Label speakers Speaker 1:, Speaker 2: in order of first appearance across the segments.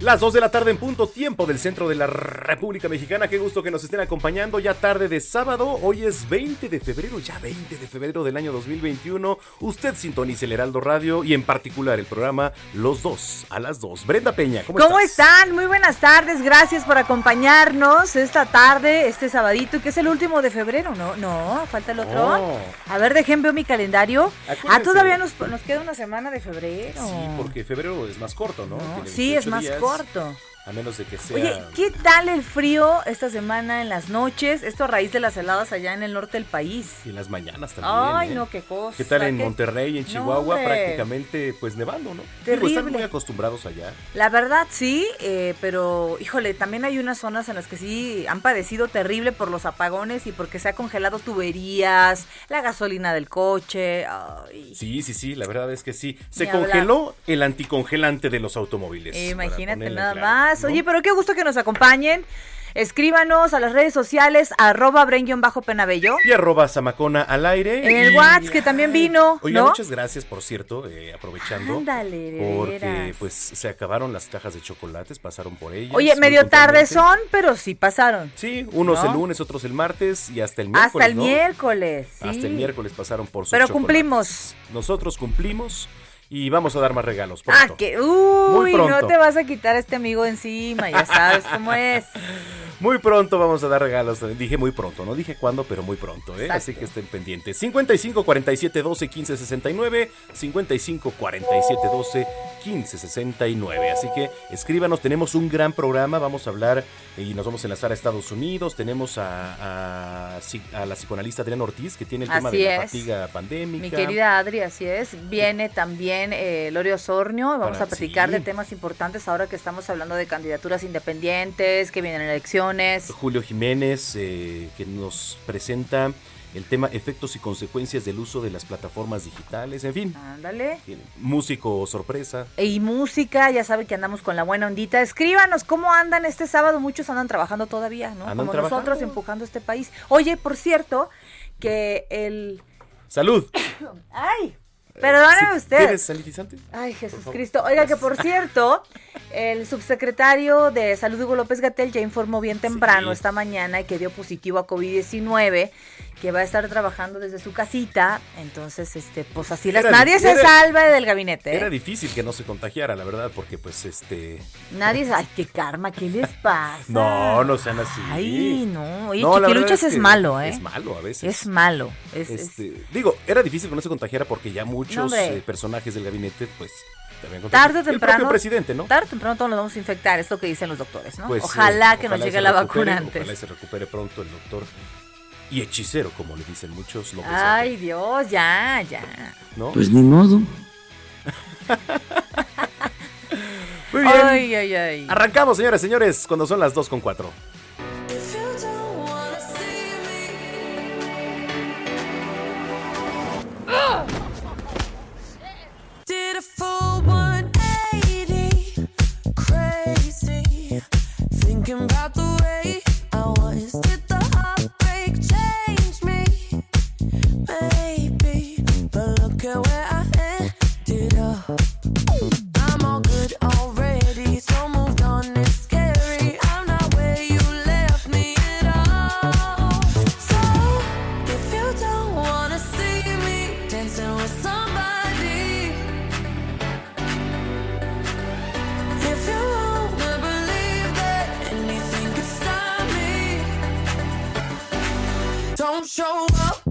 Speaker 1: Las 2 de la tarde en punto tiempo del centro de la República Mexicana. Qué gusto que nos estén acompañando ya tarde de sábado. Hoy es 20 de febrero, ya 20 de febrero del año 2021. Usted sintoniza el Heraldo Radio y en particular el programa Los Dos a las 2. Brenda Peña, ¿cómo,
Speaker 2: ¿Cómo
Speaker 1: estás?
Speaker 2: están? Muy buenas tardes. Gracias por acompañarnos esta tarde, este sabadito, que es el último de febrero. No, no, falta el otro. A ver, dejen ver mi calendario. Ah, todavía nos, nos queda una semana de febrero.
Speaker 1: Sí, porque febrero es más corto, ¿no?
Speaker 2: No, sí, es
Speaker 1: 28
Speaker 2: más
Speaker 1: días,
Speaker 2: corto.
Speaker 1: A menos de que sea.
Speaker 2: Oye, ¿qué tal el frío esta semana en las noches? Esto a raíz de las heladas allá en el norte del país.
Speaker 1: Y en las mañanas también.
Speaker 2: Ay,
Speaker 1: ¿eh?
Speaker 2: no, qué cosa.
Speaker 1: ¿Qué tal en
Speaker 2: qué-
Speaker 1: Monterrey, en Chihuahua? prácticamente, pues nevando, ¿no? Digo,
Speaker 2: Terrible.
Speaker 1: están muy acostumbrados allá.
Speaker 2: La verdad sí, eh, pero híjole, también hay unas zonas en las que sí han padecido terrible por los apagones y porque se ha congelado tuberías, la gasolina del coche. Ay.
Speaker 1: Sí, sí, sí, la verdad es que sí. Se congeló el anticongelante de los automóviles.
Speaker 2: Imagínate nada
Speaker 1: claro,
Speaker 2: más. Oye, pero qué gusto que nos acompañen. Escríbanos a las redes sociales, arroba bajo penabello.
Speaker 1: Y arroba Zamacona al aire.
Speaker 2: En el
Speaker 1: y-
Speaker 2: WhatsApp, que también vino,
Speaker 1: Oiga,
Speaker 2: ¿no?
Speaker 1: muchas gracias, por cierto, eh, aprovechando.
Speaker 2: Ándale,
Speaker 1: Porque
Speaker 2: veras.
Speaker 1: pues se acabaron las cajas de chocolates, pasaron por ellas.
Speaker 2: Oye, medio tarde son, pero sí pasaron.
Speaker 1: Sí, unos
Speaker 2: ¿No?
Speaker 1: el lunes, otros el martes y hasta el miércoles.
Speaker 2: Hasta el
Speaker 1: ¿no?
Speaker 2: miércoles. sí.
Speaker 1: Hasta el miércoles pasaron por sus
Speaker 2: Pero
Speaker 1: chocolates.
Speaker 2: cumplimos.
Speaker 1: Nosotros cumplimos y vamos a dar más regalos
Speaker 2: Ah,
Speaker 1: pronto.
Speaker 2: que uy,
Speaker 1: pronto.
Speaker 2: no te vas a quitar a este amigo encima, ya sabes cómo es.
Speaker 1: Muy pronto vamos a dar regalos. Dije muy pronto, no dije cuándo, pero muy pronto, ¿eh?
Speaker 2: Exacto.
Speaker 1: Así que estén pendientes. 55 47 12 15 69. 55 47 12 15 69. Así que escríbanos, tenemos un gran programa. Vamos a hablar y nos vamos a enlazar a Estados Unidos. Tenemos a, a, si- a la psicoanalista Adriana Ortiz, que tiene el tema
Speaker 2: Así
Speaker 1: de la fatiga pandémica.
Speaker 2: Mi querida Adri, así es. Viene también eh, Lorio Sornio. Vamos
Speaker 1: Para-
Speaker 2: a platicar
Speaker 1: sí.
Speaker 2: de temas importantes ahora que estamos hablando de candidaturas independientes, que vienen elecciones.
Speaker 1: Julio Jiménez, eh, que nos presenta el tema efectos y consecuencias del uso de las plataformas digitales. En fin,
Speaker 2: Ándale.
Speaker 1: músico sorpresa.
Speaker 2: Y música, ya sabe que andamos con la buena ondita. Escríbanos cómo andan este sábado. Muchos andan trabajando todavía, ¿no?
Speaker 1: Andan
Speaker 2: Como
Speaker 1: trabajando.
Speaker 2: nosotros empujando este país. Oye, por cierto, que el.
Speaker 1: ¡Salud!
Speaker 2: ¡Ay! Perdóneme
Speaker 1: ¿Sí
Speaker 2: usted.
Speaker 1: ¿Tienes sanitizante?
Speaker 2: Ay, Jesús. Cristo. Oiga, que por cierto, el subsecretario de Salud Hugo López Gatel ya informó bien temprano
Speaker 1: Sí.
Speaker 2: esta mañana que dio positivo a COVID-19, que va a estar trabajando desde su casita. Entonces, este, pues así las
Speaker 1: Era-
Speaker 2: nadie se salva del gabinete. ¿eh?
Speaker 1: Era difícil que no se contagiara, la verdad, porque pues este...
Speaker 2: Nadie Ay, qué karma, ¿qué les pasa?
Speaker 1: No, no sean así.
Speaker 2: Ay, no. Oye,
Speaker 1: No,
Speaker 2: Chiquiluchas es,
Speaker 1: que
Speaker 2: malo, ¿eh?
Speaker 1: Es malo a veces.
Speaker 2: Es malo. Es, es-
Speaker 1: Este, Digo, era difícil que no se contagiara porque ya muchos
Speaker 2: No,
Speaker 1: eh, personajes del gabinete, pues.
Speaker 2: Tarde o
Speaker 1: El
Speaker 2: temprano.
Speaker 1: propio presidente, ¿no?
Speaker 2: Tarde o temprano todos nos vamos a infectar, es lo que dicen los doctores, ¿no?
Speaker 1: Pues,
Speaker 2: ojalá
Speaker 1: eh,
Speaker 2: que nos
Speaker 1: ojalá
Speaker 2: llegue
Speaker 1: se
Speaker 2: la
Speaker 1: recupere,
Speaker 2: vacuna antes.
Speaker 1: Ojalá se recupere pronto el doctor y hechicero, como le dicen muchos. López
Speaker 2: Ay, Dios, ya, ya.
Speaker 1: ¿no?
Speaker 3: Pues ni modo.
Speaker 1: Muy bien.
Speaker 2: Ay, ay, ay.
Speaker 1: Arrancamos, señores, señores, cuando son las 2 con 4.
Speaker 4: Did a full 180, crazy. Thinking about the way I was. Change me, maybe, but look at where I ended up. show up.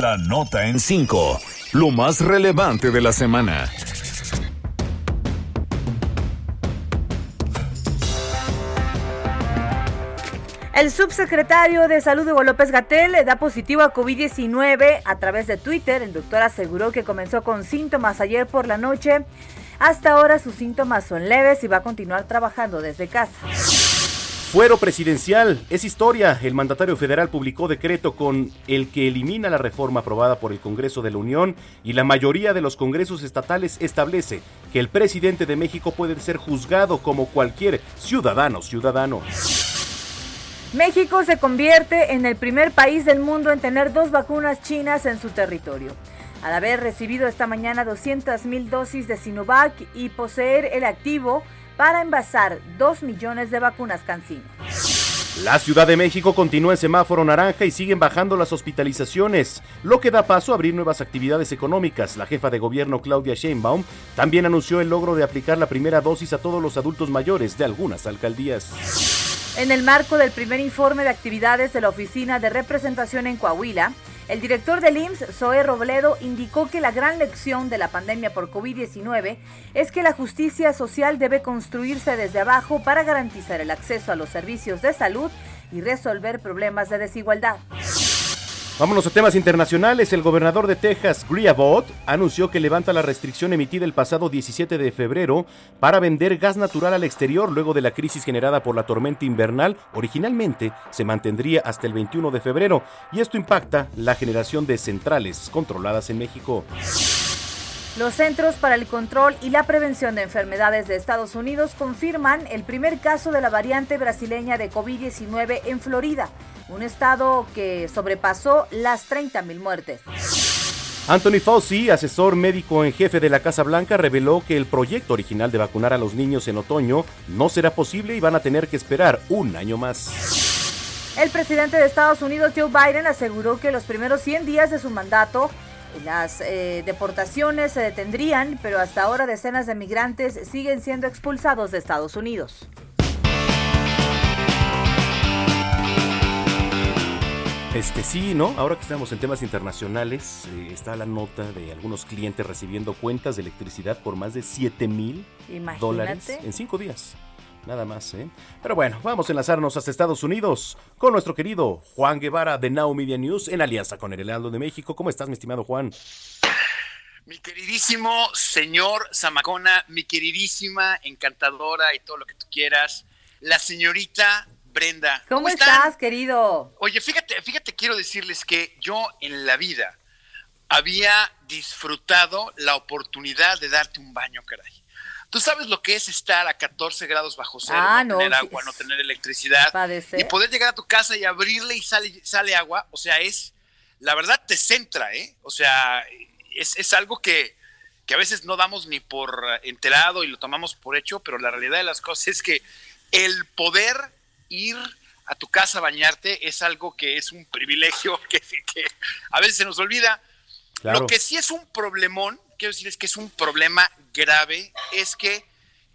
Speaker 5: La nota en 5. Lo más relevante de la semana.
Speaker 2: El subsecretario de Salud Hugo López Gatel le da positivo a COVID-19 a través de Twitter. El doctor aseguró que comenzó con síntomas ayer por la noche. Hasta ahora sus síntomas son leves y va a continuar trabajando desde casa.
Speaker 1: Fuero presidencial, es historia. El mandatario federal publicó decreto con el que elimina la reforma aprobada por el Congreso de la Unión y la mayoría de los congresos estatales establece que el presidente de México puede ser juzgado como cualquier ciudadano ciudadano.
Speaker 2: México se convierte en el primer país del mundo en tener dos vacunas chinas en su territorio. Al haber recibido esta mañana 200.000 dosis de Sinovac y poseer el activo para envasar 2 millones de vacunas CanSino.
Speaker 1: La Ciudad de México continúa en semáforo naranja y siguen bajando las hospitalizaciones, lo que da paso a abrir nuevas actividades económicas. La jefa de gobierno Claudia Sheinbaum también anunció el logro de aplicar la primera dosis a todos los adultos mayores de algunas alcaldías.
Speaker 2: En el marco del primer informe de actividades de la Oficina de Representación en Coahuila, el director del IMSS, Zoe Robledo, indicó que la gran lección de la pandemia por COVID-19 es que la justicia social debe construirse desde abajo para garantizar el acceso a los servicios de salud y resolver problemas de desigualdad.
Speaker 1: Vámonos a temas internacionales. El gobernador de Texas, Greg Abbott, anunció que levanta la restricción emitida el pasado 17 de febrero para vender gas natural al exterior luego de la crisis generada por la tormenta invernal. Originalmente se mantendría hasta el 21 de febrero y esto impacta la generación de centrales controladas en México.
Speaker 2: Los Centros para el Control y la Prevención de Enfermedades de Estados Unidos confirman el primer caso de la variante brasileña de COVID-19 en Florida, un estado que sobrepasó las 30.000 muertes.
Speaker 1: Anthony Fauci, asesor médico en jefe de la Casa Blanca, reveló que el proyecto original de vacunar a los niños en otoño no será posible y van a tener que esperar un año más.
Speaker 2: El presidente de Estados Unidos, Joe Biden, aseguró que los primeros 100 días de su mandato las eh, deportaciones se detendrían, pero hasta ahora decenas de migrantes siguen siendo expulsados de Estados Unidos.
Speaker 1: Este sí, ¿no? Ahora que estamos en temas internacionales, eh, está la nota de algunos clientes recibiendo cuentas de electricidad por más de 7 mil dólares en cinco días. Nada más, ¿eh? Pero bueno, vamos a enlazarnos hasta Estados Unidos con nuestro querido Juan Guevara de Now Media News en alianza con el Heraldo de México. ¿Cómo estás, mi estimado Juan?
Speaker 3: Mi queridísimo señor Zamacona, mi queridísima, encantadora y todo lo que tú quieras, la señorita Brenda.
Speaker 2: ¿Cómo,
Speaker 3: están?
Speaker 2: estás, querido?
Speaker 3: Oye, fíjate, fíjate, quiero decirles que yo en la vida había disfrutado la oportunidad de darte un baño, caray. Tú sabes lo que es estar a 14 grados bajo cero,
Speaker 2: Ah,
Speaker 3: no, tener agua, no tener electricidad
Speaker 2: Padecer.
Speaker 3: y poder llegar a tu casa y abrirle y sale, sale agua. O sea, es, la verdad te centra, ¿eh? O sea, es, es algo que, que a veces no damos ni por enterado y lo tomamos por hecho, pero la realidad de las cosas es que el poder ir a tu casa a bañarte es algo que es un privilegio que, que a veces se nos olvida.
Speaker 1: Claro.
Speaker 3: Lo que sí es un problemón, quiero decir es que es un problema grave, es que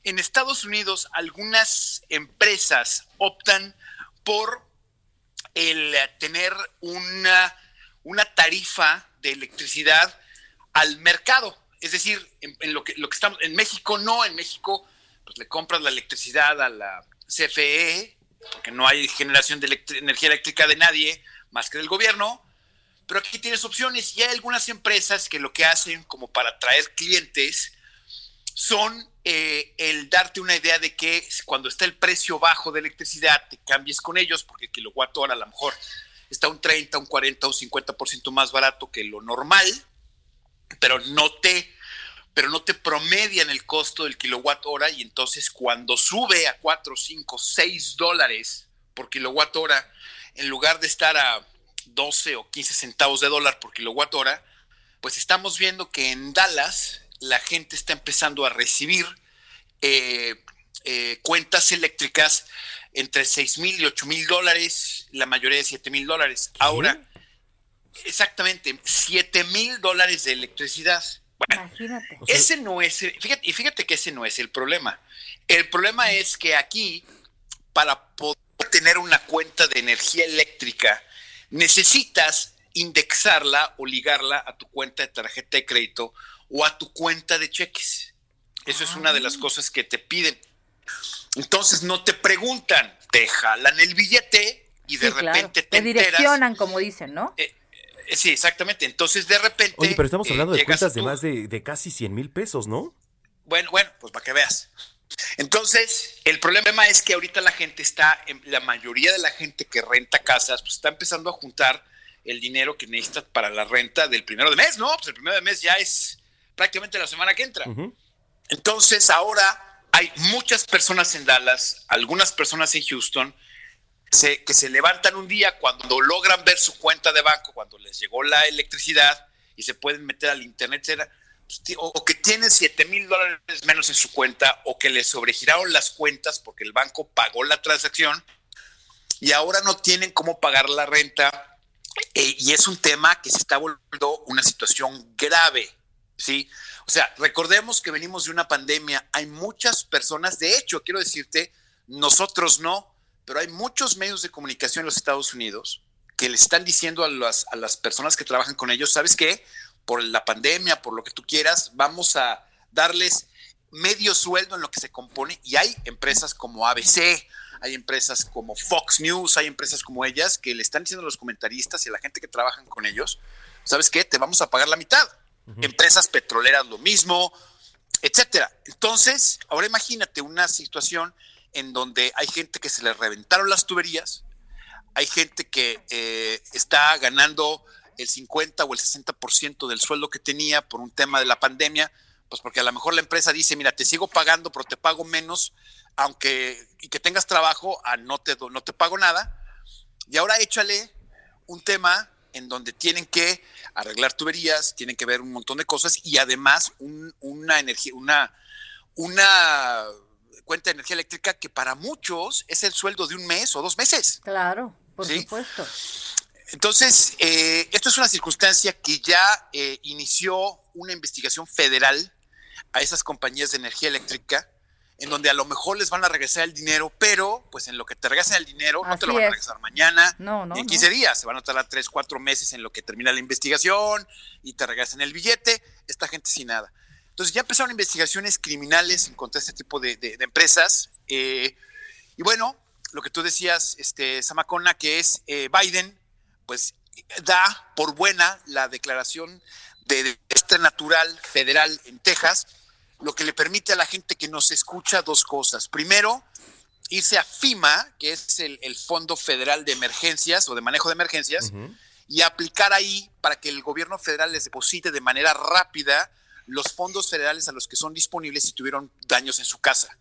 Speaker 3: en Estados Unidos algunas empresas optan por el tener una, una tarifa de electricidad al mercado. Es decir, en, en lo, que, lo que estamos, en México no, en México pues le compras la electricidad a la CFE, porque no hay generación de energía eléctrica de nadie más que del gobierno, pero aquí tienes opciones y hay algunas empresas que lo que hacen como para atraer clientes son eh, el darte una idea de que cuando está el precio bajo de electricidad te cambies con ellos porque el kilowatt hora a lo mejor está un 30, un 40 o 50% más barato que lo normal, pero no te pero no te promedian el costo del kilowatt hora y entonces cuando sube a 4, 5, 6 dólares por kilowatt hora, en lugar de estar a 12 o 15 centavos de dólar por kilowatt hora, pues estamos viendo que en Dallas la gente está empezando a recibir eh, eh, cuentas eléctricas entre 6 mil y 8 mil dólares, la mayoría de 7 mil dólares. Ahora, exactamente, 7 mil dólares de electricidad. Bueno,
Speaker 2: Imagínate.
Speaker 3: Ese no es, fíjate, y fíjate que ese no es el problema. El problema es que aquí, para poder tener una cuenta de energía eléctrica, necesitas indexarla o ligarla a tu cuenta de tarjeta de crédito o a tu cuenta de cheques. Eso es una de las cosas que te piden. Entonces no te preguntan, te jalan el billete y de
Speaker 2: Sí, claro.
Speaker 3: repente te,
Speaker 2: Te
Speaker 3: enteras.
Speaker 2: direccionan, como dicen, ¿no?
Speaker 3: Eh, Sí, exactamente. Entonces de repente.
Speaker 1: Oye, pero estamos
Speaker 3: eh,
Speaker 1: hablando de cuentas de más de, de casi 100 mil pesos, ¿no?
Speaker 3: Bueno, bueno, pues para que veas. Entonces, el problema es que ahorita la gente está, en- la mayoría de la gente que renta casas, pues está empezando a juntar el dinero que necesita para la renta del primero de mes, ¿no? Pues el primero de mes ya es prácticamente la semana que entra. Entonces, ahora hay muchas personas en Dallas, algunas personas en Houston, se- que se levantan un día cuando logran ver su cuenta de banco, cuando les llegó la electricidad y se pueden meter al internet, pues, o, o que tienen 7 mil dólares menos en su cuenta, o que les sobregiraron las cuentas porque el banco pagó la transacción y ahora no tienen cómo pagar la renta. eh, y es un tema que se está volviendo una situación grave, ¿sí? O sea, recordemos que venimos de una pandemia, hay muchas personas, de hecho, quiero decirte, nosotros no, pero hay muchos medios de comunicación en los Estados Unidos que le están diciendo a las, a las personas que trabajan con ellos, ¿sabes qué? Por la pandemia, por lo que tú quieras, vamos a darles medio sueldo en lo que se compone y hay empresas como ABC, hay empresas como Fox News, hay empresas como ellas que le están diciendo a los comentaristas y a la gente que trabajan con ellos, ¿sabes qué? Te vamos a pagar la mitad. Empresas petroleras lo mismo, etcétera. Entonces, ahora imagínate una situación en donde hay gente que se le reventaron las tuberías, hay gente que eh, está ganando el 50 o el 60% del sueldo que tenía por un tema de la pandemia, pues porque a lo mejor la empresa dice, mira, te sigo pagando, pero te pago menos, aunque y que tengas trabajo, a no te no te pago nada. Y ahora échale un tema en donde tienen que arreglar tuberías, tienen que ver un montón de cosas y además un- una energía, una, una cuenta de energía eléctrica que para muchos es el sueldo de un mes o dos meses.
Speaker 2: Claro, por
Speaker 3: Sí.
Speaker 2: supuesto.
Speaker 3: Entonces, eh, esto es una circunstancia que ya eh, inició una investigación federal a esas compañías de energía eléctrica, en donde a lo mejor les van a regresar el dinero, pero pues en lo que te regresan el dinero, no te lo van a
Speaker 2: es.
Speaker 3: regresar mañana,
Speaker 2: No, no,
Speaker 3: ni en
Speaker 2: no.
Speaker 3: 15 días, se van a tardar 3, 4 meses en lo que termina la investigación y te regresan el billete, esta gente sin nada. Entonces ya empezaron investigaciones criminales en contra de este tipo de, de- de empresas. eh, y bueno, lo que tú decías, este, Samacona, que es eh, Biden, pues da por buena la declaración de desastre natural federal en Texas, lo que le permite a la gente que nos escucha dos cosas. Primero, irse a FIMA, que es el, el Fondo Federal de Emergencias o de Manejo de Emergencias, y aplicar ahí para que el gobierno federal les deposite de manera rápida los fondos federales a los que son disponibles si tuvieron daños en su casa,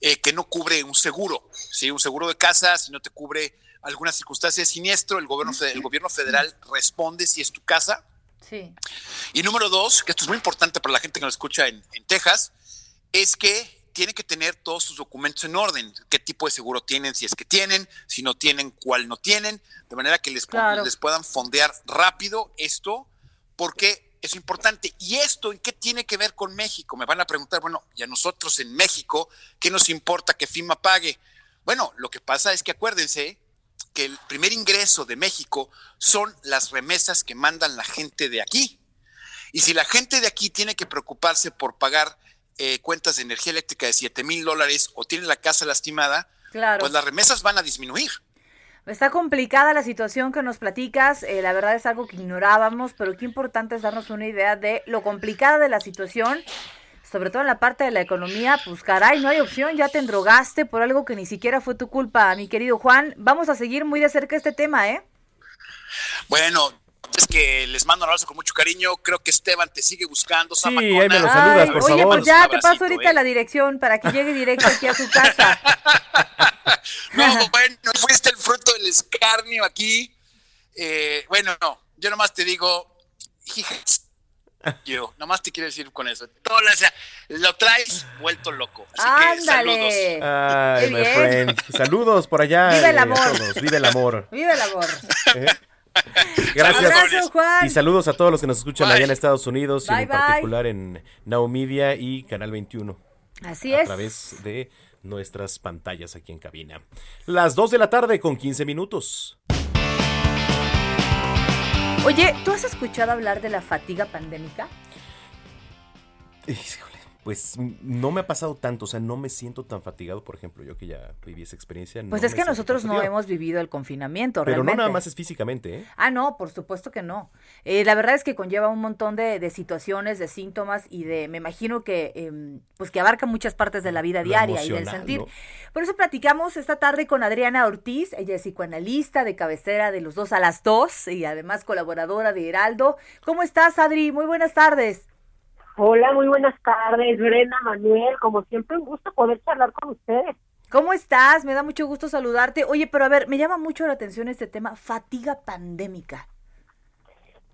Speaker 3: eh, que no cubre un seguro, ¿sí? un seguro de casa, si no te cubre alguna circunstancia de siniestro, el gobierno, el gobierno federal responde si es tu casa.
Speaker 2: Sí.
Speaker 3: Y número dos, que esto es muy importante para la gente que nos escucha en, en Texas, es que tiene que tener todos sus documentos en orden. ¿Qué tipo de seguro tienen? Si es que tienen, si no tienen, cuál no tienen, de manera que les,
Speaker 2: Claro.
Speaker 3: les puedan fondear rápido esto, porque es importante. ¿Y esto en qué tiene que ver con México? Me van a preguntar, bueno, y a nosotros en México, ¿qué nos importa que FIMA pague? Bueno, lo que pasa es que acuérdense que el primer ingreso de México son las remesas que mandan la gente de aquí. Y si la gente de aquí tiene que preocuparse por pagar eh, cuentas de energía eléctrica de 7 mil dólares o tiene la casa lastimada,
Speaker 2: Claro.
Speaker 3: pues las remesas van a disminuir.
Speaker 2: Está complicada la situación que nos platicas, eh, la verdad es algo que ignorábamos, pero qué importante es darnos una idea de lo complicada de la situación, sobre todo en la parte de la economía, pues caray, no hay opción, ya te endrogaste por algo que ni siquiera fue tu culpa, mi querido Juan. Vamos a seguir muy de cerca este tema, ¿eh?
Speaker 3: Bueno, es que les mando un abrazo con mucho cariño. Creo que Esteban te sigue buscando.
Speaker 1: Sí,
Speaker 3: Zamacona.
Speaker 1: ahí me lo
Speaker 2: Ay,
Speaker 1: saludas, por
Speaker 2: oye,
Speaker 1: favor.
Speaker 2: pues ya te paso ahorita
Speaker 3: ¿eh?
Speaker 2: la dirección para que llegue directo aquí a su casa.
Speaker 3: No, bueno, fuiste el fruto del escarnio aquí. Eh, bueno, no, yo nomás te digo, yo nomás te quiero decir con eso. Todo lo, o sea, lo traes vuelto loco. Así que saludos.
Speaker 2: Ándale.
Speaker 1: Ay,
Speaker 2: Qué
Speaker 1: my friend. Saludos por allá.
Speaker 2: Viva el
Speaker 1: eh, a
Speaker 2: amor.
Speaker 1: todos. Viva el amor.
Speaker 2: Vive el amor.
Speaker 1: Gracias.
Speaker 2: Abrazo, Juan.
Speaker 1: Y saludos a todos los que nos escuchan
Speaker 3: Bye.
Speaker 1: allá en Estados Unidos y en
Speaker 2: bye.
Speaker 1: particular en Now Media y Canal 21
Speaker 2: Así
Speaker 1: a
Speaker 2: es.
Speaker 1: través de nuestras pantallas aquí en cabina. Las 2 de la tarde con 15 minutos.
Speaker 2: Oye, ¿tú has escuchado hablar de la fatiga pandémica?
Speaker 1: Híjole, pues no me ha pasado tanto, o sea, no me siento tan fatigado, por ejemplo, yo que ya viví esa experiencia.
Speaker 2: Pues
Speaker 1: no
Speaker 2: es que nosotros no hemos vivido el confinamiento,
Speaker 1: Pero
Speaker 2: realmente.
Speaker 1: no nada más es físicamente, ¿eh?
Speaker 2: Ah, no, por supuesto que no. Eh, la verdad es que conlleva un montón de, de situaciones, de síntomas y de, me imagino que, em, pues que abarca muchas partes de la vida diaria y del sentir.
Speaker 1: ¿no?
Speaker 2: Por eso platicamos esta tarde con Adriana Ortiz, ella es psicoanalista de cabecera de los dos a las dos y además colaboradora de Heraldo. ¿Cómo estás, Adri? Muy buenas tardes.
Speaker 6: Hola, muy buenas tardes, Brenda, Manuel. Como siempre, un gusto poder charlar con ustedes.
Speaker 2: ¿Cómo estás? Me da mucho gusto saludarte. Oye, pero a ver, me llama mucho la atención este tema, fatiga pandémica.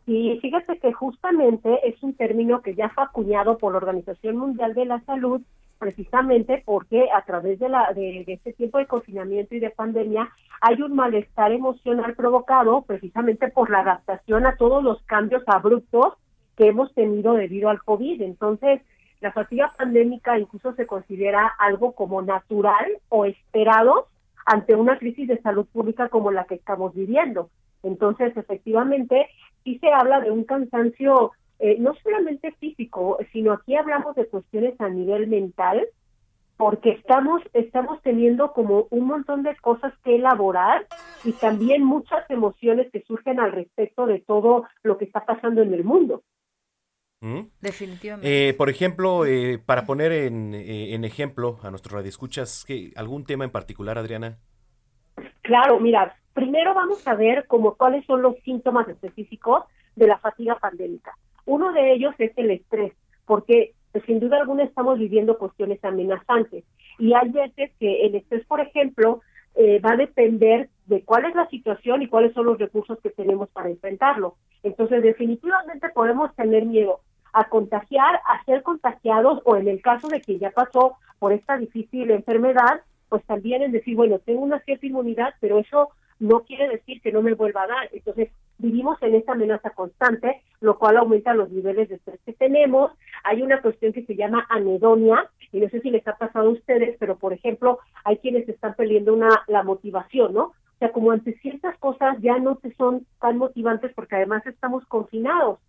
Speaker 6: Y fíjate que justamente es un término que ya fue acuñado por la Organización Mundial de la Salud, precisamente porque a través de, la, de, de este tiempo de confinamiento y de pandemia hay un malestar emocional provocado precisamente por la adaptación a todos los cambios abruptos que hemos tenido debido al COVID. Entonces, la fatiga pandémica incluso se considera algo como natural o esperado ante una crisis de salud pública como la que estamos viviendo. Entonces, efectivamente, sí se habla de un cansancio eh, no solamente físico, sino aquí hablamos de cuestiones a nivel mental, porque estamos estamos teniendo como un montón de cosas que elaborar y también muchas emociones que surgen al respecto de todo lo que está pasando en el mundo.
Speaker 1: ¿Mm?
Speaker 2: Definitivamente.
Speaker 1: Eh, por ejemplo, eh, para poner en, eh, en ejemplo a nuestros radioescuchas, ¿qué- ¿algún tema en particular, Adriana?
Speaker 6: Claro, mira, primero vamos a ver como cuáles son los síntomas específicos de la fatiga pandémica. Uno de ellos es el estrés, porque pues, sin duda alguna estamos viviendo cuestiones amenazantes. Y hay veces que el estrés, por ejemplo, eh, va a depender de cuál es la situación y cuáles son los recursos que tenemos para enfrentarlo. Entonces, definitivamente podemos tener miedo a contagiar, a ser contagiados o en el caso de que ya pasó por esta difícil enfermedad, pues también es decir, bueno, tengo una cierta inmunidad, pero eso no quiere decir que no me vuelva a dar. Entonces, vivimos en esta amenaza constante, lo cual aumenta los niveles de estrés que tenemos. Hay una cuestión que se llama anedonia, y no sé si les ha pasado a ustedes, pero por ejemplo, hay quienes están perdiendo una la motivación, ¿no? O sea, como ante ciertas cosas ya no te son tan motivantes porque además estamos confinados.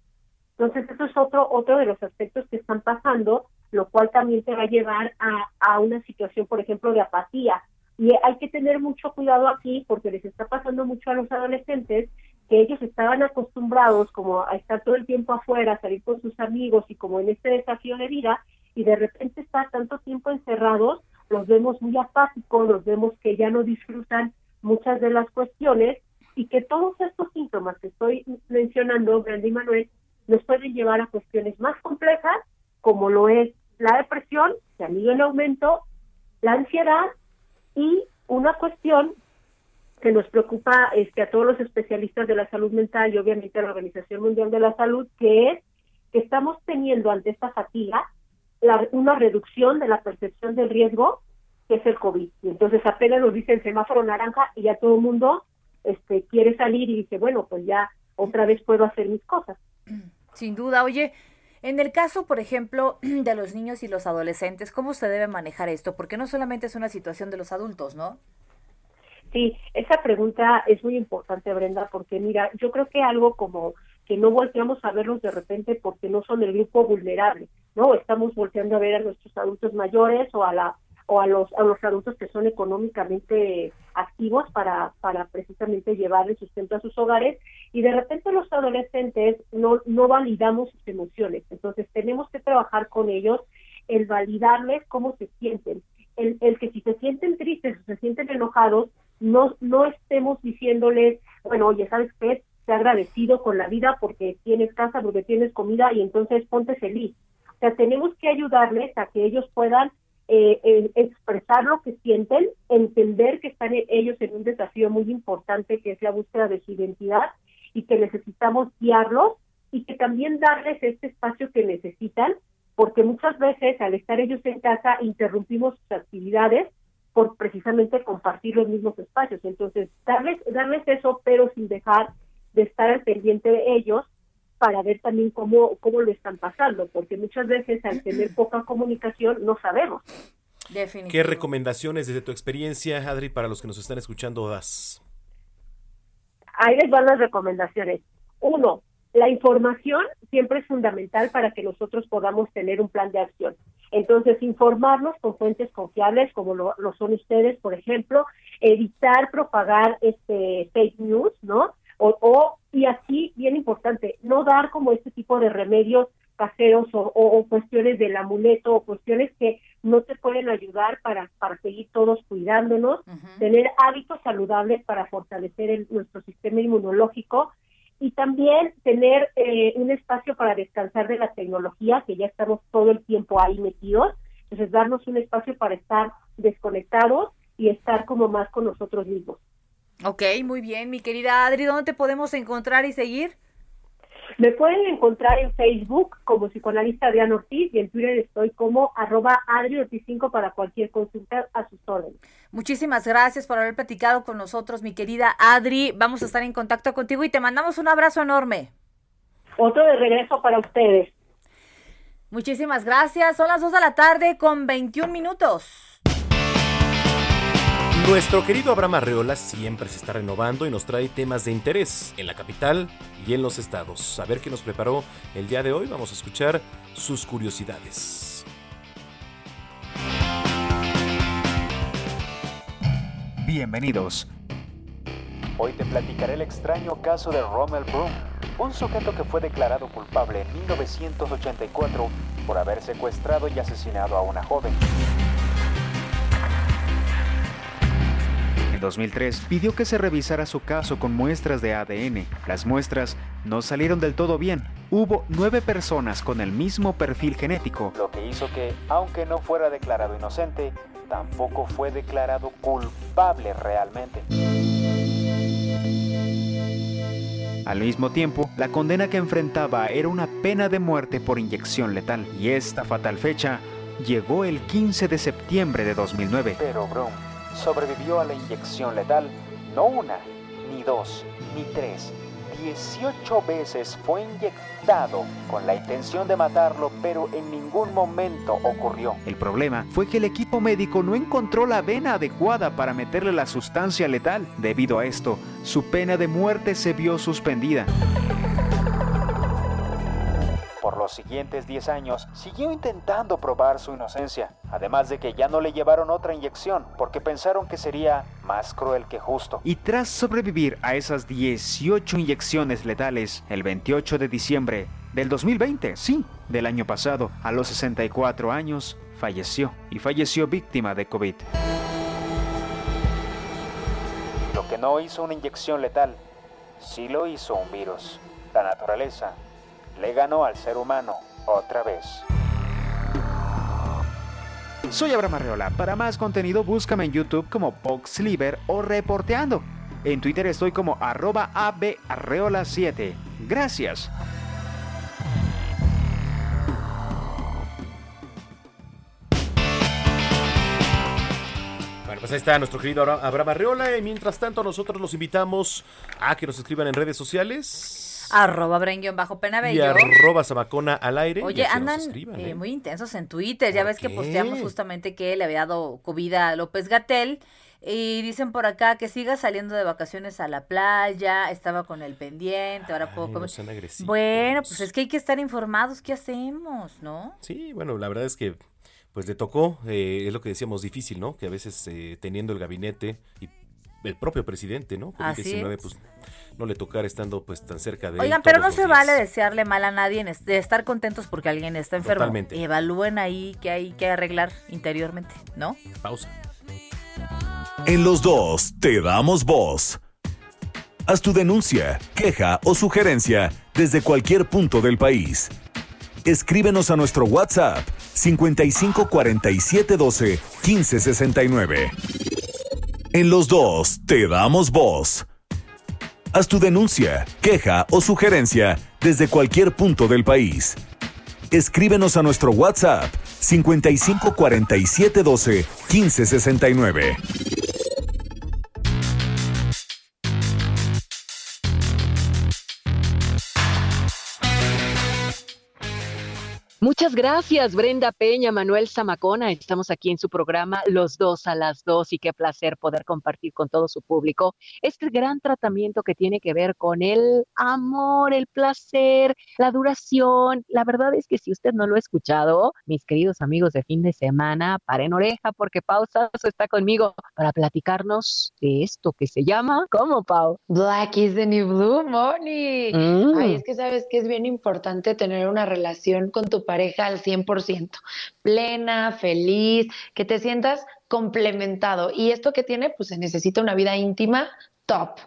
Speaker 6: Entonces, eso es otro, otro de los aspectos que están pasando, lo cual también te va a llevar a, a una situación, por ejemplo, de apatía. Y hay que tener mucho cuidado aquí porque les está pasando mucho a los adolescentes que ellos estaban acostumbrados como a estar todo el tiempo afuera, a salir con sus amigos y como en este desafío de vida y de repente estar tanto tiempo encerrados, los vemos muy apáticos, los vemos que ya no disfrutan muchas de las cuestiones y que todos estos síntomas que estoy mencionando, Brenda y Manuel, nos pueden llevar a cuestiones más complejas, como lo es la depresión, que ido en aumento, la ansiedad y una cuestión que nos preocupa este, a todos los especialistas de la salud mental y obviamente a la Organización Mundial de la Salud, que es que estamos teniendo ante esta fatiga la- una reducción de la percepción del riesgo, que es el COVID. Y entonces apenas nos dicen semáforo naranja y ya todo el mundo este, quiere salir y dice, bueno, pues ya otra vez puedo hacer mis cosas.
Speaker 2: Sin duda, oye, en el caso, por ejemplo, de los niños y los adolescentes, ¿cómo se debe manejar esto? Porque no solamente es una situación de los adultos, ¿no?
Speaker 6: Sí, esa pregunta es muy importante, Brenda, porque mira, yo creo que algo como que no volteamos a verlos de repente porque no son el grupo vulnerable, ¿no? Estamos volteando a ver a nuestros adultos mayores o a la o a los a los adultos que son económicamente activos para para precisamente llevar el sustento a sus hogares y de repente los adolescentes no no validamos sus emociones, entonces tenemos que trabajar con ellos el validarles cómo se sienten, el, el que si se sienten tristes o se sienten enojados no, no estemos diciéndoles, bueno, oye, ¿sabes qué? Te agradecido con la vida porque tienes casa, porque tienes comida y entonces ponte feliz. O sea, tenemos que ayudarles a que ellos puedan eh, eh, expresar lo que sienten, entender que están ellos en un desafío muy importante que es la búsqueda de su identidad y que necesitamos guiarlos y que también darles este espacio que necesitan, porque muchas veces al estar ellos en casa interrumpimos sus actividades por precisamente compartir los mismos espacios. Entonces, darles, darles eso, pero sin dejar de estar al pendiente de ellos para ver también cómo, cómo lo están pasando, porque muchas veces al tener poca comunicación no sabemos.
Speaker 1: ¿Qué recomendaciones desde tu experiencia, Adri, para los que nos están escuchando das?
Speaker 6: Ahí les van las recomendaciones. Uno, la información siempre es fundamental para que nosotros podamos tener un plan de acción. Entonces, informarnos con fuentes confiables, como lo, son ustedes, por ejemplo, evitar propagar este fake news, ¿no? O, o, y aquí, bien importante, no dar como este tipo de remedios caseros o, o- o cuestiones del amuleto o cuestiones que no te pueden ayudar para, para seguir todos cuidándonos, tener hábitos saludables para fortalecer el- nuestro sistema inmunológico y también tener eh, un espacio para descansar de la tecnología, que ya estamos todo el tiempo ahí metidos, entonces darnos un espacio para estar desconectados y estar como más con nosotros mismos.
Speaker 2: Ok, muy bien, mi querida Adri, ¿dónde te podemos encontrar y seguir?
Speaker 6: Me pueden encontrar en Facebook como psicoanalista Adrián Ortiz y en Twitter estoy como arroba Adri Ortiz 5 para cualquier consulta a sus órdenes.
Speaker 2: Muchísimas gracias por haber platicado con nosotros, mi querida Adri. Vamos a estar en contacto contigo y te mandamos un abrazo enorme.
Speaker 6: Otro de regreso para ustedes.
Speaker 2: Muchísimas gracias. Son las 2 de la tarde con 21 minutos.
Speaker 1: Nuestro querido Abraham Arreola siempre se está renovando y nos trae temas de interés en la capital y en los estados. A ver qué nos preparó el día de hoy. Vamos a escuchar sus curiosidades.
Speaker 7: Bienvenidos. Hoy te platicaré el extraño caso de Rommel Broom, un sujeto que fue declarado culpable en 1984 por haber secuestrado y asesinado a una joven. En 2003 pidió que se revisara su caso con muestras de ADN. Las muestras no salieron del todo bien. Hubo nueve personas con el mismo perfil genético, lo que hizo que, aunque no fuera declarado inocente, tampoco fue declarado culpable realmente. Al mismo tiempo, la condena que enfrentaba era una pena de muerte por inyección letal, y esta fatal fecha llegó el 15 de septiembre de 2009. Pero Brown sobrevivió a la inyección letal no una, ni dos, ni tres. 18 veces fue inyectado con la intención de matarlo, pero en ningún momento ocurrió. El problema fue que el equipo médico no encontró la vena adecuada para meterle la sustancia letal. Debido a esto, su pena de muerte se vio suspendida. Los siguientes 10 años, siguió intentando probar su inocencia, además de que ya no le llevaron otra inyección, porque pensaron que sería más cruel que justo. Y tras sobrevivir a esas 18 inyecciones letales, el 28 de diciembre del 2020, sí, del año pasado, a los 64 años, falleció, y falleció víctima de COVID. Lo que no hizo una inyección letal, sí lo hizo un virus. La naturaleza le ganó al ser humano otra vez. Soy Abraham Arreola. Para más contenido búscame en YouTube como Boxliver o Reporteando. En Twitter estoy como arroba abarreola7. Gracias.
Speaker 1: Bueno, pues ahí está nuestro querido Abra- Abraham Arreola. Y mientras tanto, nosotros los invitamos a que nos escriban en redes sociales.
Speaker 2: Arroba bajo
Speaker 1: Y arroba Zamacona al aire.
Speaker 2: Oye, andan eh,
Speaker 1: ¿eh?
Speaker 2: muy intensos en Twitter. Ya
Speaker 1: ¿Por
Speaker 2: ves que posteamos justamente que le había dado COVID a López Gatel. Y dicen por acá que siga saliendo de vacaciones a la playa. Estaba con el pendiente. Ahora puedo comer.
Speaker 1: no.
Speaker 2: Bueno, pues es que hay que estar informados. ¿Qué hacemos, no?
Speaker 1: Sí, bueno, la verdad es que pues le tocó, eh, es lo que decíamos, difícil, ¿no? Que a veces eh, teniendo el gabinete y el propio presidente, ¿no?
Speaker 2: Así
Speaker 1: COVID-19,
Speaker 2: es.
Speaker 1: pues no le tocara estando pues tan cerca de él
Speaker 2: Oigan, pero no se
Speaker 1: días.
Speaker 2: vale desearle mal a nadie, de estar contentos porque alguien está enfermo.
Speaker 1: Totalmente.
Speaker 2: Evalúen ahí qué hay que arreglar interiormente, ¿no?
Speaker 1: Pausa.
Speaker 5: En los dos te damos voz. Haz tu denuncia, queja o sugerencia desde cualquier punto del país. Escríbenos a nuestro WhatsApp 55 47 12 15 69. En los dos te damos voz. Haz tu denuncia, queja o sugerencia desde cualquier punto del país. Escríbenos a nuestro WhatsApp 55 47 12 15 69.
Speaker 8: Muchas gracias, Brenda Peña, Manuel Zamacona. Estamos aquí en su programa Los dos a las dos y qué placer poder compartir con todo su público este gran tratamiento que tiene que ver con el amor, el placer, la duración. La verdad es que si usted no lo ha escuchado, mis queridos amigos de fin de semana, paren oreja porque Pau Sasso está conmigo para platicarnos de esto que se llama, ¿cómo, Pau?
Speaker 9: Black is the new blue, Moni.
Speaker 8: Mm.
Speaker 9: Ay, es que sabes que es bien importante tener una relación con tu pareja al 100%, plena, feliz, que te sientas complementado. Y esto que tiene, pues se necesita una vida íntima top.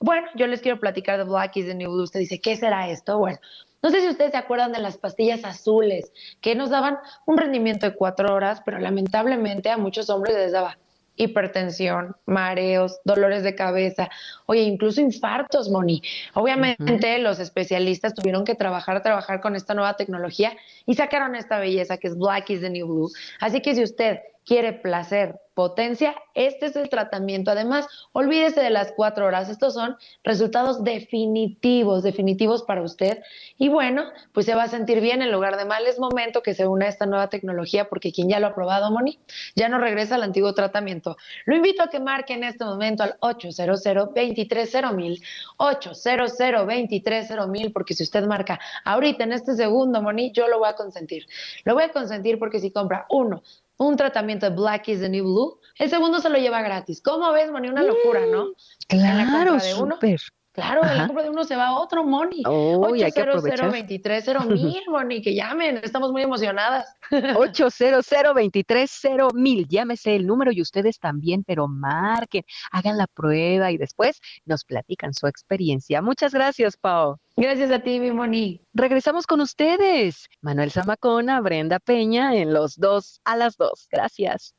Speaker 9: Bueno, yo les quiero platicar de Black is the New Blue. Usted dice, ¿qué será esto? Bueno, no sé si ustedes se acuerdan de las pastillas azules que nos daban un rendimiento de cuatro horas, pero lamentablemente a muchos hombres les daba hipertensión, mareos, dolores de cabeza, oye, incluso infartos, Moni. Obviamente los especialistas tuvieron que trabajar, trabajar con esta nueva tecnología y sacaron esta belleza que es Black is the New Blue. Así que si usted quiere placer, potencia, este es el tratamiento. Además, olvídese de las cuatro horas. Estos son resultados definitivos, definitivos para usted. Y bueno, pues se va a sentir bien en lugar de mal. Es momento que se una esta nueva tecnología porque quien ya lo ha probado, Moni, ya no regresa al antiguo tratamiento. Lo invito a que marque en este momento al 800 230 mil 800 230 mil porque si usted marca ahorita en este segundo, Moni, yo lo voy a consentir. Lo voy a consentir porque si compra uno, un tratamiento de Black is the New Blue, el segundo se lo lleva gratis. ¿Cómo ves, Moni? Una locura, ¿no? En la compra
Speaker 8: Claro,
Speaker 9: de uno,
Speaker 8: súper.
Speaker 9: Claro,
Speaker 8: Ajá.
Speaker 9: la compra de uno se va a otro, Moni.
Speaker 8: Oh, y hay que
Speaker 9: 800
Speaker 8: aprovechar.
Speaker 9: 230 mil, Moni, que llamen, estamos muy emocionadas.
Speaker 8: 800 230 mil. Llámese el número y ustedes también, pero marquen, hagan la prueba y después nos platican su experiencia. Muchas gracias, Pau.
Speaker 9: Gracias a ti, mi Moni.
Speaker 8: Regresamos con ustedes. Manuel Zamacona, Brenda Peña, en los dos a las dos. Gracias.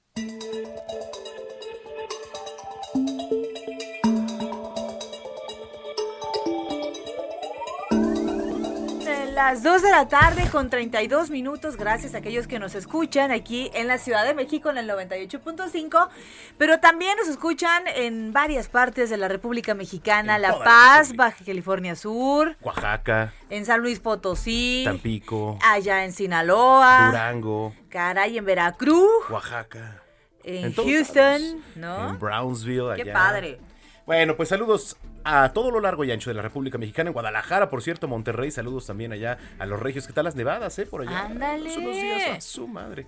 Speaker 2: Las 2 de la tarde con 32 minutos, gracias a aquellos que nos escuchan aquí en la Ciudad de México en el 98.5, pero también nos escuchan en varias partes de la República Mexicana,
Speaker 1: En
Speaker 2: La Paz. Baja California Sur,
Speaker 1: Oaxaca,
Speaker 2: en San Luis Potosí,
Speaker 1: Tampico,
Speaker 2: allá en Sinaloa,
Speaker 1: Durango,
Speaker 2: caray, en Veracruz,
Speaker 1: Oaxaca,
Speaker 2: en, Houston,
Speaker 1: lados.
Speaker 2: ¿no?
Speaker 1: en Brownsville,
Speaker 2: Qué
Speaker 1: allá.
Speaker 2: padre.
Speaker 1: Bueno, pues saludos a todo lo largo y ancho de la República Mexicana, en Guadalajara, por cierto, Monterrey, saludos también allá a los regios. ¿Qué tal las nevadas, eh? Por allá.
Speaker 2: Ándale.
Speaker 1: Hace unos días a su madre.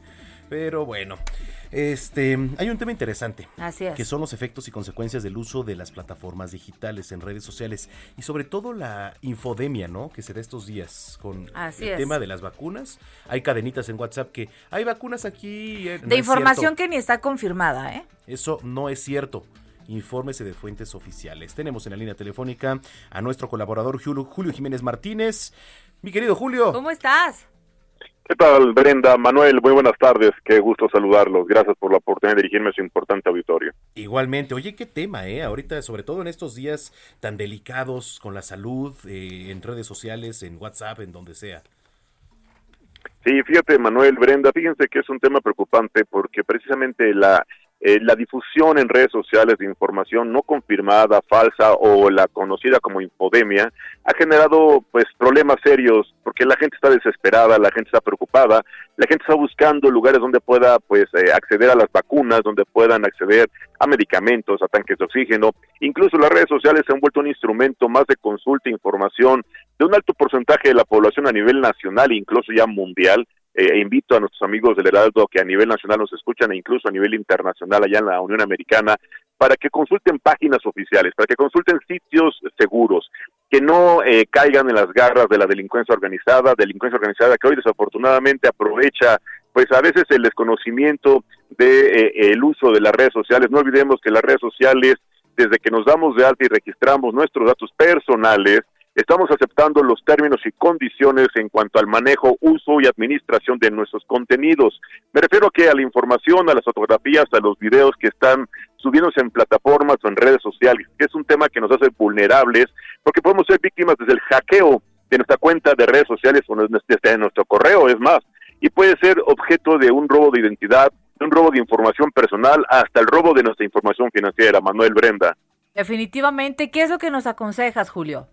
Speaker 1: Pero bueno, este, hay un tema interesante.
Speaker 2: Así es.
Speaker 1: Que son los efectos y consecuencias del uso de las plataformas digitales en redes sociales y sobre todo la infodemia, ¿no? Que se da estos días con
Speaker 2: Así
Speaker 1: el
Speaker 2: es.
Speaker 1: tema de las vacunas. Hay cadenitas en WhatsApp que hay vacunas aquí. eh,
Speaker 2: De información que ni está confirmada, ¿eh?
Speaker 1: Eso no es cierto. Infórmese de fuentes oficiales. Tenemos en la línea telefónica a nuestro colaborador Julio, Jiménez Martínez. Mi querido Julio.
Speaker 2: ¿Cómo estás?
Speaker 10: ¿Qué tal, Brenda? Manuel, muy buenas tardes. Qué gusto saludarlos. Gracias por la oportunidad de dirigirme a su importante auditorio.
Speaker 1: Igualmente, oye, qué tema, ¿eh? Ahorita, sobre todo en estos días tan delicados con la salud, eh, en redes sociales, en WhatsApp, en donde sea.
Speaker 10: Sí, fíjate, Manuel, Brenda, fíjense que es un tema preocupante porque precisamente la, eh, la difusión en redes sociales de información no confirmada, falsa o la conocida como infodemia ha generado pues problemas serios porque la gente está desesperada, la gente está preocupada, la gente está buscando lugares donde pueda pues eh, acceder a las vacunas, donde puedan acceder a medicamentos, a tanques de oxígeno. Incluso las redes sociales se han vuelto un instrumento más de consulta e información de un alto porcentaje de la población a nivel nacional e incluso ya mundial. Eh, invito a nuestros amigos del Heraldo que a nivel nacional nos escuchan e incluso a nivel internacional allá en la Unión Americana para que consulten páginas oficiales, para que consulten sitios seguros, que no eh, caigan en las garras de la delincuencia organizada, delincuencia organizada que hoy desafortunadamente aprovecha pues a veces el desconocimiento de eh, el uso de las redes sociales. No olvidemos que las redes sociales, desde que nos damos de alta y registramos nuestros datos personales, estamos aceptando los términos y condiciones en cuanto al manejo, uso y administración de nuestros contenidos. Me refiero que a la información, a las fotografías, a los videos que están subiéndose en plataformas o en redes sociales, que es un tema que nos hace vulnerables, porque podemos ser víctimas desde el hackeo de nuestra cuenta de redes sociales o desde nuestro correo, es más, y puede ser objeto de un robo de identidad, de un robo de información personal, hasta el robo de nuestra información financiera, Manuel Brenda.
Speaker 2: Definitivamente, ¿qué es lo que nos aconsejas, Julio?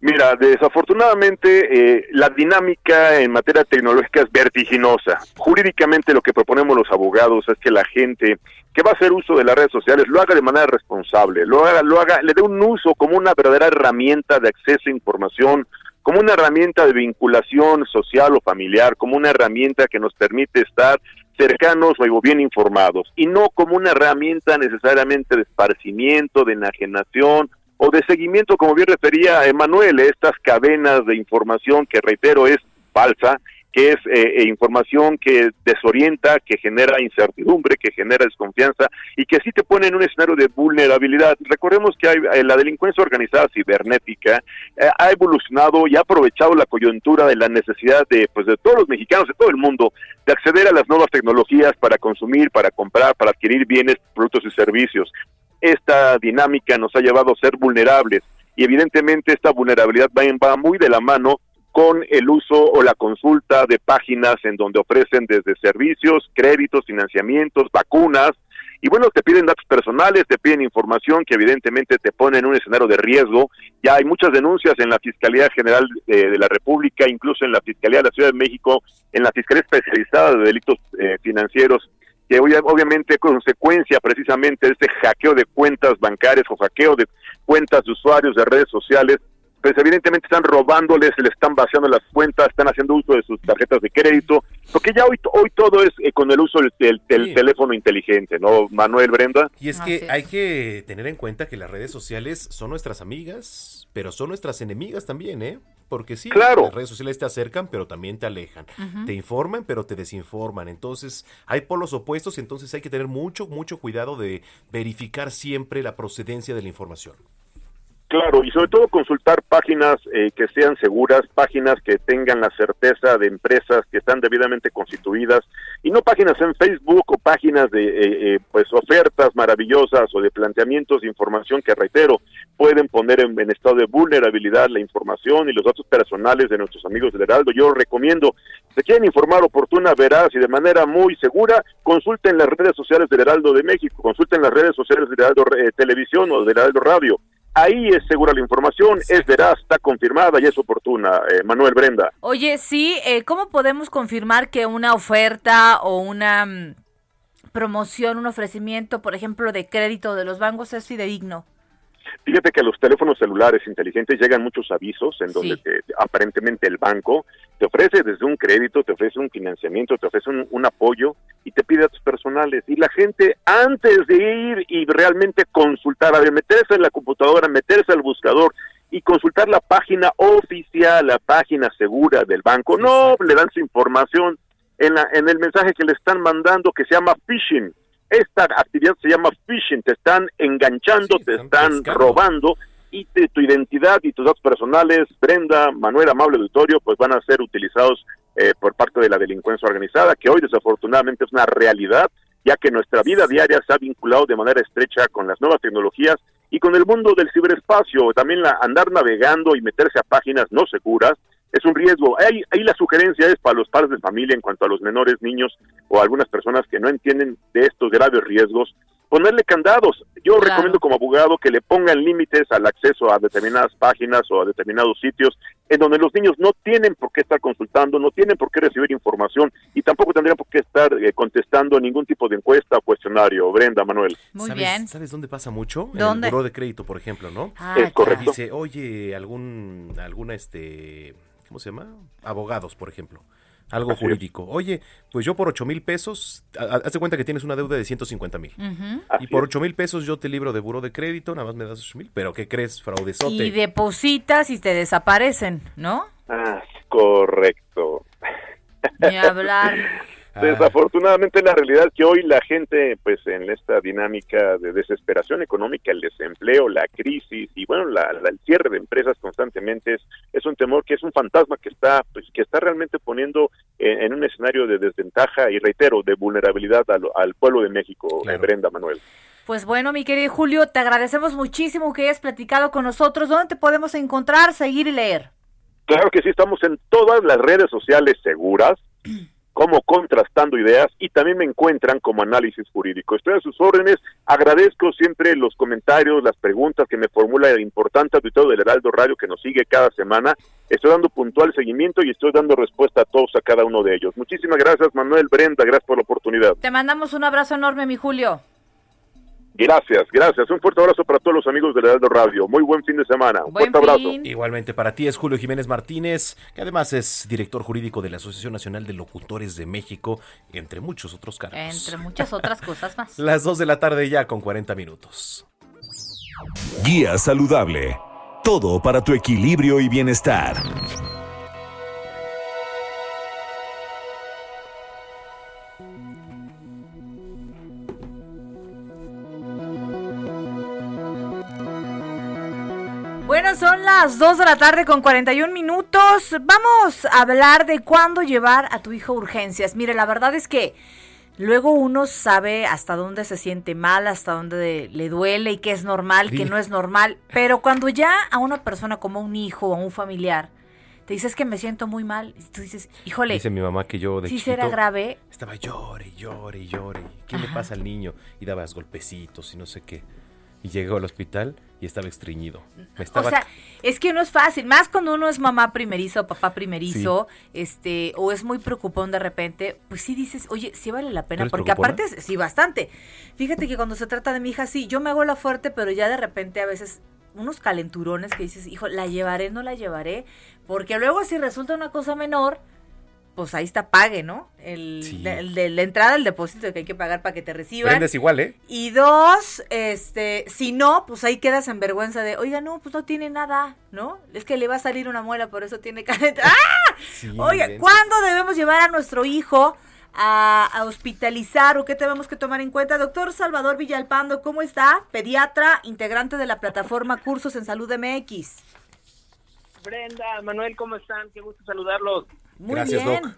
Speaker 10: Mira, desafortunadamente eh, la dinámica en materia tecnológica es vertiginosa. Jurídicamente lo que proponemos los abogados es que la gente que va a hacer uso de las redes sociales lo haga de manera responsable, lo haga, lo haga, le dé un uso como una verdadera herramienta de acceso a información, como una herramienta de vinculación social o familiar, como una herramienta que nos permite estar cercanos o bien informados, y no como una herramienta necesariamente de esparcimiento, de enajenación o de seguimiento, como bien refería Emanuel, estas cadenas de información que reitero es falsa, que es eh, eh, información que desorienta, que genera incertidumbre, que genera desconfianza y que sí te pone en un escenario de vulnerabilidad. Recordemos que hay, eh, la delincuencia organizada cibernética eh, ha evolucionado y ha aprovechado la coyuntura de la necesidad de, pues, de todos los mexicanos, de todo el mundo, de acceder a las nuevas tecnologías para consumir, para comprar, para adquirir bienes, productos y servicios. Esta dinámica nos ha llevado a ser vulnerables. Y evidentemente esta vulnerabilidad va, muy de la mano con el uso o la consulta de páginas en donde ofrecen desde servicios, créditos, financiamientos, vacunas, y bueno, te piden datos personales, te piden información que evidentemente te pone en un escenario de riesgo. Ya hay muchas denuncias en la Fiscalía General eh, de la República, incluso en la Fiscalía de la Ciudad de México, en la Fiscalía Especializada de Delitos eh, Financieros, que obvia- obviamente consecuencia precisamente de este hackeo de cuentas bancarias o hackeo de cuentas de usuarios de redes sociales, pues evidentemente están robándoles, le están vaciando las cuentas, están haciendo uso de sus tarjetas de crédito, porque ya hoy, hoy todo es eh, con el uso del, del- del
Speaker 1: Sí.
Speaker 10: teléfono inteligente, ¿no, Manuel Brenda?
Speaker 1: Y es que hay que tener en cuenta que las redes sociales son nuestras amigas, pero son nuestras enemigas también, ¿eh? Porque sí,
Speaker 10: Claro.
Speaker 1: las redes sociales te acercan, pero también te alejan. Te informan, pero te desinforman. Entonces, hay polos opuestos, entonces hay que tener mucho, mucho cuidado de verificar siempre la procedencia de la información.
Speaker 10: Claro, y sobre todo consultar páginas eh, que sean seguras, páginas que tengan la certeza de empresas que están debidamente constituidas y no páginas en Facebook o páginas de eh, eh, pues ofertas maravillosas o de planteamientos de información que reitero pueden poner en, en estado de vulnerabilidad la información y los datos personales de nuestros amigos del Heraldo. Yo recomiendo, si quieren informar oportuna, veraz y de manera muy segura, consulten las redes sociales del Heraldo de México, consulten las redes sociales del Heraldo eh, Televisión o del Heraldo Radio. Ahí es segura la información, es veraz, está confirmada y es oportuna. Eh, Manuel Brenda.
Speaker 2: Oye, sí, eh, ¿cómo podemos confirmar que una oferta o una mm, promoción, un ofrecimiento, por ejemplo, de crédito de los bancos es fidedigno?
Speaker 10: Fíjate que a los teléfonos celulares inteligentes llegan muchos avisos en donde
Speaker 2: Sí.
Speaker 10: te- aparentemente el banco te ofrece desde un crédito, te ofrece un financiamiento, te ofrece un, un apoyo y te pide datos personales. Y la gente antes de ir y realmente consultar, a ver, meterse en la computadora, meterse al buscador y consultar la página oficial, la página segura del banco, no le dan su información en, la, en el mensaje que le están mandando que se llama phishing. Esta actividad se llama phishing, te están enganchando, te están robando y te- tu identidad y tus datos personales, Brenda, Manuel, amable auditorio, pues van a ser utilizados eh, por parte de la delincuencia organizada, que hoy desafortunadamente es una realidad, ya que nuestra vida diaria se ha vinculado de manera estrecha con las nuevas tecnologías y con el mundo del ciberespacio. También la, andar navegando y meterse a páginas no seguras es un riesgo. Ahí, ahí la sugerencia es para los padres de familia en cuanto a los menores, niños o algunas personas que no entienden de estos graves riesgos, ponerle candados. Yo recomiendo como abogado que le pongan límites al acceso a determinadas páginas o a determinados sitios en donde los niños no tienen por qué estar consultando, no tienen por qué recibir información y tampoco tendrían por qué estar eh, contestando ningún tipo de encuesta o cuestionario. Brenda, Manuel.
Speaker 2: Muy
Speaker 1: ¿Sabes,
Speaker 2: bien.
Speaker 1: ¿Sabes dónde pasa mucho?
Speaker 2: ¿Dónde?
Speaker 1: En el buró de crédito, por ejemplo, ¿no?
Speaker 2: Ah, Es correcto.
Speaker 1: Dice, oye, algún, alguna, este, ¿cómo se llama? Abogados, por ejemplo. Algo
Speaker 10: Así es.
Speaker 1: jurídico. Oye, pues yo por 8 mil pesos, ha- ha- haz de cuenta que tienes una deuda de 150 mil. Y por 8 mil pesos yo te libro de buró de crédito, nada más me das 8 mil. Pero ¿qué crees, fraudezote?
Speaker 2: Y depositas y te desaparecen, ¿no?
Speaker 10: Ah, correcto.
Speaker 2: Ni hablar.
Speaker 10: Desafortunadamente la realidad es que hoy la gente, pues en esta dinámica de desesperación económica, el desempleo, la crisis y bueno, la, la- el cierre de empresas constantemente es, es un temor que es un fantasma que está, pues que está realmente poniendo en, en un escenario de desventaja y reitero, de vulnerabilidad al, al pueblo de México, eh, Brenda Manuel.
Speaker 2: Pues bueno, mi querido Julio, te agradecemos muchísimo que hayas platicado con nosotros. ¿Dónde te podemos encontrar, seguir y leer?
Speaker 10: Claro que sí, estamos en todas las redes sociales seguras, como contrastando ideas y también me encuentran como análisis jurídico. Estoy a sus órdenes, agradezco siempre los comentarios, las preguntas que me formula el importante auditorio del Heraldo Radio que nos sigue cada semana. Estoy dando puntual seguimiento y estoy dando respuesta a todos, a cada uno de ellos. Muchísimas gracias Manuel Brenda, gracias por la oportunidad.
Speaker 2: Te mandamos un abrazo enorme, mi Julio.
Speaker 10: Gracias, gracias. Un fuerte abrazo para todos los amigos del Heraldo Radio. Muy buen fin de semana. Un fuerte abrazo.
Speaker 1: Igualmente para ti es Julio Jiménez Martínez, que además es director jurídico de la Asociación Nacional de Locutores de México, entre muchos otros cargos.
Speaker 2: Entre muchas otras cosas más.
Speaker 1: Las 2 de la tarde ya con 40 minutos.
Speaker 5: Guía saludable. Todo para tu equilibrio y bienestar.
Speaker 2: Bueno, son las 2 de la tarde con 41 minutos. Vamos a hablar de cuándo llevar a tu hijo a urgencias. Mire, la verdad es que luego uno sabe hasta dónde se siente mal, hasta dónde le duele y qué es normal, qué no es normal. Pero cuando ya a una persona como un hijo o un familiar te dices que me siento muy mal, y tú dices, híjole,
Speaker 1: Dice mi mamá que yo de
Speaker 2: si será grave.
Speaker 1: estaba llore, llore, llore. ¿Qué le pasa al niño? Y dabas golpecitos y no sé qué. Y llegó al hospital y estaba estreñido. Me estaba
Speaker 2: O sea, es que no es fácil, más cuando uno es mamá primerizo o papá primerizo, este, o es muy preocupón de repente, pues sí dices, oye, sí vale la pena, porque
Speaker 1: preocupona?
Speaker 2: aparte, sí, bastante. Fíjate que cuando se trata de mi hija, sí, yo me hago la fuerte, pero ya de repente a veces unos calenturones que dices, hijo, la llevaré, no la llevaré, porque luego si resulta una cosa menor, pues ahí está, pague, ¿no? El,
Speaker 1: Sí.
Speaker 2: de, el de la entrada, el depósito que hay que pagar para que te reciban.
Speaker 1: Brenda es igual, ¿eh?
Speaker 2: Y dos, este, si no, pues ahí quedas en vergüenza de, oiga, no, pues no tiene nada, ¿no? Es que le va a salir una muela, por eso tiene calentura. ¡Ah!
Speaker 1: Sí,
Speaker 2: Oiga,
Speaker 1: Brenda.
Speaker 2: ¿cuándo debemos llevar a nuestro hijo a, a hospitalizar o qué tenemos que tomar en cuenta? Doctor Salvador Villalpando, ¿cómo está? Pediatra, integrante de la plataforma Cursos en Salud MX.
Speaker 11: Brenda, Manuel, ¿cómo están? Qué gusto saludarlos.
Speaker 2: Muy
Speaker 1: Gracias,
Speaker 2: bien.
Speaker 1: Doc.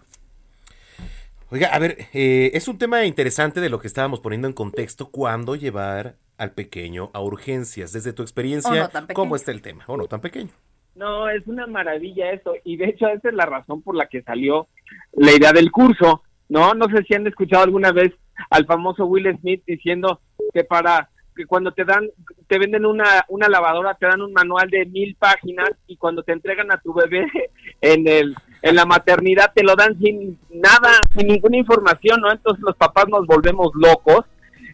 Speaker 1: Oiga, a ver, eh, es un tema interesante de lo que estábamos poniendo en contexto, cuándo llevar al pequeño a urgencias. Desde tu experiencia,
Speaker 11: no.
Speaker 1: ¿cómo está el tema? O no tan pequeño.
Speaker 11: No, es una maravilla eso. Y de hecho, esa es la razón por la que salió la idea del curso. No, no sé si han escuchado alguna vez al famoso Will Smith diciendo que para que cuando te dan, te venden una, una lavadora, te dan un manual de mil páginas y cuando te entregan a tu bebé en el en la maternidad te lo dan sin nada, sin ninguna información, ¿no? Entonces los papás nos volvemos locos.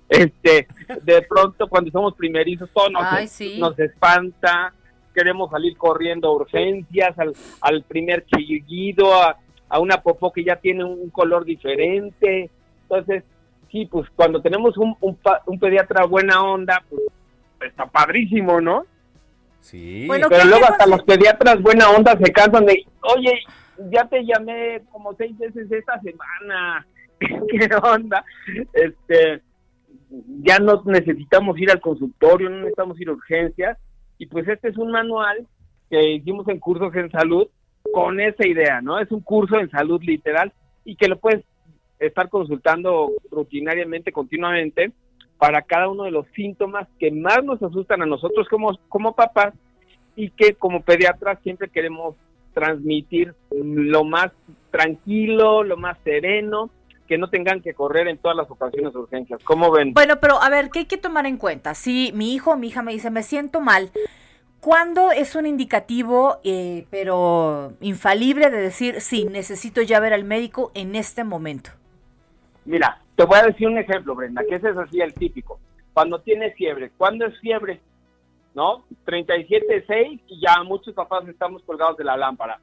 Speaker 11: Este, de pronto cuando somos primerizos todo nos,
Speaker 2: Ay, sí.
Speaker 11: nos espanta, queremos salir corriendo a urgencias, al, al primer chillido, a, a una popó que ya tiene un color diferente. Entonces, sí, pues cuando tenemos un, un, pa- un pediatra buena onda, pues está padrísimo, ¿no?
Speaker 1: Sí.
Speaker 2: Bueno,
Speaker 11: Pero
Speaker 2: ¿qué
Speaker 11: luego hasta los pediatras buena onda se cansan de, oye, ya te llamé como seis veces esta semana, ¿qué onda? Este, ya no necesitamos ir al consultorio, no necesitamos ir a urgencias, y pues este es un manual que hicimos en cursos en salud con esa idea, ¿no? Es un curso en salud literal y que lo puedes estar consultando rutinariamente, continuamente, para cada uno de los síntomas que más nos asustan a nosotros como, como papás y que como pediatras siempre queremos transmitir lo más tranquilo, lo más sereno, que no tengan que correr en todas las ocasiones de urgencias. ¿Cómo ven?
Speaker 2: Bueno, pero a ver, ¿qué hay que tomar en cuenta? Si mi hijo o mi hija me dice, me siento mal, ¿cuándo es un indicativo, eh, pero infalible, de decir, sí, necesito ya ver al médico en este momento?
Speaker 11: Mira, te voy a decir un ejemplo, Brenda, que ese es así el típico. Cuando tienes fiebre, ¿cuándo es fiebre? ¿No? 37.6 y ya muchos papás estamos colgados de la lámpara.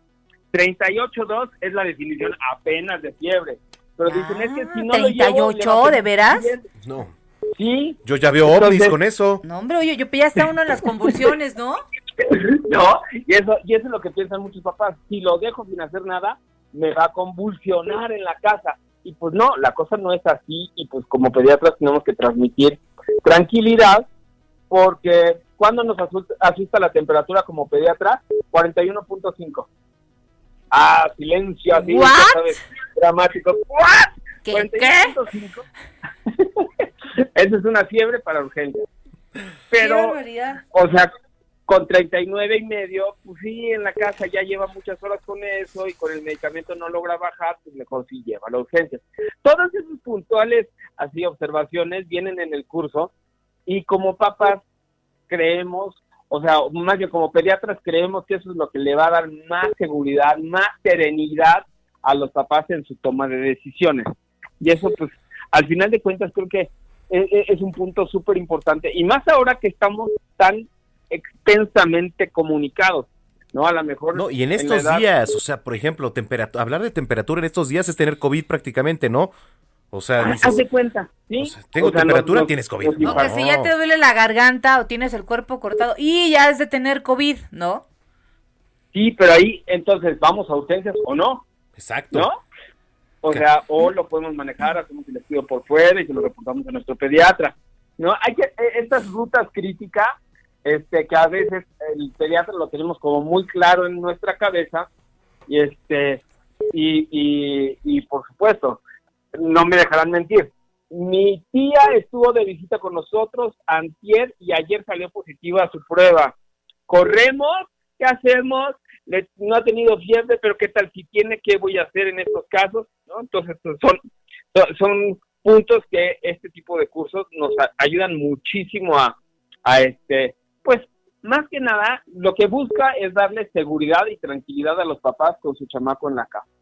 Speaker 11: 38.2 es la definición apenas de fiebre. Pero dicen, es que si no lo llevo, le va a
Speaker 2: 38, ¿de
Speaker 11: pedir
Speaker 2: veras?
Speaker 1: No.
Speaker 11: Sí.
Speaker 1: Yo ya veo ovnis
Speaker 11: Entonces-
Speaker 1: con eso.
Speaker 2: No, hombre, oye, yo ya está uno en las convulsiones, ¿no?
Speaker 11: no, y eso, y eso es lo que piensan muchos papás. Si lo dejo sin hacer nada, me va a convulsionar en la casa. Y pues no, la cosa no es así. Y pues como pediatras tenemos que transmitir tranquilidad, porque cuando nos asusta, asusta la temperatura como pediatra, 41.5. Ah, silencio, así, dramático. ¿What?
Speaker 2: ¿Qué?
Speaker 11: 41.5. Esa es una fiebre para urgencia. Pero,
Speaker 2: Qué
Speaker 11: o sea, con 39 y medio, pues sí, en la casa ya lleva muchas horas con eso y con el medicamento no logra bajar, pues mejor sí lleva la urgencia. Todas esas puntuales, así, observaciones vienen en el curso y como papás creemos, o sea, más bien como pediatras creemos que eso es lo que le va a dar más seguridad, más serenidad a los papás en su toma de decisiones. Y eso, pues, al final de cuentas, creo que es, es un punto súper importante. Y más ahora que estamos tan extensamente comunicados, ¿no? A lo mejor...
Speaker 1: No, y en estos
Speaker 11: edad-
Speaker 1: días, o sea, por ejemplo, temperatura, hablar de temperatura en estos días es tener COVID prácticamente, ¿no? O sea,
Speaker 11: Ah,
Speaker 1: dices,
Speaker 11: Haz de cuenta, ¿sí?
Speaker 1: tengo
Speaker 11: O sea,
Speaker 1: temperatura,
Speaker 11: nos-
Speaker 1: tienes COVID.
Speaker 11: nos
Speaker 2: O que si ya te duele la garganta o tienes el cuerpo cortado y ya es de tener COVID, ¿no?
Speaker 11: Sí, pero ahí entonces vamos a urgencias o no,
Speaker 1: Exacto.
Speaker 11: ¿no? O sea, o lo podemos manejar, hacemos el estudio por fuera y se lo reportamos a nuestro pediatra. No, hay que eh, estas rutas críticas, este, que a veces el pediatra lo tenemos como muy claro en nuestra cabeza y este y, y, y por supuesto no me dejarán mentir. Mi tía estuvo de visita con nosotros antier y ayer salió positiva a su prueba. Corremos, ¿qué hacemos? No ha tenido fiebre, pero ¿qué tal si tiene? ¿Qué voy a hacer en estos casos? ¿No? Entonces, pues, son, puntos que este tipo de cursos nos ayudan muchísimo a, a este, pues, más que nada, lo que busca es darle seguridad y tranquilidad a los papás con su chamaco en la casa.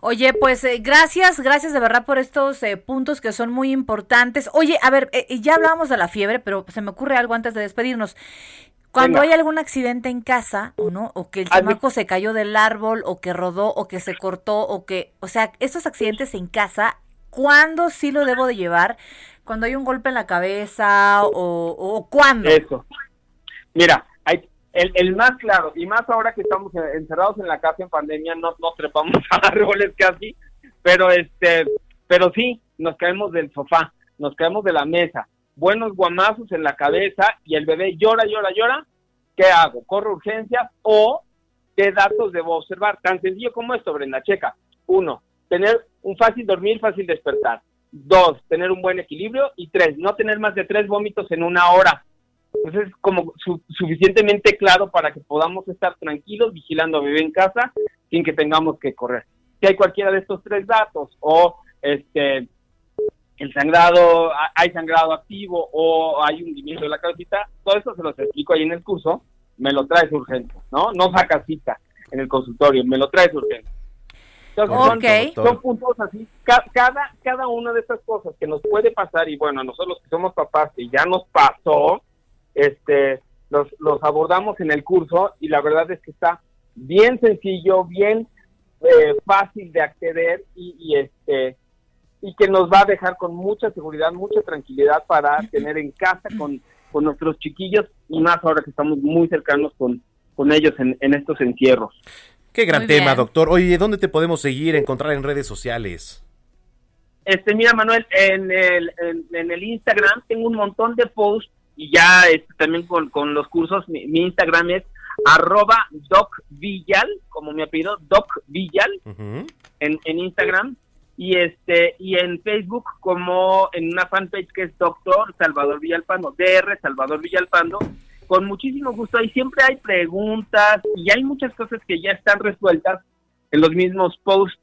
Speaker 2: Oye, pues eh, gracias, gracias de verdad por estos eh, puntos que son muy importantes. Oye, a ver, eh, ya hablábamos de la fiebre, pero se me ocurre algo antes de despedirnos. Cuando
Speaker 12: Venga.
Speaker 2: hay algún accidente en casa, o no, o que el chamaco se cayó del árbol, o que rodó, o que se cortó, o que, o sea, estos accidentes en casa, ¿cuándo sí lo debo de llevar? Cuando hay un golpe en la cabeza, o, o cuándo.
Speaker 11: Eso. Mira, el, el más claro, y más ahora que estamos en- encerrados en la casa en pandemia, no nos trepamos a árboles casi, pero este, pero sí, nos caemos del sofá, nos caemos de la mesa, buenos guamazos en la cabeza y el bebé llora, llora, llora, ¿qué hago? ¿Corro urgencias o qué datos debo observar? Tan sencillo como esto, Brenda, checa. Uno, tener un fácil dormir, fácil despertar. Dos, tener un buen equilibrio. Y tres, no tener más de tres vómitos en una hora. Entonces, como su- suficientemente claro para que podamos estar tranquilos vigilando a bebé en casa sin que tengamos que correr. Si hay cualquiera de estos tres datos o este el sangrado, ha- hay sangrado activo o hay hundimiento de la cabecita, todo eso se los explico ahí en el curso, me lo traes urgente, ¿no? No sacas cita en el consultorio, me lo traes urgente. Entonces, son-
Speaker 2: Ok.
Speaker 11: son, puntos así, ca- cada, cada una de estas cosas que nos puede pasar, y bueno, a nosotros que somos papás, que ya nos pasó, este, los, los abordamos en el curso y la verdad es que está bien sencillo, bien eh, fácil de acceder y, y este y que nos va a dejar con mucha seguridad, mucha tranquilidad para tener en casa con, con nuestros chiquillos y más ahora que estamos muy cercanos con, con ellos en, en estos encierros.
Speaker 1: Qué gran
Speaker 11: Muy
Speaker 1: tema,
Speaker 11: bien.
Speaker 1: doctor. Oye, ¿dónde te podemos seguir, encontrar en redes sociales?
Speaker 11: Este, mira, Manuel, en el, en, en el Instagram tengo un montón de posts y ya este, también con, con los cursos, mi, mi Instagram es arroba docvillal, como mi apellido, docvillal, en, en Instagram y este y en Facebook como en una fanpage que es Doctor Salvador Villalpando, DR Salvador Villalpando, con muchísimo gusto. Ahí siempre hay preguntas y hay muchas cosas que ya están resueltas en los mismos posts.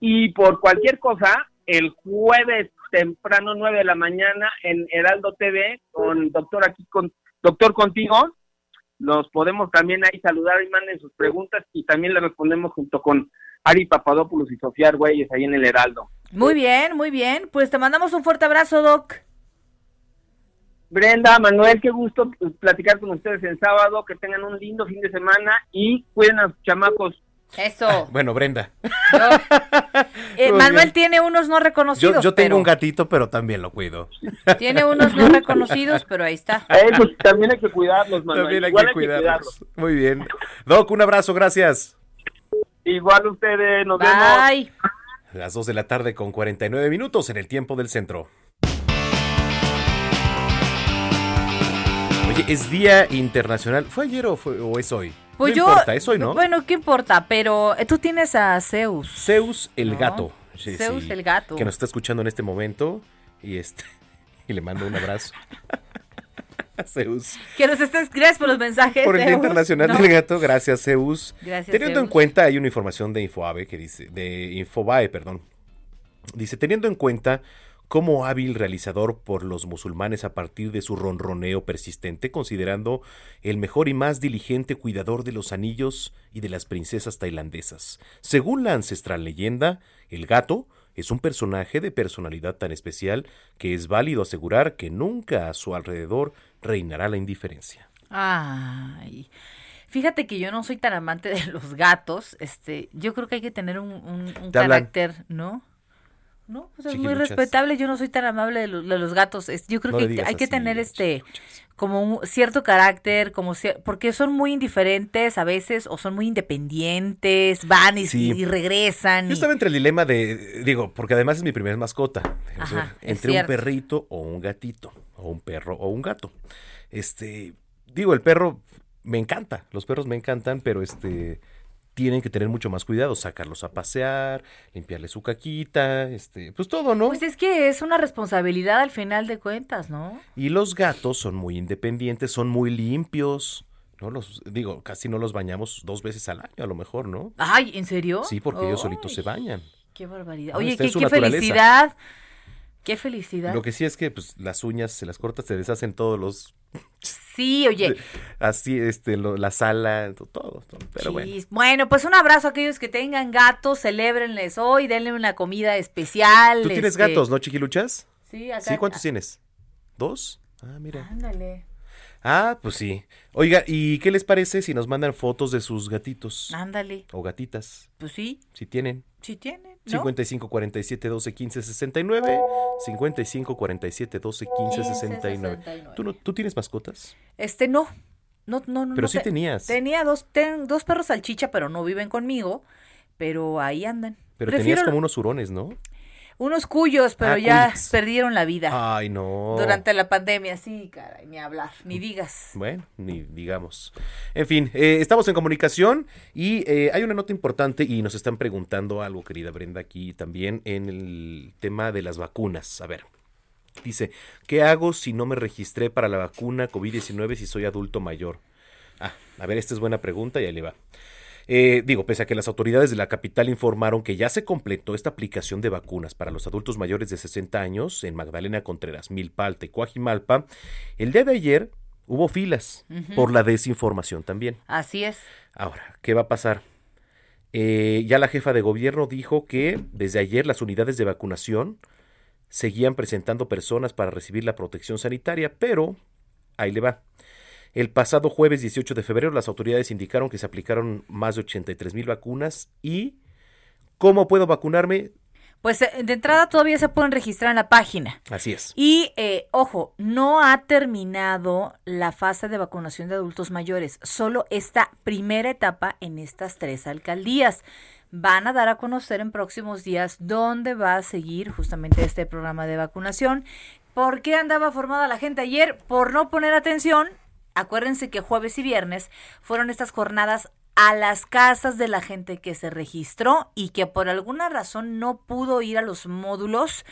Speaker 11: Y por cualquier cosa, el jueves temprano, 9 de la mañana, en Heraldo TV, con Doctor aquí, con Doctor Contigo, los podemos también ahí saludar y manden sus preguntas y también le respondemos junto con Ari Papadopoulos y Sofía Argüelles ahí en el Heraldo.
Speaker 2: Muy bien, muy bien. Pues te mandamos un fuerte abrazo, Doc.
Speaker 11: Brenda, Manuel, qué gusto platicar con ustedes el sábado, que tengan un lindo fin de semana y cuiden a sus chamacos.
Speaker 2: Eso.
Speaker 1: Bueno, Brenda.
Speaker 2: Eh, Manuel tiene unos no reconocidos.
Speaker 1: Yo, yo tengo
Speaker 2: pero
Speaker 1: un gatito, pero también lo cuido.
Speaker 2: Tiene unos no reconocidos, pero ahí está.
Speaker 11: Eh, pues, también hay que cuidarlos, Manuel.
Speaker 1: También hay
Speaker 11: Igual
Speaker 1: que cuidarlos. Muy bien. Doc, un abrazo, gracias.
Speaker 11: Igual ustedes, nos
Speaker 2: Bye.
Speaker 11: vemos.
Speaker 1: Las 2 de la tarde con 49 minutos en el tiempo del centro. Oye, es Día Internacional. ¿Fue ayer o, fue, o es hoy?
Speaker 2: Pues
Speaker 1: no
Speaker 2: yo.
Speaker 1: importa, es hoy, ¿no?
Speaker 2: Bueno, ¿qué importa? Pero eh, tú tienes a Zeus.
Speaker 1: Zeus el
Speaker 2: ¿no?
Speaker 1: gato. Sí,
Speaker 2: Zeus
Speaker 1: sí,
Speaker 2: el gato.
Speaker 1: Que nos está escuchando en este momento. Y este y le mando un abrazo. Zeus.
Speaker 2: Que nos estés, gracias por los mensajes.
Speaker 1: Por el Día. Internacional
Speaker 2: No.
Speaker 1: del Gato, gracias Zeus.
Speaker 2: Gracias,
Speaker 1: Teniendo en cuenta, hay una información de Infoabe que dice, de Infobae, perdón. Dice, teniendo en cuenta cómo hábil realizador por los musulmanes a partir de su ronroneo persistente, considerando el mejor y más diligente cuidador de los anillos y de las princesas tailandesas. Según la ancestral leyenda, el gato es un personaje de personalidad tan especial que es válido asegurar que nunca a su alrededor reinará la indiferencia.
Speaker 2: Ay. Fíjate que yo no soy tan amante de los gatos. Este, yo creo que hay que tener un, un- carácter, ¿no? No, pues es muy respetable. Yo no soy tan amable de los, de los gatos. Yo creo
Speaker 1: No
Speaker 2: que hay que
Speaker 1: así,
Speaker 2: tener este como un cierto carácter, como cier- porque son muy indiferentes a veces o son muy independientes, van y,
Speaker 1: Sí.
Speaker 2: y regresan.
Speaker 1: Yo
Speaker 2: y-
Speaker 1: estaba entre el dilema de, digo, porque además es mi primera mascota, o
Speaker 2: Ajá,
Speaker 1: entre un perrito o un gatito, o un perro o un gato. Este, digo, el perro me encanta, los perros me encantan, pero este tienen que tener mucho más cuidado, sacarlos a pasear, limpiarle su caquita, este, pues todo, ¿no?
Speaker 2: Pues es que es una responsabilidad al final de cuentas, ¿no?
Speaker 1: Y los gatos son muy independientes, son muy limpios. No los digo, casi no los bañamos dos veces al año, a lo mejor, ¿no?
Speaker 2: Ay, ¿en serio?
Speaker 1: Sí, porque ellos solitos se bañan.
Speaker 2: Qué barbaridad. Oye, qué, felicidad. Qué felicidad.
Speaker 1: Lo que sí es que pues las uñas se las cortas, se deshacen todos los
Speaker 2: Sí, oye.
Speaker 1: así este lo- la sala, to- todo, todo. Pero bueno.
Speaker 2: Bueno, pues un abrazo a aquellos que tengan gatos, celébrenles hoy, denle una comida especial.
Speaker 1: Tú tienes
Speaker 2: este,
Speaker 1: gatos, ¿no, chiquiluchas?
Speaker 2: Sí, acá.
Speaker 1: Sí, ¿cuántos tienes? ¿Dos? Ah, mira.
Speaker 2: Ándale.
Speaker 1: Ah, pues sí. Oiga, ¿y qué les parece si nos mandan fotos de sus gatitos
Speaker 2: Ándale.
Speaker 1: o gatitas?
Speaker 2: Pues sí,
Speaker 1: Si tienen.
Speaker 2: sí tienen, ¿no?
Speaker 1: 55 47 12 15 69 55 47 12 15 69. ¿Tú, no, ¿Tú tienes mascotas?
Speaker 2: Este no. No, no, no.
Speaker 1: Pero
Speaker 2: no
Speaker 1: sí
Speaker 2: te-
Speaker 1: tenías.
Speaker 2: Tenía dos, ten- dos perros salchicha, pero no viven conmigo. Pero ahí andan.
Speaker 1: Pero
Speaker 2: Prefiero
Speaker 1: tenías como unos hurones, ¿no?
Speaker 2: Unos cuyos, pero
Speaker 1: Ah,
Speaker 2: ya
Speaker 1: cuyos.
Speaker 2: perdieron la vida.
Speaker 1: Ay, no.
Speaker 2: Durante la pandemia, sí, caray, ni hablar, ni digas.
Speaker 1: Bueno, ni digamos. En fin, eh, estamos en comunicación y eh, hay una nota importante y nos están preguntando algo, querida Brenda, aquí también en el tema de las vacunas. A ver, dice, ¿qué hago si no me registré para la vacuna COVID-19 si soy adulto mayor? Ah, a ver, esta es buena pregunta y ahí le va. Eh, digo, pese a que las autoridades de la capital informaron que ya se completó esta aplicación de vacunas para los adultos mayores de 60 años en Magdalena Contreras, Milpalta y Coajimalpa, el día de ayer hubo filas por la desinformación también.
Speaker 2: Así es.
Speaker 1: Ahora, ¿qué va a pasar? Eh, ya la jefa de gobierno dijo que desde ayer las unidades de vacunación seguían presentando personas para recibir la protección sanitaria, pero ahí le va. El pasado jueves 18 de febrero las autoridades indicaron que se aplicaron más de 83 mil vacunas y ¿cómo puedo vacunarme?
Speaker 2: Pues eh, de entrada todavía se pueden registrar en la página.
Speaker 1: Así es.
Speaker 2: Y, eh, ojo, no ha terminado la fase de vacunación de adultos mayores, solo esta primera etapa en estas tres alcaldías. Van a dar a conocer en próximos días dónde va a seguir justamente este programa de vacunación. ¿Por qué andaba formada la gente ayer? Por no poner atención. Acuérdense que jueves y viernes fueron estas jornadas a las casas de la gente que se registró y que por alguna razón no pudo ir a los módulos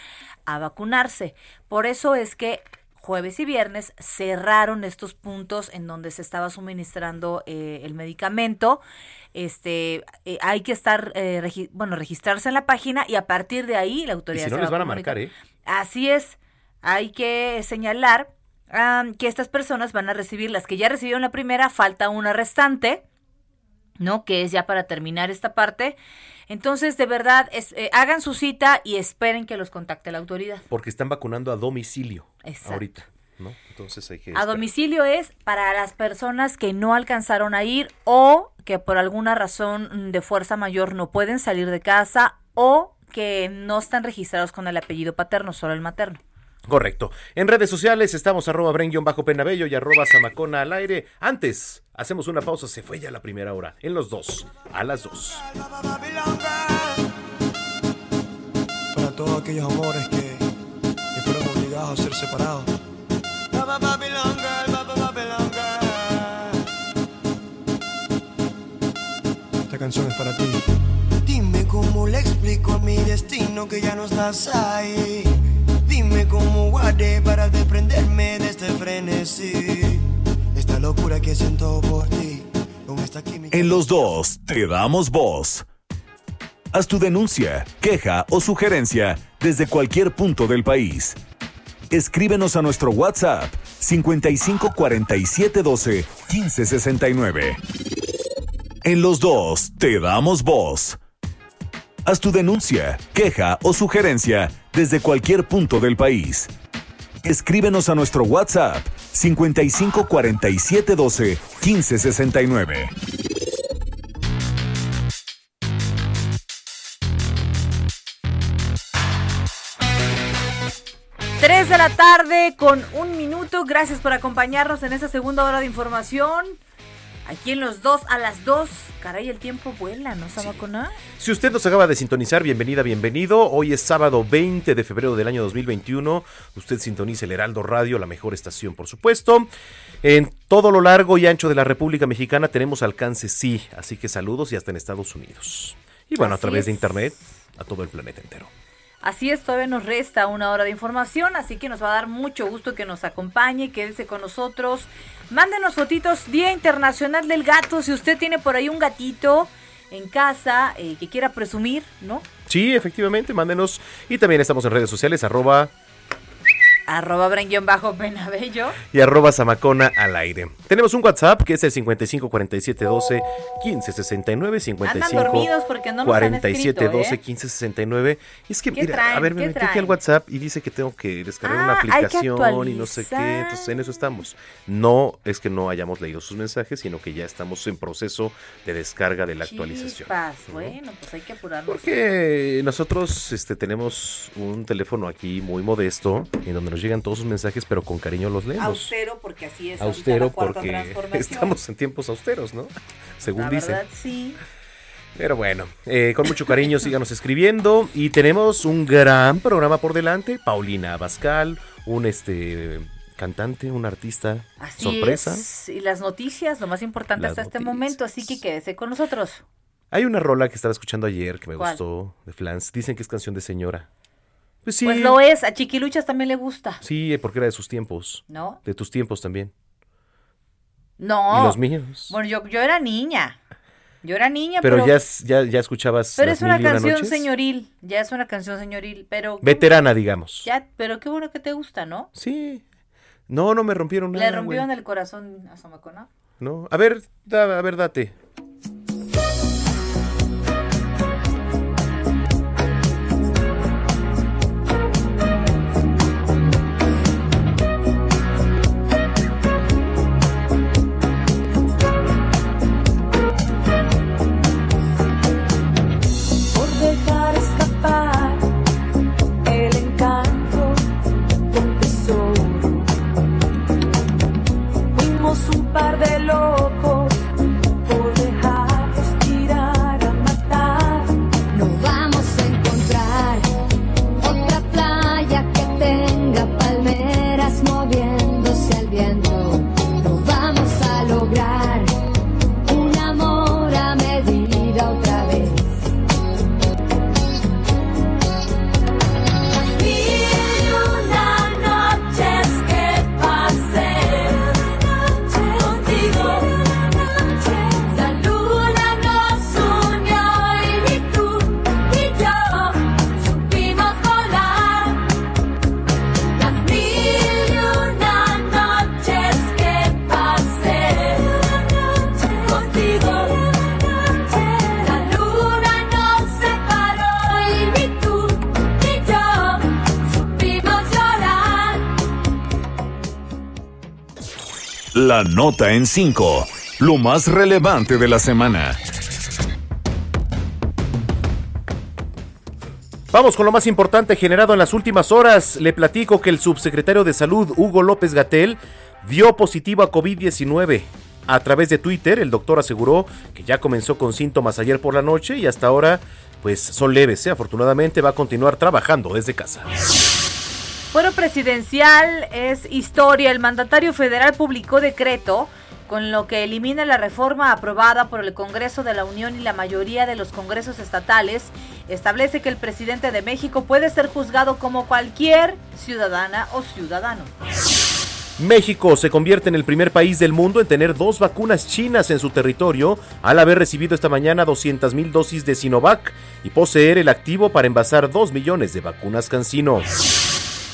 Speaker 2: a vacunarse. Por eso es que jueves y viernes cerraron estos puntos en donde se estaba suministrando eh, el medicamento. Este, eh, hay que estar, eh, regi- bueno, registrarse en la página y a partir de ahí la
Speaker 1: Y
Speaker 2: autoridad
Speaker 1: si no
Speaker 2: se
Speaker 1: les
Speaker 2: va
Speaker 1: van a marcar, ¿eh?
Speaker 2: Así es. Hay que señalar que estas personas van a recibir, las que ya recibieron la primera, falta una restante, ¿no? Que es ya para terminar esta parte. Entonces, de verdad, es- eh, hagan su cita y esperen que los contacte la autoridad.
Speaker 1: Porque están vacunando a domicilio
Speaker 2: Exacto.
Speaker 1: ahorita, ¿no? Entonces hay que
Speaker 2: A
Speaker 1: esperar.
Speaker 2: domicilio es para las personas que no alcanzaron a ir o que por alguna razón de fuerza mayor no pueden salir de casa o que no están registrados con el apellido paterno, solo el materno.
Speaker 1: Correcto. En redes sociales estamos arroba bajo penabello y arroba zamacona al aire. Antes, hacemos una pausa, se fue ya la primera hora. En los dos, a las dos.
Speaker 12: Para todos aquellos amores que fueron obligados a ser separados. Esta canción es para ti.
Speaker 13: Le explico a mi destino que ya no estás ahí. Dime cómo guardé para desprenderme de este frenesí. que siento por ti. Con esta química.
Speaker 5: En los dos te damos voz. Haz tu denuncia, queja o sugerencia desde cualquier punto del país. Escríbenos a nuestro WhatsApp 55 47 12 15 69. En los dos te damos voz. Haz tu denuncia, queja o sugerencia desde cualquier punto del país. Escríbenos a nuestro WhatsApp 55 47 12 15 69.
Speaker 2: Tres de la tarde con un minuto. Gracias por acompañarnos en esta segunda hora de información. Aquí en los dos a las dos. Caray, el tiempo vuela, ¿no, Sabacona?
Speaker 1: Si usted nos acaba de sintonizar, bienvenida, bienvenido. Hoy es sábado 20 de febrero del año 2021. Usted sintoniza el Heraldo Radio, la mejor estación, por supuesto. En todo lo largo y ancho de la República Mexicana tenemos alcance, sí. Así que saludos y hasta en Estados Unidos. Y bueno,
Speaker 2: Así
Speaker 1: a través de internet, a todo el planeta entero.
Speaker 2: Así es, todavía nos resta una hora de información, así que nos va a dar mucho gusto que nos acompañe, quédese con nosotros. Mándenos fotitos, Día Internacional del Gato, si usted tiene por ahí un gatito en casa eh, que quiera presumir, ¿no?
Speaker 1: Sí, efectivamente, mándenos. Y también estamos en redes sociales, arroba
Speaker 2: Arroba bajo penabello.
Speaker 1: y arroba zamacona al aire. Tenemos un WhatsApp que es el 55 47 12 15 69 55
Speaker 2: Andan dormidos porque no nos han
Speaker 1: 47
Speaker 2: escrito,
Speaker 1: 12
Speaker 2: ¿eh?
Speaker 1: 15 69. Y es que,
Speaker 2: ¿Qué
Speaker 1: mira,
Speaker 2: traen?
Speaker 1: a ver, me
Speaker 2: ¿Qué
Speaker 1: metí aquí al WhatsApp y dice que tengo que descargar una
Speaker 2: Ah, que
Speaker 1: aplicación y no sé qué. Entonces, en eso estamos. No es que no hayamos leído sus mensajes, sino que ya estamos en proceso de descarga de la actualización.
Speaker 2: Chispas, bueno, pues hay que apurarnos.
Speaker 1: Porque nosotros este, tenemos un teléfono aquí muy modesto, en donde nos llegan todos sus mensajes, pero con cariño los leemos.
Speaker 2: Austero, porque así es.
Speaker 1: Austero porque estamos en tiempos austeros, ¿no? Según
Speaker 2: La
Speaker 1: dicen.
Speaker 2: verdad, sí.
Speaker 1: Pero bueno, eh, con mucho cariño síganos escribiendo y tenemos un gran programa por delante. Paulina Abascal, un este cantante, un artista
Speaker 2: Así
Speaker 1: sorpresa.
Speaker 2: es. Y las noticias, lo más importante
Speaker 1: Las
Speaker 2: hasta este momento, así que quédese con nosotros.
Speaker 1: Hay una rola que estaba escuchando ayer que me
Speaker 2: ¿Cuál?
Speaker 1: gustó de Flans. Dicen que es canción de señora. Pues sí.
Speaker 2: Pues lo es, a Chiquiluchas también le gusta,
Speaker 1: Sí, porque era de sus tiempos.
Speaker 2: ¿no?
Speaker 1: De tus tiempos también.
Speaker 2: No.
Speaker 1: Y los míos.
Speaker 2: Bueno, yo, yo era niña. Yo era niña,
Speaker 1: Pero,
Speaker 2: pero.
Speaker 1: ya, ya, ya escuchabas.
Speaker 2: pero es una canción señoril. Ya es una canción señoril, pero.
Speaker 1: Veterana, digamos.
Speaker 2: Ya, pero qué bueno que te gusta, ¿no?
Speaker 1: Sí. No, no me rompieron nada.
Speaker 2: Le rompieron el corazón a Samacona.
Speaker 1: No. A ver, da- a ver, date.
Speaker 4: La
Speaker 5: nota en 5. Lo más relevante de la semana.
Speaker 1: Vamos con lo más importante generado en las últimas horas. Le platico que el subsecretario de Salud, Hugo López Gatel, dio positivo a COVID-19. A través de Twitter, el doctor aseguró que ya comenzó con síntomas ayer por la noche y hasta ahora, pues son leves. ¿eh? Afortunadamente va a continuar trabajando desde casa.
Speaker 2: Fuero presidencial es historia. El mandatario federal publicó decreto con lo que elimina la reforma aprobada por el Congreso de la Unión y la mayoría de los congresos estatales. Establece que el presidente de México puede ser juzgado como cualquier ciudadana o ciudadano.
Speaker 1: México se convierte en el primer país del mundo en tener dos vacunas chinas en su territorio al haber recibido esta mañana 200 mil dosis de Sinovac y poseer el activo para envasar 2 millones de vacunas Cancino.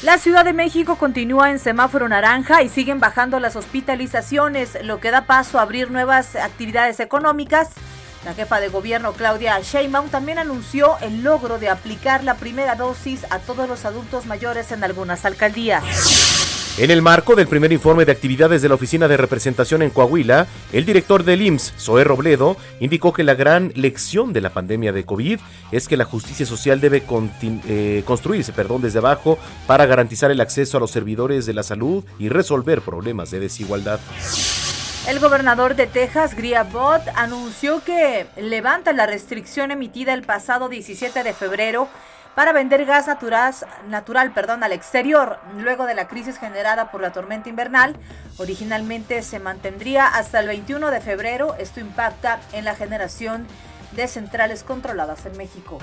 Speaker 2: La Ciudad de México continúa en semáforo naranja y siguen bajando las hospitalizaciones, lo que da paso a abrir nuevas actividades económicas. La jefa de gobierno Claudia Sheinbaum también anunció el logro de aplicar la primera dosis a todos los adultos mayores en algunas alcaldías.
Speaker 1: En el marco del primer informe de actividades de la Oficina de Representación en Coahuila, el director del IMSS, Zoé Robledo, indicó que la gran lección de la pandemia de COVID es que la justicia social debe eh, construirse perdón, desde abajo para garantizar el acceso a los servidores de la salud y resolver problemas de desigualdad.
Speaker 2: El gobernador de Texas, Gria Abbott, anunció que levanta la restricción emitida el pasado 17 de febrero para vender gas natural, natural perdón, al exterior luego de la crisis generada por la tormenta invernal. Originalmente se mantendría hasta el 21 de febrero. Esto impacta en la generación de centrales controladas en México.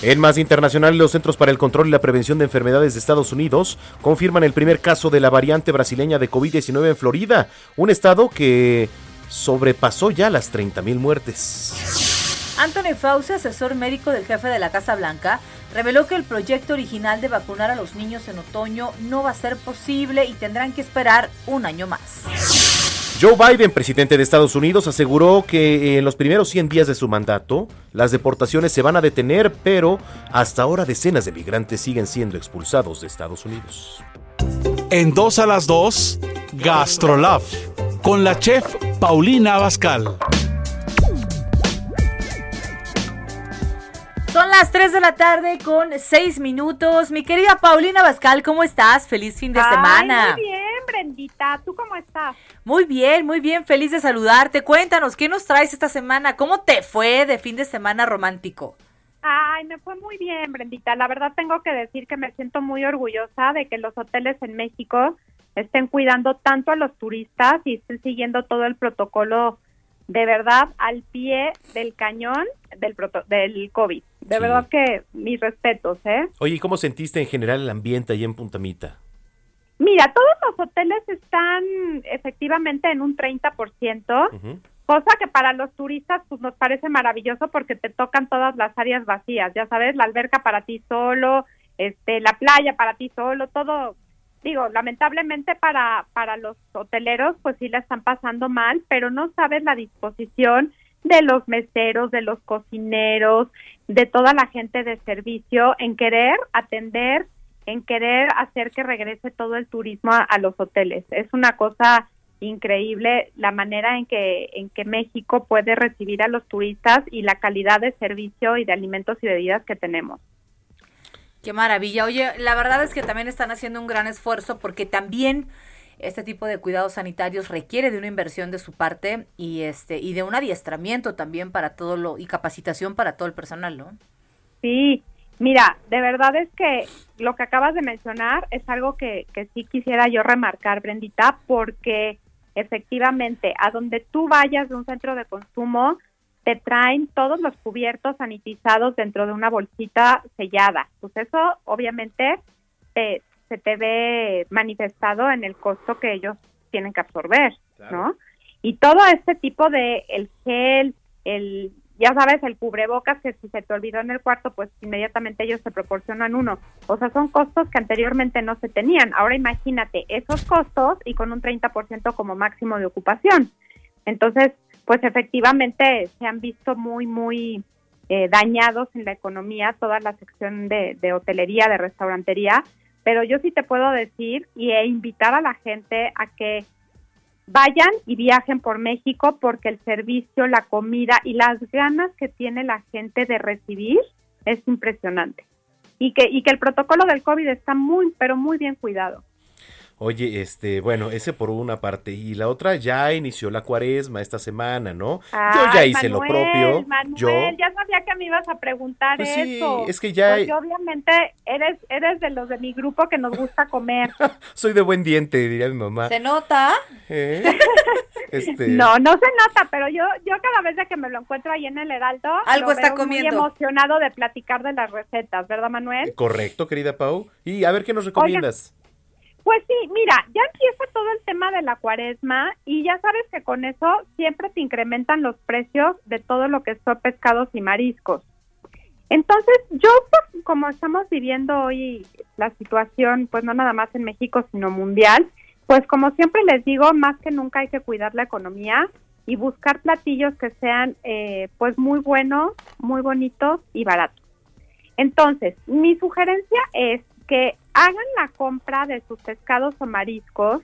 Speaker 1: En más internacional, los Centros para el Control y la Prevención de Enfermedades de Estados Unidos confirman el primer caso de la variante brasileña de COVID-19 en Florida, un estado que sobrepasó ya las 30.000 muertes.
Speaker 2: Anthony Fauci, asesor médico del jefe de la Casa Blanca, reveló que el proyecto original de vacunar a los niños en otoño no va a ser posible y tendrán que esperar un año más.
Speaker 1: Joe Biden, presidente de Estados Unidos, aseguró que en los primeros 100 días de su mandato, las deportaciones se van a detener, pero hasta ahora decenas de migrantes siguen siendo expulsados de Estados Unidos.
Speaker 14: En dos a las dos, Gastrolab, con la chef Paulina Abascal.
Speaker 2: Las 3 de la tarde con 6 minutos. Mi querida Paulina Bascal, ¿cómo estás? Feliz fin de
Speaker 15: Ay,
Speaker 2: semana.
Speaker 15: muy bien, Brendita. ¿Tú cómo estás?
Speaker 2: Muy bien, muy bien, feliz de saludarte. Cuéntanos, ¿qué nos traes esta semana? ¿Cómo te fue de fin de semana romántico?
Speaker 15: Ay, me fue muy bien, Brendita. La verdad tengo que decir que me siento muy orgullosa de que los hoteles en México estén cuidando tanto a los turistas y estén siguiendo todo el protocolo de verdad al pie del cañón del proto- del COVID. De
Speaker 1: Sí.
Speaker 15: verdad que mis respetos, ¿eh?
Speaker 1: Oye, ¿y cómo sentiste en general el ambiente ahí en Puntamita?
Speaker 15: Mira, todos los hoteles están efectivamente en un 30%.
Speaker 1: Ujú.
Speaker 15: Cosa que para los turistas pues nos parece maravilloso porque te tocan todas las áreas vacías, ya sabes, la alberca para ti solo, este, la playa para ti solo, todo. Digo, lamentablemente para para los hoteleros pues sí la están pasando mal, pero no sabes la disposición de los meseros, de los cocineros, de toda la gente de servicio en querer atender, en querer hacer que regrese todo el turismo a, los hoteles. Es una cosa increíble la manera en que en que México puede recibir a los turistas y la calidad de servicio y de alimentos y bebidas que tenemos.
Speaker 2: Qué maravilla. Oye, la verdad es que también están haciendo un gran esfuerzo porque también este tipo de cuidados sanitarios requiere de una inversión de su parte y este y de un adiestramiento también para todo lo y capacitación para todo el personal, ¿no?
Speaker 15: Sí, mira, de verdad es que lo que acabas de mencionar es algo que, que sí quisiera yo remarcar, Brendita, porque efectivamente a donde tú vayas de un centro de consumo, te traen todos los cubiertos sanitizados dentro de una bolsita sellada. Pues eso obviamente te- se te ve manifestado en el costo que ellos tienen que absorber, ¿no? Y todo este tipo de el gel, el ya sabes, el cubrebocas que si se te olvidó en el cuarto, pues inmediatamente ellos te proporcionan uno. O sea, son costos que anteriormente no se tenían. Ahora imagínate esos costos y con un 30% como máximo de ocupación. Entonces, pues efectivamente se han visto muy, muy eh, dañados en la economía toda la sección de, de hotelería, de restaurantería, pero yo sí te puedo decir y e invitar a la gente a que vayan y viajen por México porque el servicio, la comida y las ganas que tiene la gente de recibir es impresionante. Y que, y que el protocolo del COVID está muy, pero muy bien cuidado.
Speaker 1: Oye, este, bueno, ese por una parte. Y la otra, ya inició la cuaresma esta semana, ¿no? yo ya
Speaker 15: Ay,
Speaker 1: hice lo propio.
Speaker 15: Manuel,
Speaker 1: yo,
Speaker 15: ya sabía que me ibas a preguntar
Speaker 1: Pues sí,
Speaker 15: eso.
Speaker 1: es que ya-
Speaker 15: Porque obviamente eres, eres de los de mi grupo que nos gusta comer.
Speaker 1: soy de buen diente, diría mi mamá.
Speaker 2: ¿Se nota?
Speaker 1: ¿Eh? Este,
Speaker 15: No, no se nota, pero yo, yo cada vez de que me lo encuentro ahí en el Heraldo,
Speaker 2: Algo
Speaker 15: lo
Speaker 2: está
Speaker 15: veo
Speaker 2: comiendo.
Speaker 15: Muy emocionado de platicar de las recetas, ¿verdad, Manuel?
Speaker 1: Correcto, querida Pau. Y a ver qué nos recomiendas.
Speaker 15: Pues sí, mira, ya empieza todo el tema de la cuaresma y ya sabes que con eso siempre te incrementan los precios de todo lo que son pescados y mariscos. Entonces, yo, pues, como estamos viviendo hoy la situación, pues no nada más en México, sino mundial, pues como siempre les digo, más que nunca hay que cuidar la economía y buscar platillos que sean, eh, pues, muy buenos, muy bonitos y baratos. Entonces, mi sugerencia es que hagan la compra de sus pescados o mariscos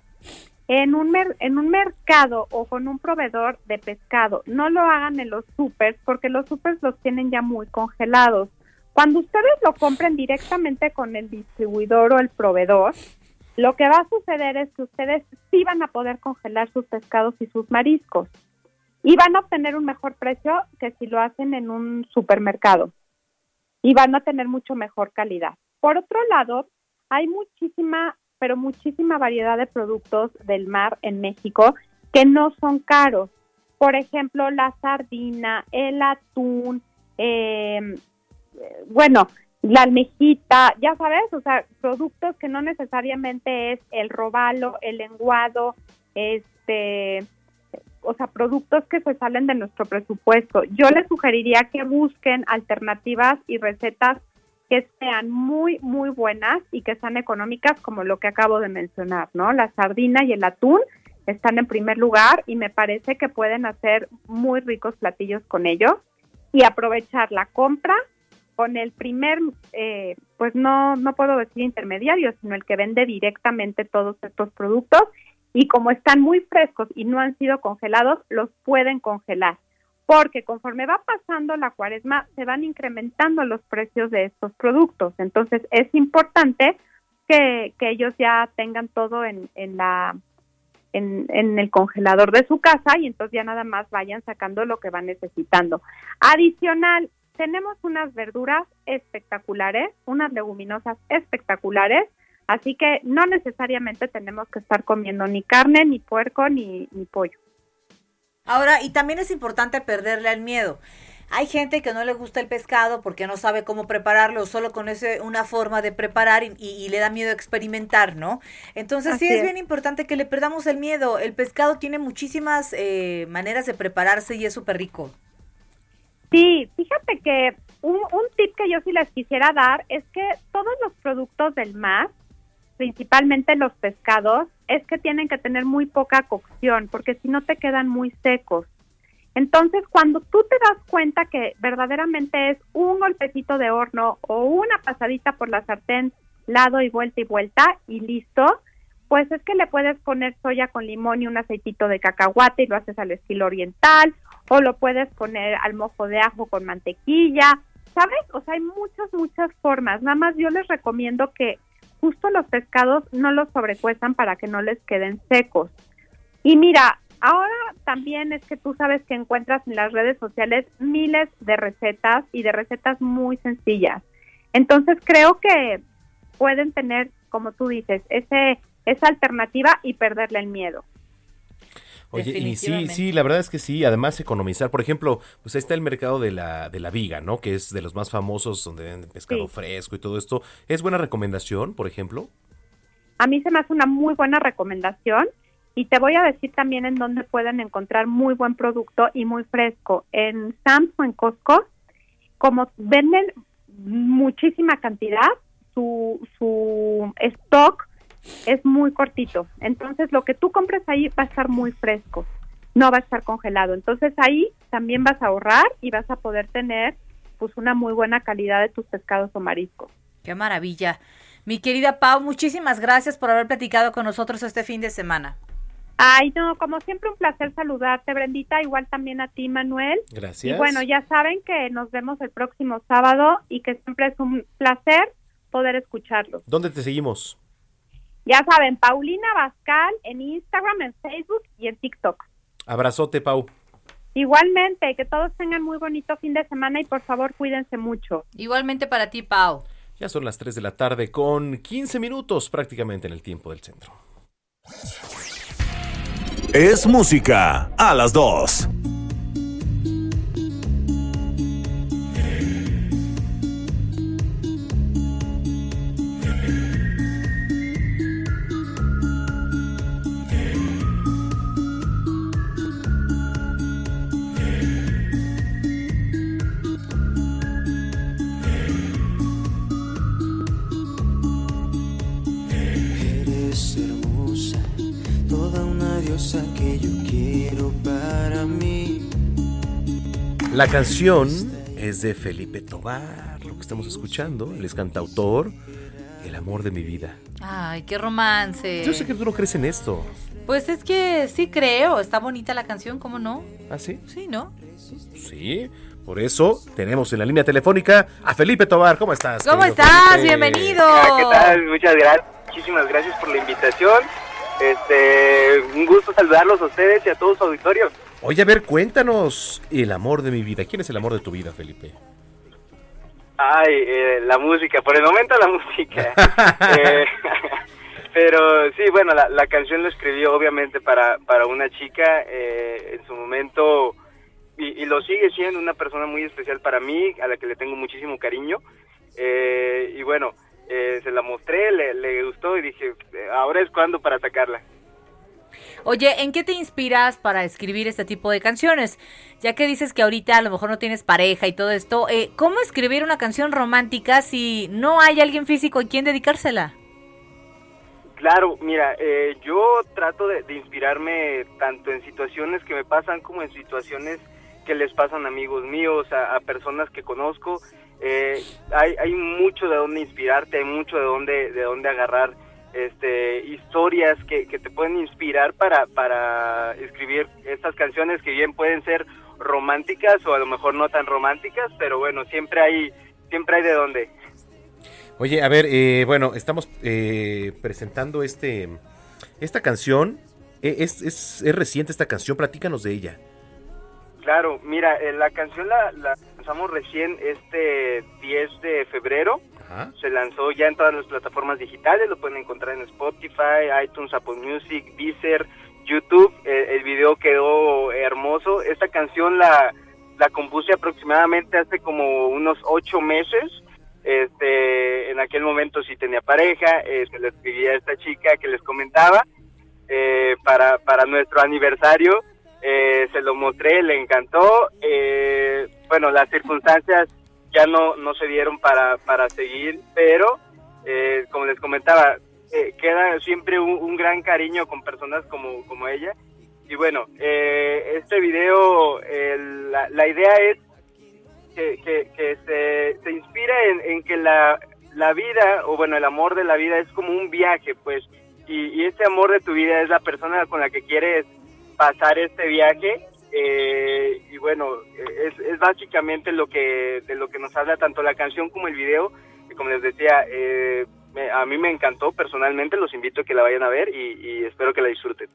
Speaker 15: en un, en un mercado o con un proveedor de pescado. No lo hagan en los supers porque los supers los tienen ya muy congelados. Cuando ustedes lo compren directamente con el distribuidor o el proveedor, lo que va a suceder es que ustedes sí van a poder congelar sus pescados y sus mariscos y van a obtener un mejor precio que si lo hacen en un supermercado y van a tener mucho mejor calidad. Por otro lado, hay muchísima, pero muchísima variedad de productos del mar en México que no son caros. Por ejemplo, la sardina, el atún, eh, bueno, la almejita, ya sabes, o sea, productos que no necesariamente es el robalo, el lenguado, este, o sea, productos que se salen de nuestro presupuesto. Yo les sugeriría que busquen alternativas y recetas que sean muy, muy buenas y que sean económicas, como lo que acabo de mencionar, ¿no? La sardina y el atún están en primer lugar y me parece que pueden hacer muy ricos platillos con ellos y aprovechar la compra con el primer, eh, pues no, no puedo decir intermediario, sino el que vende directamente todos estos productos y como están muy frescos y no han sido congelados, los pueden congelar porque conforme va pasando la cuaresma se van incrementando los precios de estos productos. Entonces es importante que, que ellos ya tengan todo en, en la en, en el congelador de su casa y entonces ya nada más vayan sacando lo que van necesitando. Adicional, tenemos unas verduras espectaculares, unas leguminosas espectaculares, así que no necesariamente tenemos que estar comiendo ni carne, ni puerco, ni, ni pollo.
Speaker 2: Ahora, y también es importante perderle el miedo. Hay gente que no le gusta el pescado porque no sabe cómo prepararlo, solo conoce una forma de preparar y, y- y le da miedo experimentar, ¿no? Entonces sí es. bien importante que le perdamos el miedo. El pescado tiene muchísimas eh, maneras de prepararse y es súper rico.
Speaker 15: Sí, fíjate que un, un tip que yo sí les quisiera dar es que todos los productos del mar, principalmente los pescados, es que tienen que tener muy poca cocción, porque si no te quedan muy secos. Entonces, cuando tú te das cuenta que verdaderamente es un golpecito de horno o una pasadita por la sartén, lado y vuelta y vuelta y listo, pues es que le puedes poner soya con limón y un aceitito de cacahuate y lo haces al estilo oriental, o lo puedes poner al mojo de ajo con mantequilla, ¿sabes? O sea, hay muchas, muchas formas. Nada más yo les recomiendo que justo los pescados no los sobrecuestan para que no les queden secos. Y mira, ahora también es que tú sabes que encuentras en las redes sociales miles de recetas y de recetas muy sencillas. Entonces creo que pueden tener, como tú dices, ese esa alternativa y perderle el miedo.
Speaker 1: Oye, y sí, sí, la verdad es que sí, además economizar, por ejemplo, pues ahí está el mercado de la, de la viga, ¿no? Que es de los más famosos, donde venden pescado
Speaker 15: Sí.
Speaker 1: fresco y todo esto. ¿Es buena recomendación, por ejemplo?
Speaker 15: A mí se me hace una muy buena recomendación y te voy a decir también en dónde pueden encontrar muy buen producto y muy fresco. En Sam's o en Costco, como venden muchísima cantidad, su, su stock es muy cortito. Entonces, lo que tú compres ahí va a estar muy fresco, no va a estar congelado. Entonces, ahí también vas a ahorrar y vas a poder tener pues una muy buena calidad de tus pescados o mariscos.
Speaker 2: Qué maravilla. Mi querida Pau, muchísimas gracias por haber platicado con nosotros este fin de semana.
Speaker 15: Ay, no, como siempre un placer saludarte, Brendita, igual también a ti, Manuel.
Speaker 1: Gracias.
Speaker 15: Y bueno, ya saben que nos vemos el próximo sábado y que siempre es un placer poder escucharlos.
Speaker 1: ¿Dónde te seguimos?
Speaker 15: Ya saben, Paulina Bascal en Instagram, en Facebook y en TikTok.
Speaker 1: Abrazote, Pau.
Speaker 15: Igualmente, que todos tengan muy bonito fin de semana y por favor cuídense mucho.
Speaker 2: Igualmente para ti, Pau.
Speaker 1: Ya son las 3 de la tarde con 15 minutos prácticamente en el tiempo del centro.
Speaker 5: Es música a las 2.
Speaker 1: La canción es de Felipe Tobar, lo que estamos escuchando. Él es cantautor, el amor de mi vida.
Speaker 2: Ay, qué romance.
Speaker 1: Yo sé que tú no crees en esto.
Speaker 2: Pues es que sí creo, está bonita la canción, ¿cómo no?
Speaker 1: ¿Ah, sí?
Speaker 2: Sí, ¿no?
Speaker 1: Sí, por eso tenemos en la línea telefónica a Felipe Tobar. ¿Cómo estás?
Speaker 2: ¿Cómo estás?
Speaker 1: Felipe?
Speaker 2: Bienvenido.
Speaker 16: Ah, ¿Qué tal? Muchas gracias. Muchísimas gracias por la invitación. Este, un gusto saludarlos a ustedes y a todo su auditorio.
Speaker 1: Oye, a ver, cuéntanos el amor de mi vida. ¿Quién es el amor de tu vida, Felipe?
Speaker 16: Ay, eh, la música, por el momento la música. Eh, pero sí, bueno, la, la canción la escribí obviamente para, para una chica eh, en su momento y, y lo sigue siendo una persona muy especial para mí, a la que le tengo muchísimo cariño. Eh, y bueno, eh, se la mostré, le, le gustó y dije, ahora es cuando para atacarla.
Speaker 2: Oye, ¿en qué te inspiras para escribir este tipo de canciones? Ya que dices que ahorita a lo mejor no tienes pareja y todo esto, eh, ¿cómo escribir una canción romántica si no hay alguien físico a quien dedicársela?
Speaker 16: Claro, mira, eh, yo trato de, inspirarme tanto en situaciones que me pasan como en situaciones que les pasan a amigos míos, a, a personas que conozco. Eh, hay, hay mucho de dónde inspirarte, hay mucho de dónde, de dónde agarrar este, historias que, que te pueden inspirar para, para escribir estas canciones que bien pueden ser románticas o a lo mejor no tan románticas, pero bueno, siempre hay, siempre hay de dónde.
Speaker 1: Oye, a ver, eh, bueno, estamos eh, presentando este esta canción. Eh, Es, es, es reciente esta canción, platícanos de ella.
Speaker 16: Claro, mira, eh, la canción la, la lanzamos recién este 10 de febrero. Se lanzó ya en todas las plataformas digitales, lo pueden encontrar en Spotify, iTunes, Apple Music, Deezer, YouTube. Eh, el video quedó hermoso. Esta canción la, la compuse aproximadamente hace como unos ocho meses. Este, en aquel momento sí tenía pareja, eh, se le escribí a esta chica que les comentaba eh, para, para nuestro aniversario. Eh, se lo mostré, le encantó. Eh, bueno, las circunstancias ya no, no se dieron para, para seguir, pero eh, como les comentaba, eh, queda siempre un, gran cariño con personas como, como ella. Y bueno, eh, este video, la, la idea es que, que, se, se inspira en, en que la, la vida, o bueno, el amor de la vida es como un viaje, pues, y, y este amor de tu vida es la persona con la que quieres pasar este viaje, eh, y bueno, es, es básicamente lo que, de lo que nos habla tanto la canción como el video, y como les decía, eh, me- a mí me encantó personalmente, los invito a que la vayan a ver y, espero que la disfruten.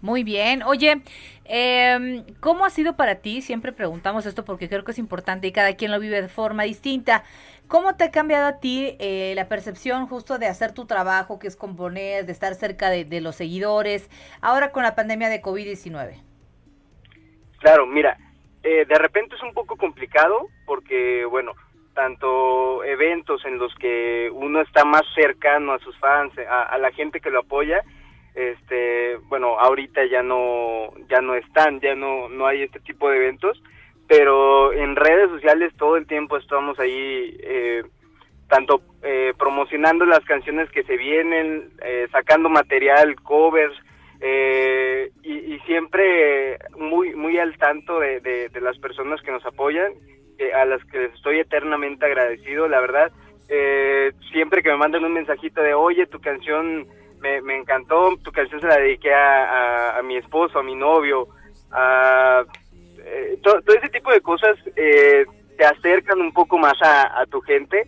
Speaker 2: Muy bien. Oye, em, ¿cómo ha sido para ti? Siempre preguntamos esto porque creo que es importante y cada quien lo vive de forma distinta. ¿Cómo te ha cambiado a ti eh, la percepción justo de hacer tu trabajo, que es componer, de estar cerca de, de los seguidores, ahora con la pandemia de COVID-19?
Speaker 16: Claro, mira, eh, de repente es un poco complicado porque, bueno, tanto eventos en los que uno está más cercano a sus fans, a, la gente que lo apoya, este, bueno, ahorita ya no, ya no están, ya no, no hay este tipo de eventos, pero en redes sociales todo el tiempo estamos ahí, eh, tanto eh, promocionando las canciones que se vienen, eh, sacando material, covers, eh, y, y siempre muy muy al tanto de, las personas que nos apoyan, eh, a las que les estoy eternamente agradecido, la verdad. Eh, siempre que me mandan un mensajito de, oye, tu canción me, me encantó, tu canción se la dediqué a, a- mi esposo, a mi novio, a eh, to- todo ese tipo de cosas eh, te acercan un poco más a tu gente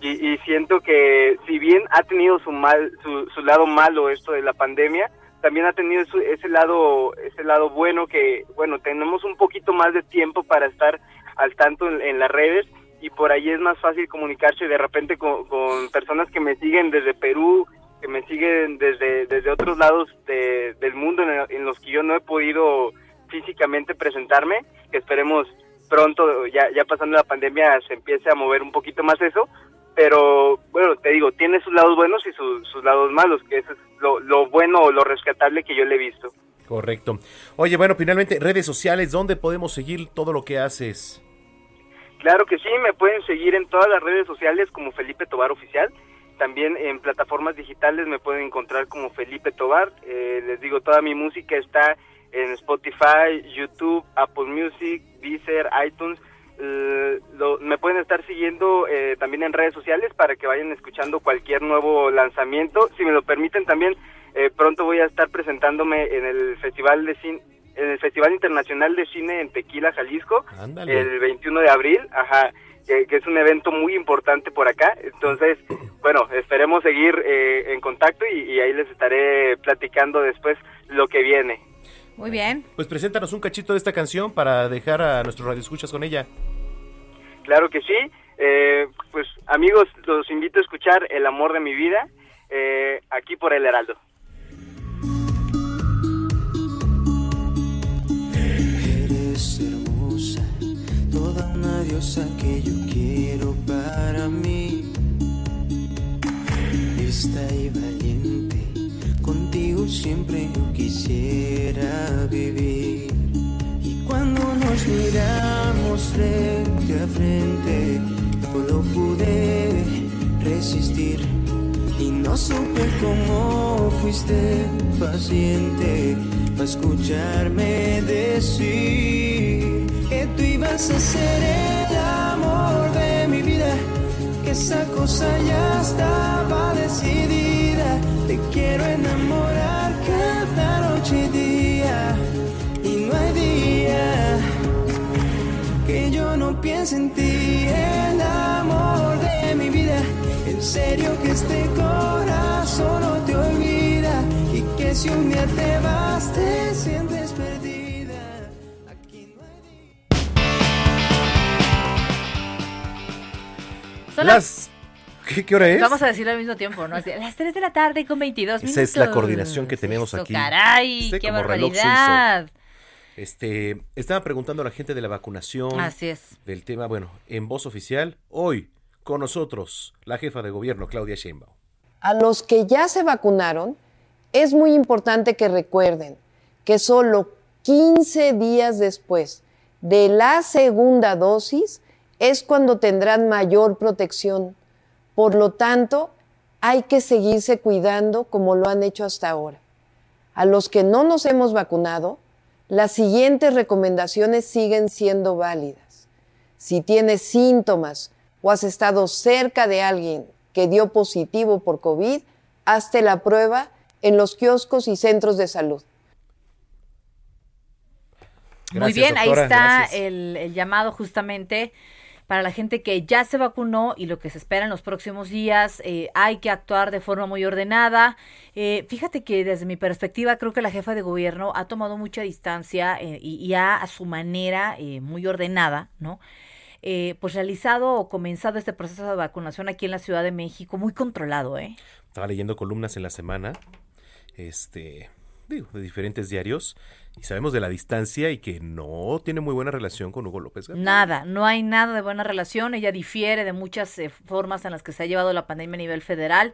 Speaker 16: y, y siento que si bien ha tenido su mal su, su lado malo esto de la pandemia también ha tenido ese lado ese lado bueno que bueno tenemos un poquito más de tiempo para estar al tanto en, las redes y por ahí es más fácil comunicarse de repente con, con personas que me siguen desde Perú que me siguen desde desde otros lados de- del mundo en, en los que yo no he podido físicamente presentarme que esperemos pronto ya ya pasando la pandemia se empiece a mover un poquito más eso pero bueno, te digo, tiene sus lados buenos y su- sus lados malos, que eso es lo, lo bueno o lo rescatable que yo le he visto.
Speaker 1: Correcto. Oye, bueno, finalmente, redes sociales, ¿dónde podemos seguir todo lo que haces?
Speaker 16: Claro que sí, me pueden seguir en todas las redes sociales como Felipe Tobar Oficial. También en plataformas digitales me pueden encontrar como Felipe Tobar. Eh, les digo, toda mi música está en Spotify, YouTube, Apple Music, Deezer, iTunes. Eh, lo- me pueden estar siguiendo eh, también en redes sociales para que vayan escuchando cualquier nuevo lanzamiento. Si me lo permiten también, eh, pronto voy a estar presentándome en el Festival de Cine, en el Festival Internacional de Cine en Tequila, Jalisco,
Speaker 1: Ándale.
Speaker 16: el 21 de abril, ajá, que, que es un evento muy importante por acá. Entonces, bueno, esperemos seguir eh, en contacto y, y ahí les estaré platicando después lo que viene.
Speaker 2: Muy bien.
Speaker 1: Pues preséntanos un cachito de esta canción para dejar a nuestros radioescuchas con ella.
Speaker 16: Claro que sí. Eh, pues amigos, los invito a escuchar El amor de mi vida eh, aquí por El Heraldo.
Speaker 13: Eres hermosa, toda una diosa que yo quiero para mí. Lista y valiente, siempre quisiera vivir. Y cuando nos miramos frente a frente, no lo pude resistir. Y no supe cómo fuiste paciente para escucharme decir que tú ibas a ser el amor de mi vida, esa cosa ya estaba decidida. Te quiero enamorar cada noche y día, y no hay día que yo no piense en ti, el amor de mi vida. En serio que este corazón no te olvida y que si un día te vas te sientes perdida.
Speaker 2: Son
Speaker 1: Las... ¿Qué, qué hora es?
Speaker 2: Vamos a decirlo al mismo tiempo, ¿no? Las 3 de la tarde con 22 minutos.
Speaker 1: Esa es la coordinación que tenemos
Speaker 2: Eso,
Speaker 1: aquí.
Speaker 2: caray,
Speaker 1: Este
Speaker 2: qué barbaridad.
Speaker 1: Este, estaba preguntando a la gente de la vacunación.
Speaker 2: Así es.
Speaker 1: Del tema, bueno, en voz oficial, hoy con nosotros la jefa de gobierno, Claudia Sheinbaum.
Speaker 17: A los que ya se vacunaron, es muy importante que recuerden que solo 15 días después de la segunda dosis es cuando tendrán mayor protección. Por lo tanto, hay que seguirse cuidando como lo han hecho hasta ahora. A los que no nos hemos vacunado, las siguientes recomendaciones siguen siendo válidas. Si tienes síntomas o has estado cerca de alguien que dio positivo por COVID, hazte la prueba en los kioscos y centros de salud.
Speaker 2: Muy bien, ahí está el llamado justamente para la gente que ya se vacunó y lo que se espera en los próximos días. eh, hay que actuar de forma muy ordenada. Eh, fíjate que desde mi perspectiva creo que la jefa de gobierno ha tomado mucha distancia eh, y, y ha a su manera eh, muy ordenada, ¿no? Eh, pues realizado o comenzado este proceso de vacunación aquí en la Ciudad de México, muy controlado, ¿eh?
Speaker 1: Estaba leyendo columnas en la semana, este, digo, de diferentes diarios, y sabemos de la distancia y que no tiene muy buena relación con Hugo López Gatel.
Speaker 2: Nada, no hay nada de buena relación. Ella difiere de muchas eh, formas en las que se ha llevado la pandemia a nivel federal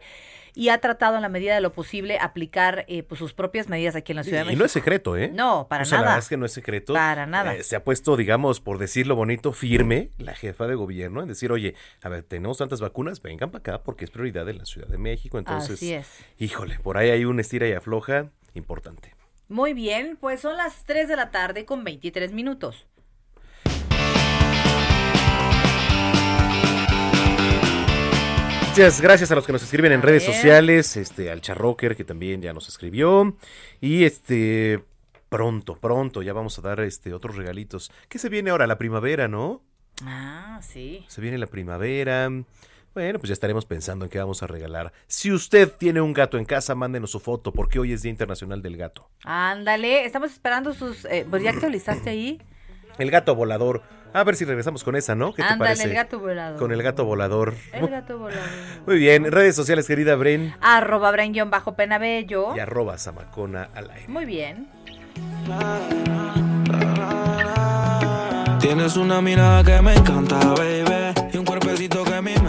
Speaker 2: y ha tratado en la medida de lo posible aplicar eh, pues, sus propias medidas aquí en la Ciudad de
Speaker 1: Y
Speaker 2: México.
Speaker 1: no es secreto, ¿eh?
Speaker 2: No, para
Speaker 1: O sea, La
Speaker 2: nada.
Speaker 1: verdad es que no es secreto.
Speaker 2: Para nada.
Speaker 1: Eh, se ha puesto, digamos, por decirlo bonito, firme la jefa de gobierno en decir, oye, a ver, tenemos tantas vacunas, vengan para acá porque es prioridad en la Ciudad de México. Entonces,
Speaker 2: Así es.
Speaker 1: híjole, por ahí hay un estira y afloja importante.
Speaker 2: Muy bien, pues son las 3 de la tarde con 23 minutos.
Speaker 1: Muchas gracias a los que nos escriben en redes sociales, este, al Charrocker que también ya nos escribió. Y este pronto, pronto ya vamos a dar este otros regalitos. ¿Qué se viene ahora? La primavera, ¿no?
Speaker 2: Ah, sí.
Speaker 1: Se viene la primavera. Bueno, pues ya estaremos pensando en qué vamos a regalar. Si usted tiene un gato en casa, mándenos su foto, porque hoy es Día Internacional del Gato.
Speaker 2: Ándale, estamos esperando sus... Eh, pues ya actualizaste ahí.
Speaker 1: El gato volador. A ver si regresamos con esa, ¿no? ¿Qué te
Speaker 2: Ándale,
Speaker 1: parece?
Speaker 2: el gato volador.
Speaker 1: Con el gato volador.
Speaker 2: El gato volador.
Speaker 1: Muy bien, redes sociales, querida Bren.
Speaker 2: Arroba Bren bajo penabello.
Speaker 1: Y arroba Zamacona al aire.
Speaker 2: Muy bien.
Speaker 13: Tienes una mirada que me encanta, baby. Y un cuerpecito que mente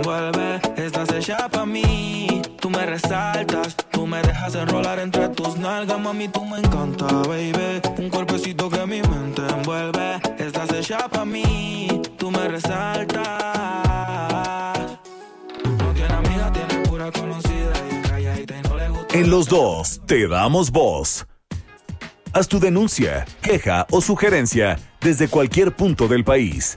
Speaker 13: envuelve. Estás hecha pa' mí. Tú me resaltas. Tú me dejas enrolar entre tus nalgas, mami. Tú me encanta, baby. Un cuerpecito que mi mente envuelve. Estás hecha pa' mí. Tú me resaltas. No tiene amiga, tiene
Speaker 12: una conocida y calladita y no le gusta.
Speaker 5: En los dos te damos voz. Haz tu denuncia, queja o sugerencia desde cualquier punto del país.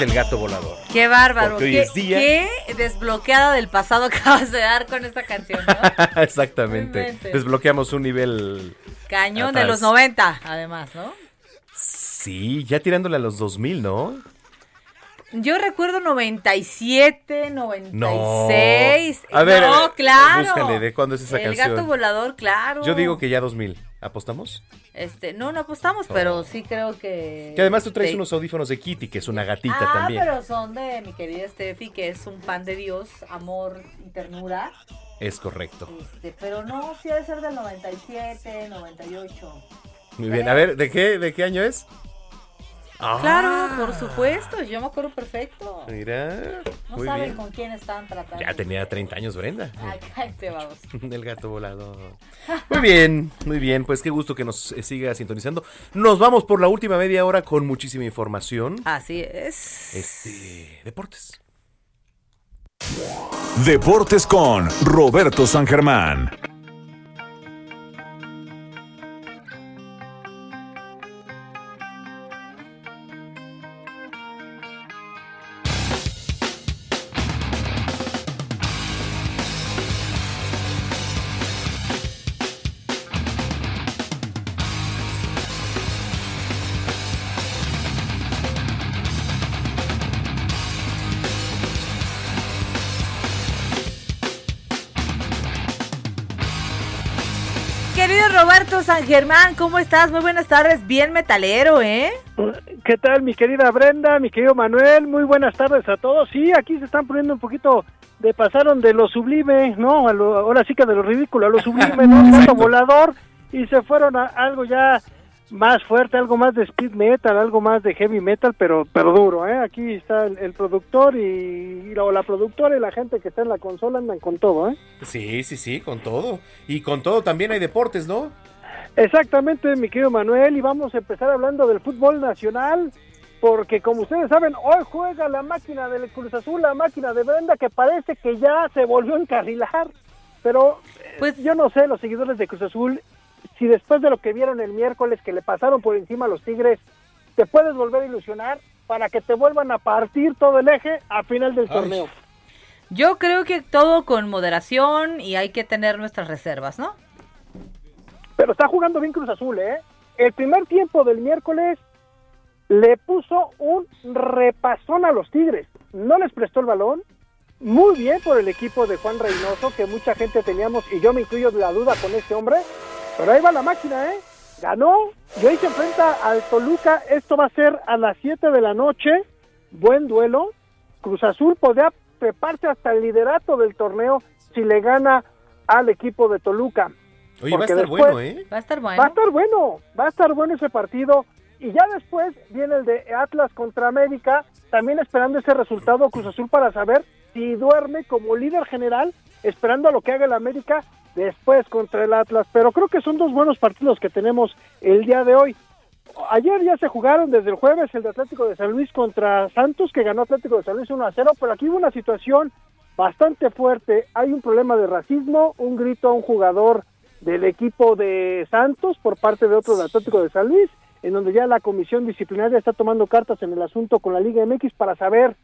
Speaker 18: Es el gato volador.
Speaker 2: Qué bárbaro.
Speaker 1: Hoy
Speaker 2: Qué,
Speaker 1: es día.
Speaker 2: qué desbloqueada del pasado acabas de dar con esta canción, ¿no?
Speaker 1: Exactamente. Desbloqueamos un nivel.
Speaker 2: Cañón de los 90, además, ¿no?
Speaker 1: Sí, ya tirándole a los 2000, ¿no?
Speaker 2: Yo recuerdo 97, 96.
Speaker 1: No. A ver,
Speaker 2: no, claro.
Speaker 1: búscale, ¿de cuándo es esa
Speaker 2: El
Speaker 1: canción?
Speaker 2: gato volador, claro.
Speaker 1: Yo digo que ya 2000. ¿Apostamos?
Speaker 2: Este, no, no apostamos, pero sí creo que.
Speaker 1: Que además tú traes
Speaker 2: Sí.
Speaker 1: unos audífonos de Kitty, que es una gatita
Speaker 2: ah,
Speaker 1: también.
Speaker 2: pero son de mi querida Steffi, que es un pan de Dios, amor y ternura.
Speaker 1: Es correcto.
Speaker 2: Este, pero no, sí debe ser del 97, 98.
Speaker 1: Muy bien. A ver, ¿de qué, de qué año es? Ah,
Speaker 2: Claro, por supuesto, yo me acuerdo perfecto.
Speaker 1: Mira.
Speaker 2: No
Speaker 1: muy
Speaker 2: saben
Speaker 1: bien.
Speaker 2: con quién están tratando.
Speaker 1: Ya tenía 30 años, Brenda.
Speaker 2: Ay, cállate, vamos.
Speaker 1: El gato volador. Muy bien, muy bien. Pues qué gusto que nos eh, siga sintonizando. Nos vamos por la última media hora con muchísima información.
Speaker 2: Así es.
Speaker 1: Este, deportes.
Speaker 5: Deportes con Roberto San Germán.
Speaker 2: Germán, ¿cómo estás? Muy buenas tardes, bien metalero, ¿eh?
Speaker 19: ¿Qué tal, mi querida Brenda, mi querido Manuel? Muy buenas tardes a todos. Sí, aquí se están poniendo un poquito de pasaron de lo sublime, ¿no? A lo- ahora sí que de lo ridículo a lo sublime, ¿no? Un gato volador y se fueron a algo ya más fuerte, algo más de speed metal, algo más de heavy metal, pero pero duro, ¿eh? Aquí está el, el productor y, y la, o la productora y la gente que está en la consola andan con todo, ¿eh?
Speaker 1: Sí, sí, sí, con todo. Y con todo también hay deportes, ¿no?
Speaker 19: Exactamente, mi querido Manuel, y vamos a empezar hablando del fútbol nacional, porque como ustedes saben, hoy juega la máquina del Cruz Azul, la máquina de Brenda, que parece que ya se volvió a encarrilar, pero pues yo no sé, los seguidores de Cruz Azul, si después de lo que vieron el miércoles que le pasaron por encima a los Tigres, te puedes volver a ilusionar para que te vuelvan a partir todo el eje a final del
Speaker 2: Ay.
Speaker 19: torneo.
Speaker 2: Yo creo que todo con moderación y hay que tener nuestras reservas, ¿no?
Speaker 19: Pero está jugando bien Cruz Azul, ¿eh? El primer tiempo del miércoles le puso un repasón a los Tigres. No les prestó el balón. Muy bien por el equipo de Juan Reynoso, que mucha gente teníamos, y yo me incluyo la duda con este hombre. Pero ahí va la máquina, ¿eh? Ganó. Y hoy se enfrenta al Toluca. Esto va a ser a las 7 de la noche. Buen duelo. Cruz Azul podría treparse hasta el liderato del torneo si le gana al equipo de Toluca.
Speaker 1: Oye, va a estar
Speaker 19: después-
Speaker 1: bueno, ¿eh?
Speaker 2: Va a estar bueno.
Speaker 19: Va a estar bueno, va a estar bueno ese partido. Y ya después viene el de Atlas contra América, también esperando ese resultado Cruz Azul para saber si duerme como líder general, esperando a lo que haga el América después contra el Atlas. Pero creo que son dos buenos partidos que tenemos el día de hoy. Ayer ya se jugaron desde el jueves el de Atlético de San Luis contra Santos, que ganó Atlético de San Luis 1 a 0, pero aquí hubo una situación bastante fuerte. Hay un problema de racismo, un grito a un jugador del equipo de Santos por parte de otro del Atlético de San Luis, en donde ya la comisión disciplinaria está tomando cartas en el asunto con la Liga MX para saber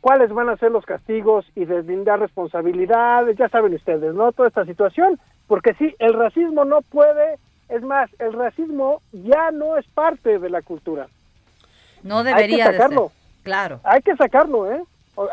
Speaker 19: cuáles van a ser los castigos y deslindar responsabilidades, ya saben ustedes, ¿no? Toda esta situación, porque sí, el racismo no puede, es más, el racismo ya no es parte de la cultura.
Speaker 2: No
Speaker 19: Hay que
Speaker 2: debería de ser.
Speaker 19: sacarlo.
Speaker 2: Claro.
Speaker 19: Hay que sacarlo, ¿eh?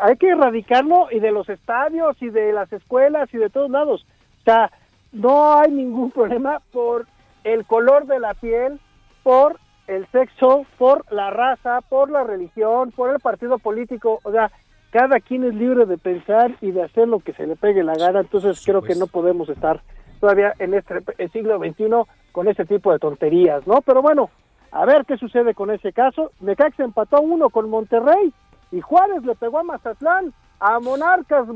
Speaker 19: Hay que erradicarlo y de los estadios y de las escuelas y de todos lados. O sea, no hay ningún problema por el color de la piel, por el sexo, por la raza, por la religión, por el partido político. O sea, cada quien es libre de pensar y de hacer lo que se le pegue la gana. Entonces creo que no podemos estar todavía en este el siglo XXI con ese tipo de tonterías, ¿no? Pero bueno, a ver qué sucede con ese caso. Necaxa empató uno con Monterrey y Juárez le pegó a Mazatlán, a Monarcas,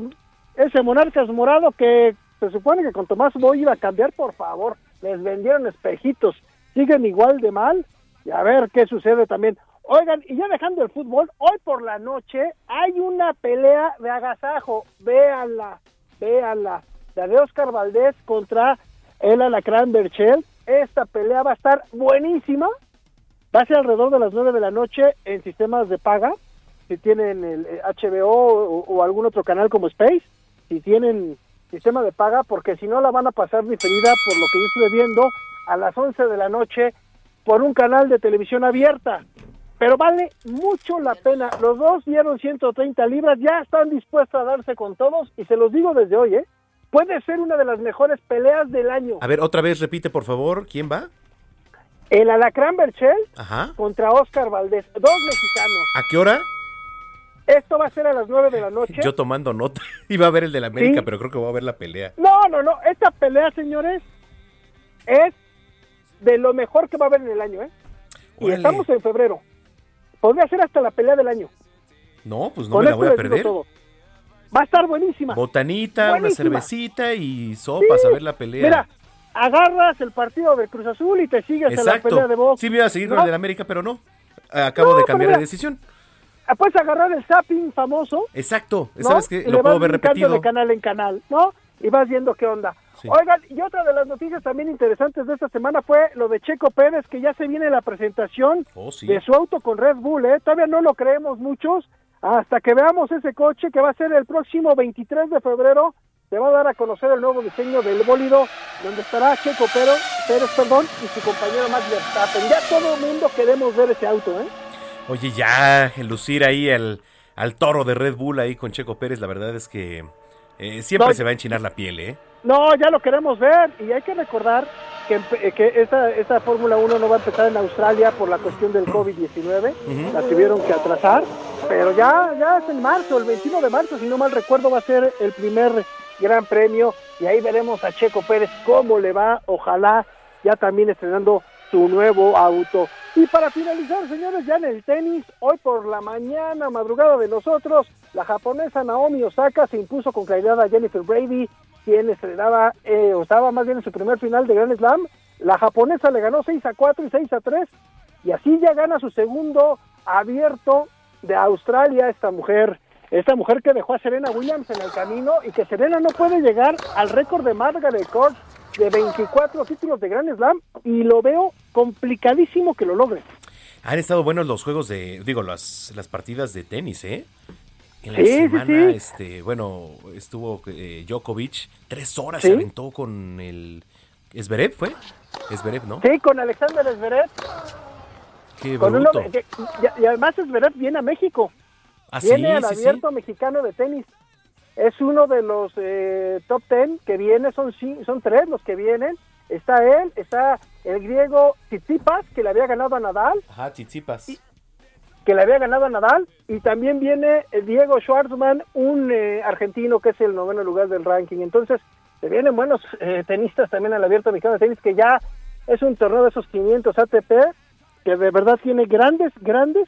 Speaker 19: ese Monarcas morado que se supone que con Tomás Boy iba a cambiar, por favor, les vendieron espejitos, siguen igual de mal y a ver qué sucede también. Oigan, y ya dejando el fútbol, hoy por la noche hay una pelea de agasajo, véanla, véanla, la de Oscar Valdés contra el Alacrán Berchel. Esta pelea va a estar buenísima, va a ser alrededor de las 9 de la noche en sistemas de paga, si tienen el eh, HBO o, o algún otro canal como Space, si tienen sistema de paga, porque si no la van a pasar diferida, por lo que yo estuve viendo, a las 11 de la noche por un canal de televisión abierta. Pero vale mucho la pena. Los dos dieron 130 libras, ya están dispuestos a darse con todos, y se los digo desde hoy, ¿eh? Puede ser una de las mejores peleas del año.
Speaker 1: A ver, otra vez repite, por favor, ¿quién va?
Speaker 19: El Alacrán Berchel
Speaker 1: Ajá.
Speaker 19: contra Oscar Valdés, dos mexicanos.
Speaker 1: ¿A qué hora?
Speaker 19: Esto va a ser a las 9 de la noche.
Speaker 1: Yo tomando nota. Iba a ver el de la América,
Speaker 19: Sí.
Speaker 1: pero creo que voy a ver la pelea.
Speaker 19: No, no, no. Esta pelea, señores, es de lo mejor que va a haber en el año, ¿eh? Y estamos en febrero. Podría ser hasta la pelea del año.
Speaker 1: No, pues no
Speaker 19: Con
Speaker 1: me la voy a perder.
Speaker 19: Va a estar buenísima.
Speaker 1: Botanita, una cervecita y sopas a ver la pelea.
Speaker 19: Mira, agarras el partido de Cruz Azul y te sigues a la pelea de
Speaker 1: Exacto.
Speaker 19: box.
Speaker 1: Sí, me iba a seguir con el de la América, pero no. Acabo
Speaker 19: No,
Speaker 1: de cambiar de decisión.
Speaker 19: Ah, Puedes agarrar el zapping famoso.
Speaker 1: Exacto.
Speaker 19: ¿no?
Speaker 1: ¿Sabes
Speaker 19: le
Speaker 1: Lo puedo ver repetido.
Speaker 19: de canal en canal, ¿no? Y vas viendo qué onda.
Speaker 1: Sí.
Speaker 19: Oigan, y otra de las noticias también interesantes de esta semana fue lo de Checo Pérez, que ya se viene la presentación
Speaker 1: Oh, sí.
Speaker 19: de su auto con Red Bull, ¿eh? Todavía no lo creemos muchos, hasta que veamos ese coche que va a ser el próximo 23 de febrero, se va a dar a conocer el nuevo diseño del bólido, donde estará Checo Pérez, Pérez perdón, y su compañero Max Verstappen. Ya todo el mundo queremos ver ese auto, ¿eh?
Speaker 1: Oye, ya, el lucir ahí al, al toro de Red Bull ahí con Checo Pérez, la verdad es que eh, siempre
Speaker 19: No,
Speaker 1: se va a enchinar la piel, ¿eh?
Speaker 19: No, ya lo queremos ver y hay que recordar que, eh, que esta, esta Fórmula 1 no va a empezar en Australia por la cuestión del COVID-19,
Speaker 1: Ujú.
Speaker 19: la tuvieron que atrasar, pero ya, ya es en marzo, el 21 de marzo, si no mal recuerdo, va a ser el primer gran premio y ahí veremos a Checo Pérez cómo le va, ojalá ya también estrenando su nuevo auto. Y para finalizar, señores, ya en el tenis, hoy por la mañana, madrugada de nosotros, la japonesa Naomi Osaka se impuso con claridad a Jennifer Brady, quien estrenaba, eh, o estaba más bien en su primer final de Grand Slam. La japonesa le ganó 6 a 4 y 6 a 3, y así ya gana su segundo abierto de Australia esta mujer. Esta mujer que dejó a Serena Williams en el camino y que Serena no puede llegar al récord de Margaret Court de 24 títulos de Grand Slam y lo veo complicadísimo que lo logre.
Speaker 1: Han estado buenos los juegos de, digo, las, las partidas de tenis, ¿eh? En la
Speaker 19: Sí,
Speaker 1: semana,
Speaker 19: sí.
Speaker 1: este, bueno, estuvo eh, Djokovic, tres horas se aventó con el... ¿Esberev fue? Esberev, ¿no?
Speaker 19: Sí, con Alexander Zverev.
Speaker 1: Qué
Speaker 19: Con
Speaker 1: bruto.
Speaker 19: y, y además Zverev viene a México.
Speaker 1: Ah,
Speaker 19: viene al abierto mexicano de tenis. Es uno de los eh, top ten que viene, son, son tres los que vienen. Está él, está el griego Tsitsipas, que le había ganado a Nadal,
Speaker 1: Ajá, Tsitsipas.
Speaker 19: que le había ganado a Nadal, y también viene Diego Schwartzman, un eh, argentino que es el noveno lugar del ranking. Entonces, se vienen buenos eh, tenistas también al abierto mexicano de tenis, que ya es un torneo de esos 500 ATP, que de verdad tiene grandes, grandes,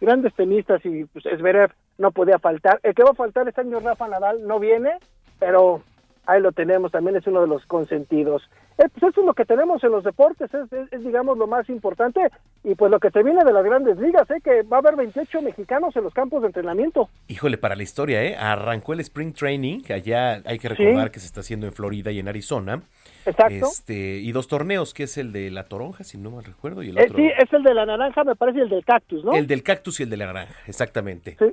Speaker 19: grandes tenistas, y pues Zverev no podía faltar. El que va a faltar este año Rafa Nadal no viene, pero ahí lo tenemos, también es uno de los consentidos. Eh, pues eso es lo que tenemos en los deportes, es, es- es, digamos lo más importante y pues lo que te viene de las grandes ligas, ¿eh? que va a haber 28 mexicanos en los campos de entrenamiento.
Speaker 1: Híjole, para la historia, ¿eh? Arrancó el Spring Training, que allá hay que recordar que se está haciendo en Florida y en Arizona.
Speaker 19: Exacto.
Speaker 1: Este, y dos torneos, que es el de la toronja, si no mal recuerdo, y el
Speaker 19: Eh,
Speaker 1: otro...
Speaker 19: sí, es el de la naranja, me parece, y el del cactus, ¿no?
Speaker 1: El del cactus y el de la naranja, exactamente.
Speaker 19: Sí.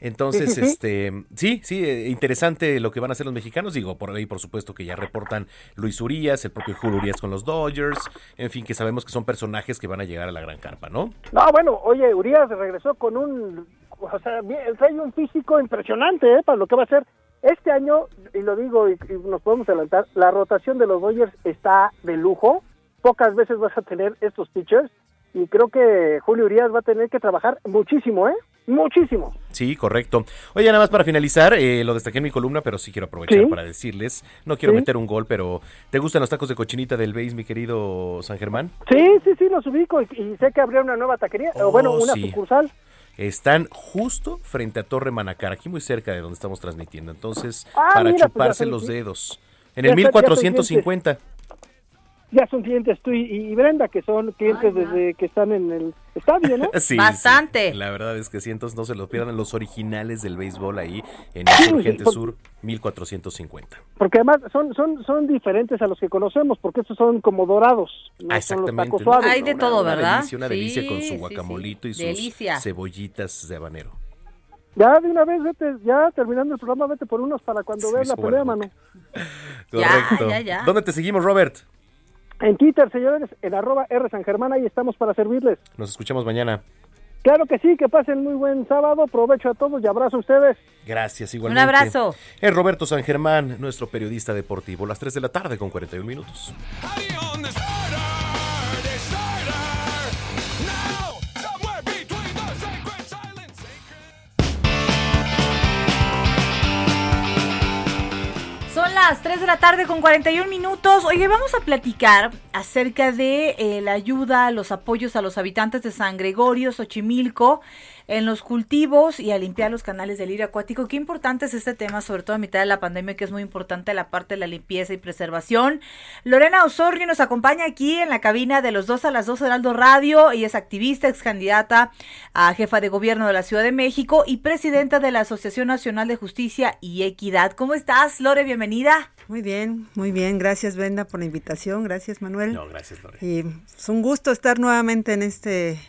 Speaker 1: Entonces,
Speaker 19: Sí, sí,
Speaker 1: este, sí, sí, eh, interesante lo que van a hacer los mexicanos. Digo, por ahí, por supuesto, que ya reportan Luis Urias, el propio Julio Urias con los Dodgers. En fin, que sabemos que son personajes que van a llegar a la gran carpa, ¿no?
Speaker 19: No, bueno, oye, Urias regresó con un, o sea, trae un físico impresionante, ¿eh? Para lo que va a ser. Este año, y lo digo, y, y nos podemos adelantar, la rotación de los Dodgers está de lujo. Pocas veces vas a tener estos pitchers. Y creo que Julio Urias va a tener que trabajar muchísimo, ¿eh? Muchísimo.
Speaker 1: Sí, correcto. Oye, nada más para finalizar, eh, lo destaqué en mi columna, pero sí quiero aprovechar
Speaker 19: Sí.
Speaker 1: para decirles, no quiero
Speaker 19: Sí.
Speaker 1: meter un gol, pero ¿te gustan los tacos de cochinita del Beis, mi querido San Germán?
Speaker 19: Sí, sí, sí, los ubico. Y, y sé que abrieron una nueva taquería, o
Speaker 1: Oh,
Speaker 19: bueno, una
Speaker 1: sí.
Speaker 19: sucursal.
Speaker 1: Están justo frente a Torre Manacar, aquí muy cerca de donde estamos transmitiendo. Entonces,
Speaker 19: Ah,
Speaker 1: para
Speaker 19: mira, pues
Speaker 1: chuparse los dedos. En el
Speaker 19: ya son
Speaker 1: 1450.
Speaker 19: Ya son clientes tú y, y Brenda, que son clientes desde que están en el estadio, ¿no?
Speaker 1: Sí,
Speaker 2: Bastante.
Speaker 1: sí. La verdad es que sí, entonces no se los pierdan los originales del béisbol ahí en
Speaker 19: Sí,
Speaker 1: Insurgente
Speaker 19: por-
Speaker 1: Sur 1450.
Speaker 19: Porque además son, son, son diferentes a los que conocemos, porque estos son como dorados, no
Speaker 1: Ah,
Speaker 19: son los
Speaker 1: exactamente.
Speaker 2: Hay de
Speaker 1: Una-
Speaker 2: todo,
Speaker 1: una
Speaker 2: ¿verdad?
Speaker 1: Delicia, una
Speaker 2: Sí,
Speaker 1: delicia con
Speaker 2: sí,
Speaker 1: su
Speaker 2: sí.
Speaker 1: guacamolito y sus
Speaker 2: Delicia.
Speaker 1: cebollitas de habanero.
Speaker 19: Ya de una vez, vete, ya terminando el programa, vete por unos para cuando veas la pelea, mano.
Speaker 1: Correcto.
Speaker 19: ya, ya.
Speaker 1: ¿Dónde te seguimos, Robert?
Speaker 19: En Twitter, señores, en arroba R San Germán, ahí estamos para servirles.
Speaker 1: Nos escuchamos mañana.
Speaker 19: Claro que sí, que pasen muy buen sábado, provecho a todos y abrazo a ustedes.
Speaker 1: Gracias, igualmente.
Speaker 19: abrazo.
Speaker 1: Es Roberto San Germán, nuestro periodista deportivo. Las 3 de la tarde con 41 minutos.
Speaker 2: Las 3 de la tarde con 41 minutos. Oye, vamos a platicar acerca de eh, la ayuda, los apoyos a los habitantes de San Gregorio, Xochimilco, en los cultivos y a limpiar los canales del lirio acuático. Qué importante es este tema, sobre todo a mitad de la pandemia, que es muy importante la parte de la limpieza y preservación. Lorena Osorio nos acompaña aquí en la cabina de los dos a las 2 de Heraldo Radio. Ella es activista, ex candidata a jefa de gobierno de la Ciudad de México y presidenta de la Asociación Nacional de Justicia y Equidad. ¿Cómo estás, Lore? Bienvenida.
Speaker 20: Muy bien, muy bien. Gracias, Brenda, por la invitación. Gracias, Manuel.
Speaker 1: No, gracias, Lore.
Speaker 20: Y es un gusto estar nuevamente en este,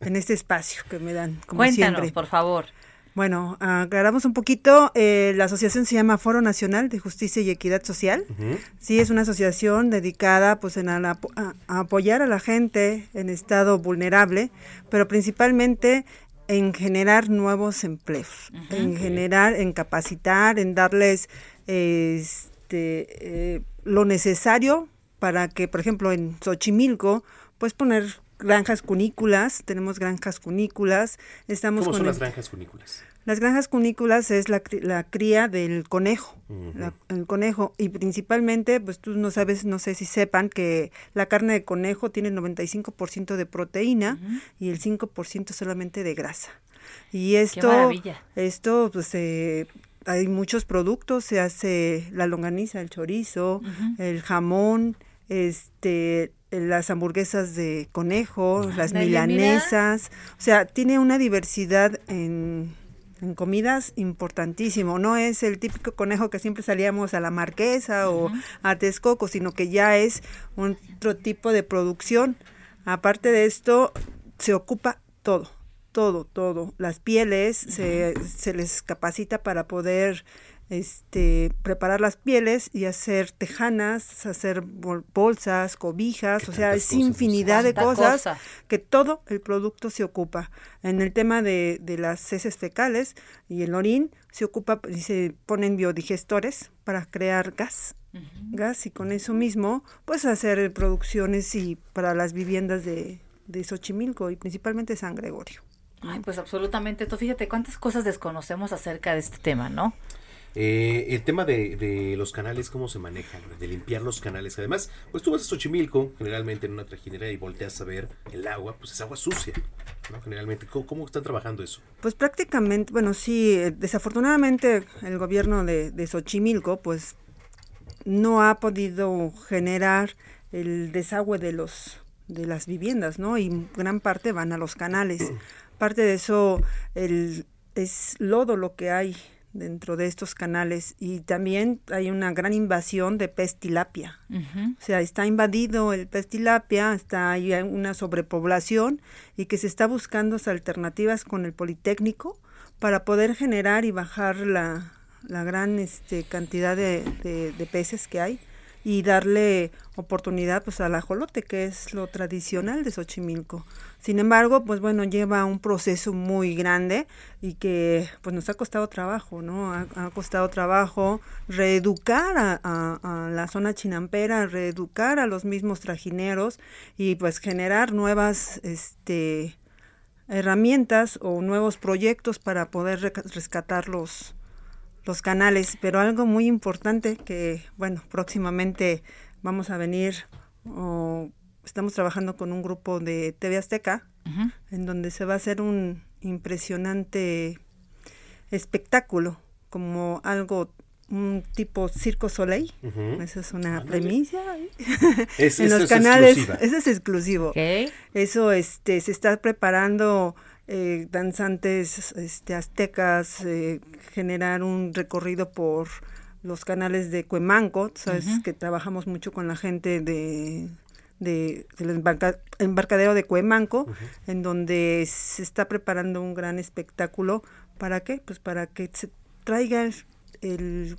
Speaker 20: en este espacio que me dan, como
Speaker 2: Cuéntanos,
Speaker 20: siempre.
Speaker 2: por favor.
Speaker 20: Bueno, aclaramos un poquito. eh, la asociación se llama Foro Nacional de Justicia y Equidad Social. Sí, es una asociación dedicada pues en a, la- a- a apoyar a la gente en estado vulnerable, pero principalmente en generar nuevos empleos, en generar, en capacitar, en darles este eh, lo necesario para que, por ejemplo, en Xochimilco, pues poner granjas cunículas, tenemos granjas cunículas, estamos
Speaker 1: ¿Cómo
Speaker 20: con
Speaker 1: son las granjas cunículas?
Speaker 20: las granjas cunículas es la, la cría del conejo, la- el conejo, y principalmente, pues tú no sabes, no sé si sepan que la carne de conejo tiene el 95% de proteína y el 5% solamente de grasa. Y esto,
Speaker 2: maravilla.
Speaker 20: esto, pues eh, hay muchos productos, se hace la longaniza, el chorizo, el jamón, este las hamburguesas de conejo, las
Speaker 2: Ándale, mira.
Speaker 20: milanesas, o sea, tiene una diversidad en, en comidas importantísimo. No es el típico conejo que siempre salíamos a la Marquesa o a Texcoco, sino que ya es un otro tipo de producción. Aparte de esto, se ocupa todo, todo, todo. Las pieles se, se les capacita para poder este preparar las pieles y hacer tejanas, hacer bol- bolsas, cobijas, o sea, es infinidad de cosas
Speaker 2: cosa.
Speaker 20: que todo el producto se ocupa. En el tema de, de las heces fecales y el orín se ocupa y se ponen biodigestores para crear gas, gas y con eso mismo pues hacer producciones y para las viviendas de, de Xochimilco y principalmente San Gregorio.
Speaker 2: Ay, pues absolutamente. Tú fíjate cuántas cosas desconocemos acerca de este tema, ¿no?
Speaker 1: Eh, el tema de, de los canales, ¿cómo se manejan? De limpiar los canales. Además, pues tú vas a Xochimilco, generalmente en una trajinera, y volteas a ver el agua, pues es agua sucia, ¿no? Generalmente, ¿cómo, cómo están trabajando eso?
Speaker 20: Pues prácticamente, bueno, sí, eh, desafortunadamente el gobierno de, de Xochimilco, pues no ha podido generar el desagüe de los de las viviendas, ¿no? Y gran parte van a los canales. Parte de eso el, es lodo lo que hay dentro de estos canales. Y también hay una gran invasión de pez tilapia. O sea, está invadido el pez tilapia, está ahí una sobrepoblación y que se está buscando alternativas con el Politécnico para poder generar y bajar la, la gran este, cantidad de, de- de peces que hay y darle oportunidad pues al ajolote que es lo tradicional de Xochimilco. Sin embargo, pues bueno, lleva un proceso muy grande y que pues nos ha costado trabajo, ¿no? Ha, costado trabajo reeducar a, la zona chinampera, reeducar a los mismos trajineros y pues generar nuevas este herramientas o nuevos proyectos para poder rescatar los, los canales, pero algo muy importante que, bueno, próximamente vamos a venir o estamos trabajando con un grupo de TV Azteca, en donde se va a hacer un impresionante espectáculo, como algo, un tipo Circo Soleil. Esa es una
Speaker 1: Ándale.
Speaker 20: premisa.
Speaker 1: Es-
Speaker 20: en
Speaker 1: eso
Speaker 20: los
Speaker 1: es
Speaker 20: canales,
Speaker 1: exclusiva.
Speaker 20: ese es exclusivo. Eso este se está preparando eh, danzantes este aztecas eh, generar un recorrido por los canales de Cuemanco, sabes que trabajamos mucho con la gente de de, del embarca- embarcadero de Cuemanco, en donde se está preparando un gran espectáculo. ¿Para qué? Pues para que se traiga el,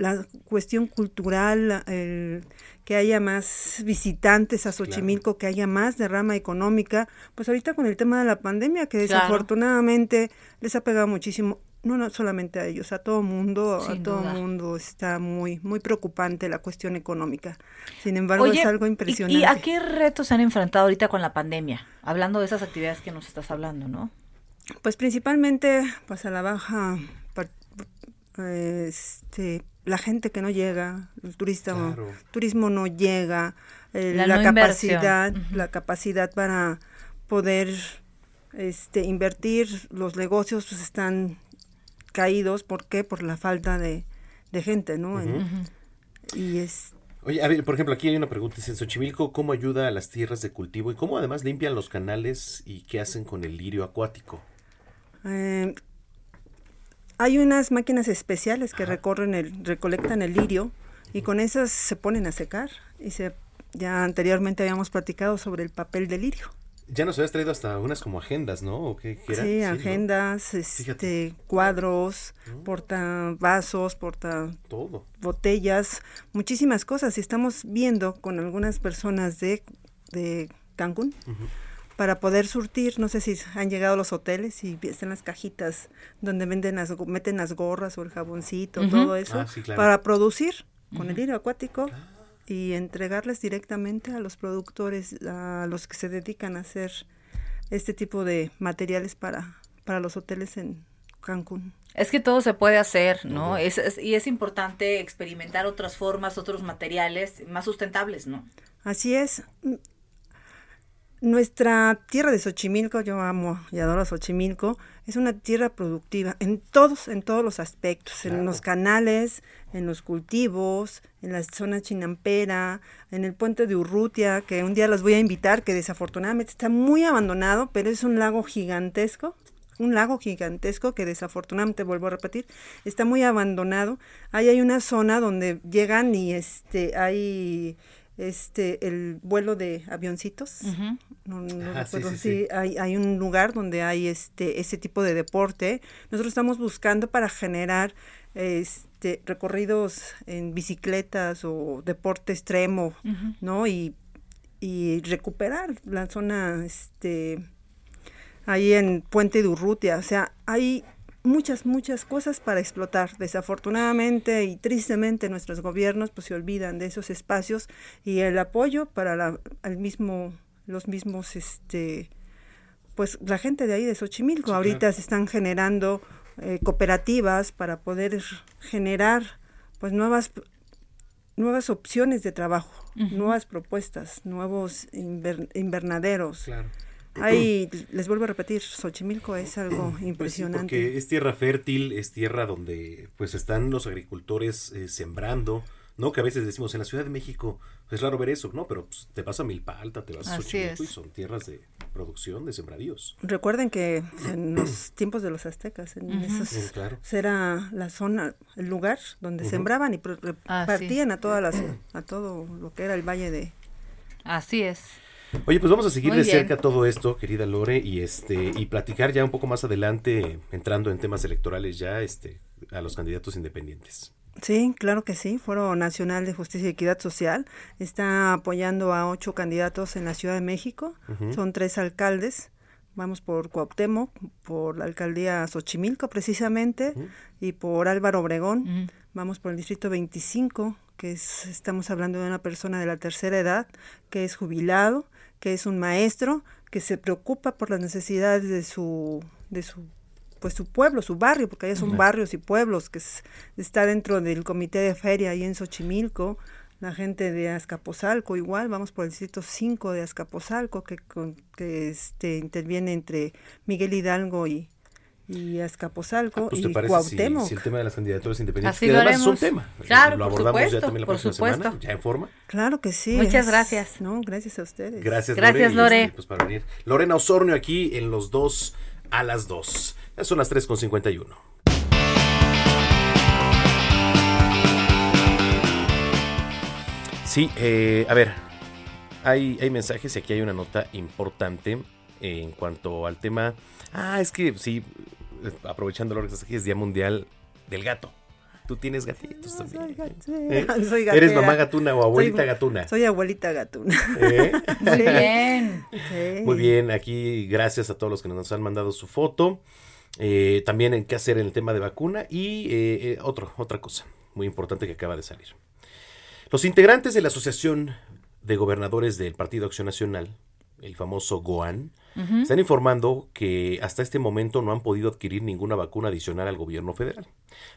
Speaker 20: la cuestión cultural, el- que haya más visitantes a Xochimilco, que haya más derrama económica. Pues ahorita con el tema de la pandemia, que
Speaker 2: Claro.
Speaker 20: desafortunadamente les ha pegado muchísimo, no, no solamente a ellos, a todo mundo,
Speaker 2: Sin
Speaker 20: a todo
Speaker 2: duda.
Speaker 20: mundo está muy, muy preocupante la cuestión económica. Sin embargo,
Speaker 2: Oye,
Speaker 20: es algo
Speaker 2: ¿y-
Speaker 20: impresionante.
Speaker 2: ¿y, a qué retos se han enfrentado ahorita con la pandemia? Hablando de esas actividades que nos estás hablando, ¿no?
Speaker 20: Pues principalmente, pues a la baja, eh, este, la gente que no llega, el turista,
Speaker 2: Claro.
Speaker 20: turismo no llega, eh,
Speaker 2: La
Speaker 20: la,
Speaker 2: no
Speaker 20: capacidad,
Speaker 2: inversión.
Speaker 20: la capacidad para poder, este, invertir, los negocios pues están caídos, ¿por qué? Por la falta de, de gente, ¿no? En-. Y es
Speaker 1: Oye, a ver, por ejemplo, aquí hay una pregunta. Dice, en Xochimilco, ¿cómo ayuda a las tierras de cultivo y cómo además limpian los canales y qué hacen con el lirio acuático?
Speaker 20: Eh, hay unas máquinas especiales que recorren el, recolectan el lirio y con esas se ponen a secar. Y se, ya anteriormente habíamos platicado sobre el papel de lirio.
Speaker 1: Ya nos habías traído hasta unas como agendas, ¿no? ¿O qué, qué era?
Speaker 20: Sí,
Speaker 1: ¿no?
Speaker 20: agendas, este, cuadros, portavasos, porta
Speaker 1: Todo.
Speaker 20: botellas, muchísimas cosas. Y estamos viendo con algunas personas de, de Cancún para poder surtir, no sé si han llegado a los hoteles y están las cajitas donde venden las, go- meten las gorras o el jaboncito, todo eso,
Speaker 21: Ah, sí, claro.
Speaker 20: para producir con el hilo acuático y entregarles directamente a los productores, a los que se dedican a hacer este tipo de materiales para, para los hoteles en Cancún.
Speaker 2: Es que todo se puede hacer, ¿no? Es, es- y es importante experimentar otras formas, otros materiales más sustentables, ¿no?
Speaker 20: Así es. Nuestra tierra de Xochimilco, yo amo y adoro Xochimilco, es una tierra productiva en todos, en todos los aspectos, en los canales, en los cultivos, en la zona chinampera, en el puente de Urrutia, que un día los voy a invitar, que desafortunadamente está muy abandonado, pero es un lago gigantesco, un lago gigantesco que desafortunadamente vuelvo a repetir, está muy abandonado. Ahí hay una zona donde llegan y este hay este el vuelo de avioncitos. No, no
Speaker 21: Ah, sí,
Speaker 20: recuerdo.
Speaker 21: sí,
Speaker 20: Sí,
Speaker 21: sí.
Speaker 20: Hay, hay un lugar donde hay este ese tipo de deporte. Nosotros estamos buscando para generar este recorridos en bicicletas o deporte extremo. ¿no? Y, y recuperar la zona este ahí en Puente de Urrutia. O sea, hay muchas, muchas cosas para explotar. Desafortunadamente y tristemente nuestros gobiernos pues se olvidan de esos espacios y el apoyo para la, al mismo, los mismos, este, pues la gente de ahí de Xochimilco. Ahorita se están generando eh, cooperativas para poder generar pues nuevas nuevas opciones de trabajo, nuevas propuestas, nuevos inver- invernaderos.
Speaker 1: Claro.
Speaker 20: Hay, les vuelvo a repetir, Xochimilco es algo
Speaker 1: Pues sí,
Speaker 20: impresionante.
Speaker 1: porque es tierra fértil, es tierra donde pues están los agricultores eh, sembrando, ¿no? Que a veces decimos en la Ciudad de México es raro ver eso, ¿no? Pero pues, te vas a Milpa Alta, te vas a Xochimilco y son tierras de producción, de sembradíos.
Speaker 20: Recuerden que en los tiempos de los aztecas, en
Speaker 1: Ujú.
Speaker 20: esos,
Speaker 1: Sí, claro.
Speaker 20: era la zona, el lugar donde
Speaker 2: Ujú.
Speaker 20: sembraban y pro-
Speaker 2: Ah,
Speaker 20: repartían
Speaker 2: sí.
Speaker 20: a todas las, a todo lo que era el valle de.
Speaker 2: Así es.
Speaker 1: Oye, pues vamos a seguir
Speaker 2: Muy
Speaker 1: de
Speaker 2: bien.
Speaker 1: cerca todo esto, querida Lore, y este y platicar ya un poco más adelante, entrando en temas electorales ya, este, a los candidatos independientes.
Speaker 20: Sí, claro que sí. Foro Nacional de Justicia y Equidad Social está apoyando a ocho candidatos en la Ciudad de México. Son tres alcaldes. Vamos por Cuauhtémoc, por la alcaldía Xochimilco precisamente, y por Álvaro Obregón. Vamos por el distrito 25, que es, estamos hablando de una persona de la tercera edad, que es jubilado, que es un maestro, que se preocupa por las necesidades de su, de su pues su pueblo, su barrio, porque allá son barrios y pueblos, que es- está dentro del comité de feria ahí en Xochimilco, la gente de Azcapotzalco igual, vamos por el distrito 5 de Azcapotzalco, que, con- que este, interviene entre Miguel Hidalgo y, y Azcapotzalco
Speaker 1: Pues, ¿te
Speaker 20: y
Speaker 1: si, el tema de las candidaturas independientes,
Speaker 20: Así
Speaker 1: que
Speaker 20: lo
Speaker 1: además es un tema,
Speaker 20: Claro,
Speaker 1: lo
Speaker 20: por
Speaker 1: abordamos ya
Speaker 20: supuesto,
Speaker 1: también la
Speaker 20: por
Speaker 1: próxima
Speaker 20: supuesto.
Speaker 1: semana, ya en forma.
Speaker 20: Claro que sí.
Speaker 2: Muchas
Speaker 20: es-
Speaker 2: gracias.
Speaker 20: No, gracias a ustedes.
Speaker 1: Gracias,
Speaker 2: Gracias, Lore.
Speaker 1: este, pues, para venir. Lorena Osornio aquí en los dos a las dos. Ya son las 3 con 51. Sí, eh, a ver, hay, hay mensajes y aquí hay una nota importante en cuanto al tema. Ah, es que sí, eh, aprovechando lo que estás aquí, es Día Mundial del Gato. Tú tienes gatitos también. ¿eh?
Speaker 20: Soy
Speaker 1: ¿Eres
Speaker 20: gatera.
Speaker 1: mamá gatuna o abuelita
Speaker 20: Soy-
Speaker 1: gatuna?
Speaker 20: Soy abuelita gatuna.
Speaker 1: ¿Eh?
Speaker 2: Muy bien.
Speaker 20: Sí.
Speaker 1: Muy bien, aquí gracias a todos los que nos han mandado su foto. Eh, también en qué hacer en el tema de vacuna y eh, eh, otro, otra cosa muy importante que acaba de salir. Los integrantes de la Asociación de Gobernadores del Partido Acción Nacional, el famoso GOAN, Están informando que hasta este momento no han podido adquirir ninguna vacuna adicional al gobierno federal.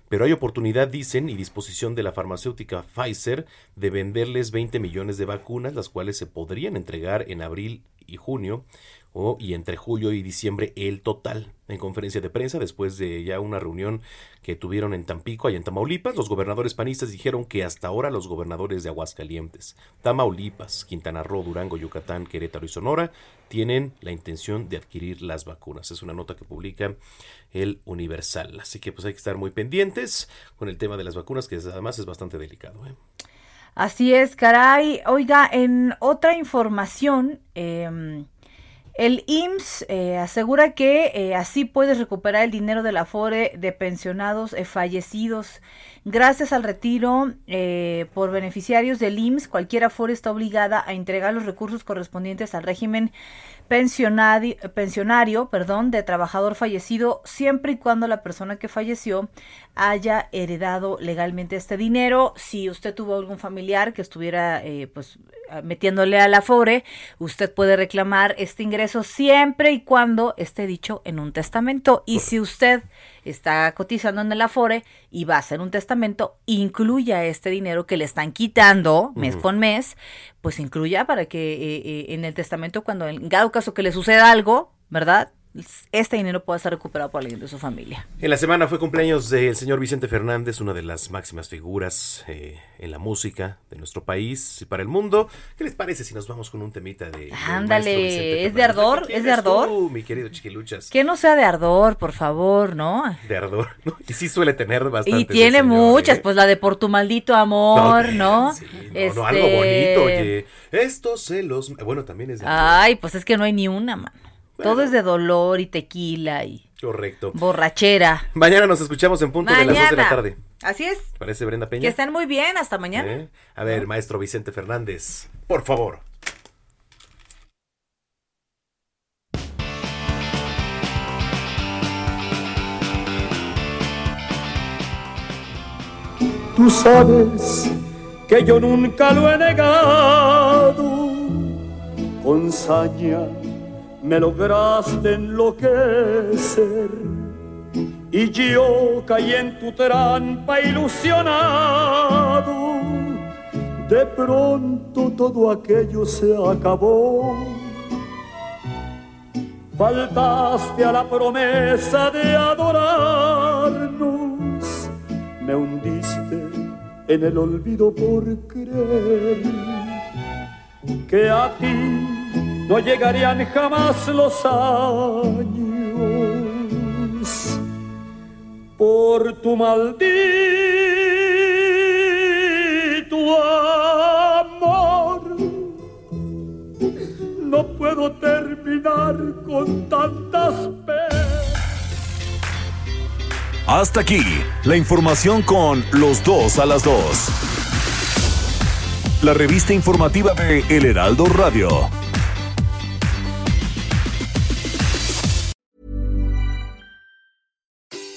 Speaker 1: Pero hay oportunidad, dicen, y disposición de la farmacéutica Pfizer de venderles 20 millones de vacunas, las cuales se podrían entregar en abril y junio, y entre julio y diciembre el total. En conferencia de prensa, después de ya una reunión que tuvieron en Tampico y en Tamaulipas, los gobernadores panistas dijeron que hasta ahora los gobernadores de Aguascalientes, Tamaulipas, Quintana Roo, Durango, Yucatán, Querétaro y Sonora tienen la intención de adquirir las vacunas. Es una nota que publica el Universal. Así que pues hay que estar muy pendientes con el tema de las vacunas, que además es bastante delicado. ¿eh?
Speaker 2: Así es, caray. Oiga, en otra información, eh, el IMSS eh, asegura que eh, así puedes recuperar el dinero del Afore de pensionados eh, fallecidos. Gracias al retiro eh, por beneficiarios del IMSS, cualquier Afore está obligada a entregar los recursos correspondientes al régimen pensionadi- pensionario perdón, de trabajador fallecido siempre y cuando la persona que falleció haya heredado legalmente este dinero. Si usted tuvo algún familiar que estuviera eh, pues metiéndole a la FORE, usted puede reclamar este ingreso siempre y cuando esté dicho en un testamento. Y si usted está cotizando en el Afore y va a hacer un testamento, incluya este dinero que le están quitando mes con mes, pues incluya para que eh, eh, en el testamento, cuando en dado caso que le suceda algo, ¿verdad? Este dinero pueda ser recuperado por alguien de su familia.
Speaker 1: En la semana fue cumpleaños del señor Vicente Fernández, una de las máximas figuras eh, en la música de nuestro país y para el mundo. ¿Qué les parece si nos vamos con un temita de...
Speaker 2: Ándale, ¿es de ardor?
Speaker 1: ¿Qué
Speaker 2: ¿Es de ardor?
Speaker 1: tú, mi querido Chiquiluchas.
Speaker 2: Que no sea de ardor, por favor, ¿no?
Speaker 1: De ardor, ¿no? Y sí suele tener bastante.
Speaker 2: Y tiene muchas, pues la de por tu maldito amor, ¿no?
Speaker 1: No, no, algo bonito, oye. Estos celos... Bueno, también es de...
Speaker 2: Ay, pues es que no hay ni una, mano. Todo es de dolor y tequila y
Speaker 1: Correcto.
Speaker 2: borrachera.
Speaker 1: Mañana nos escuchamos en punto de las 2 de la tarde.
Speaker 2: Así es.
Speaker 1: ¿Parece Brenda Peña?
Speaker 2: Que estén muy bien, hasta mañana.
Speaker 1: ¿Eh? A ver, maestro Vicente Fernández, por favor.
Speaker 21: Tú sabes que yo nunca lo he negado. Con saña me lograste enloquecer y yo caí en tu trampa ilusionado. De pronto todo aquello se acabó. Faltaste a la promesa de adorarnos. Me hundiste en el olvido por creer que a ti no llegarían jamás los años por tu maldito amor. No puedo terminar con tantas penas.
Speaker 5: Hasta aquí, la información con los dos a las dos. La revista informativa de El Heraldo Radio.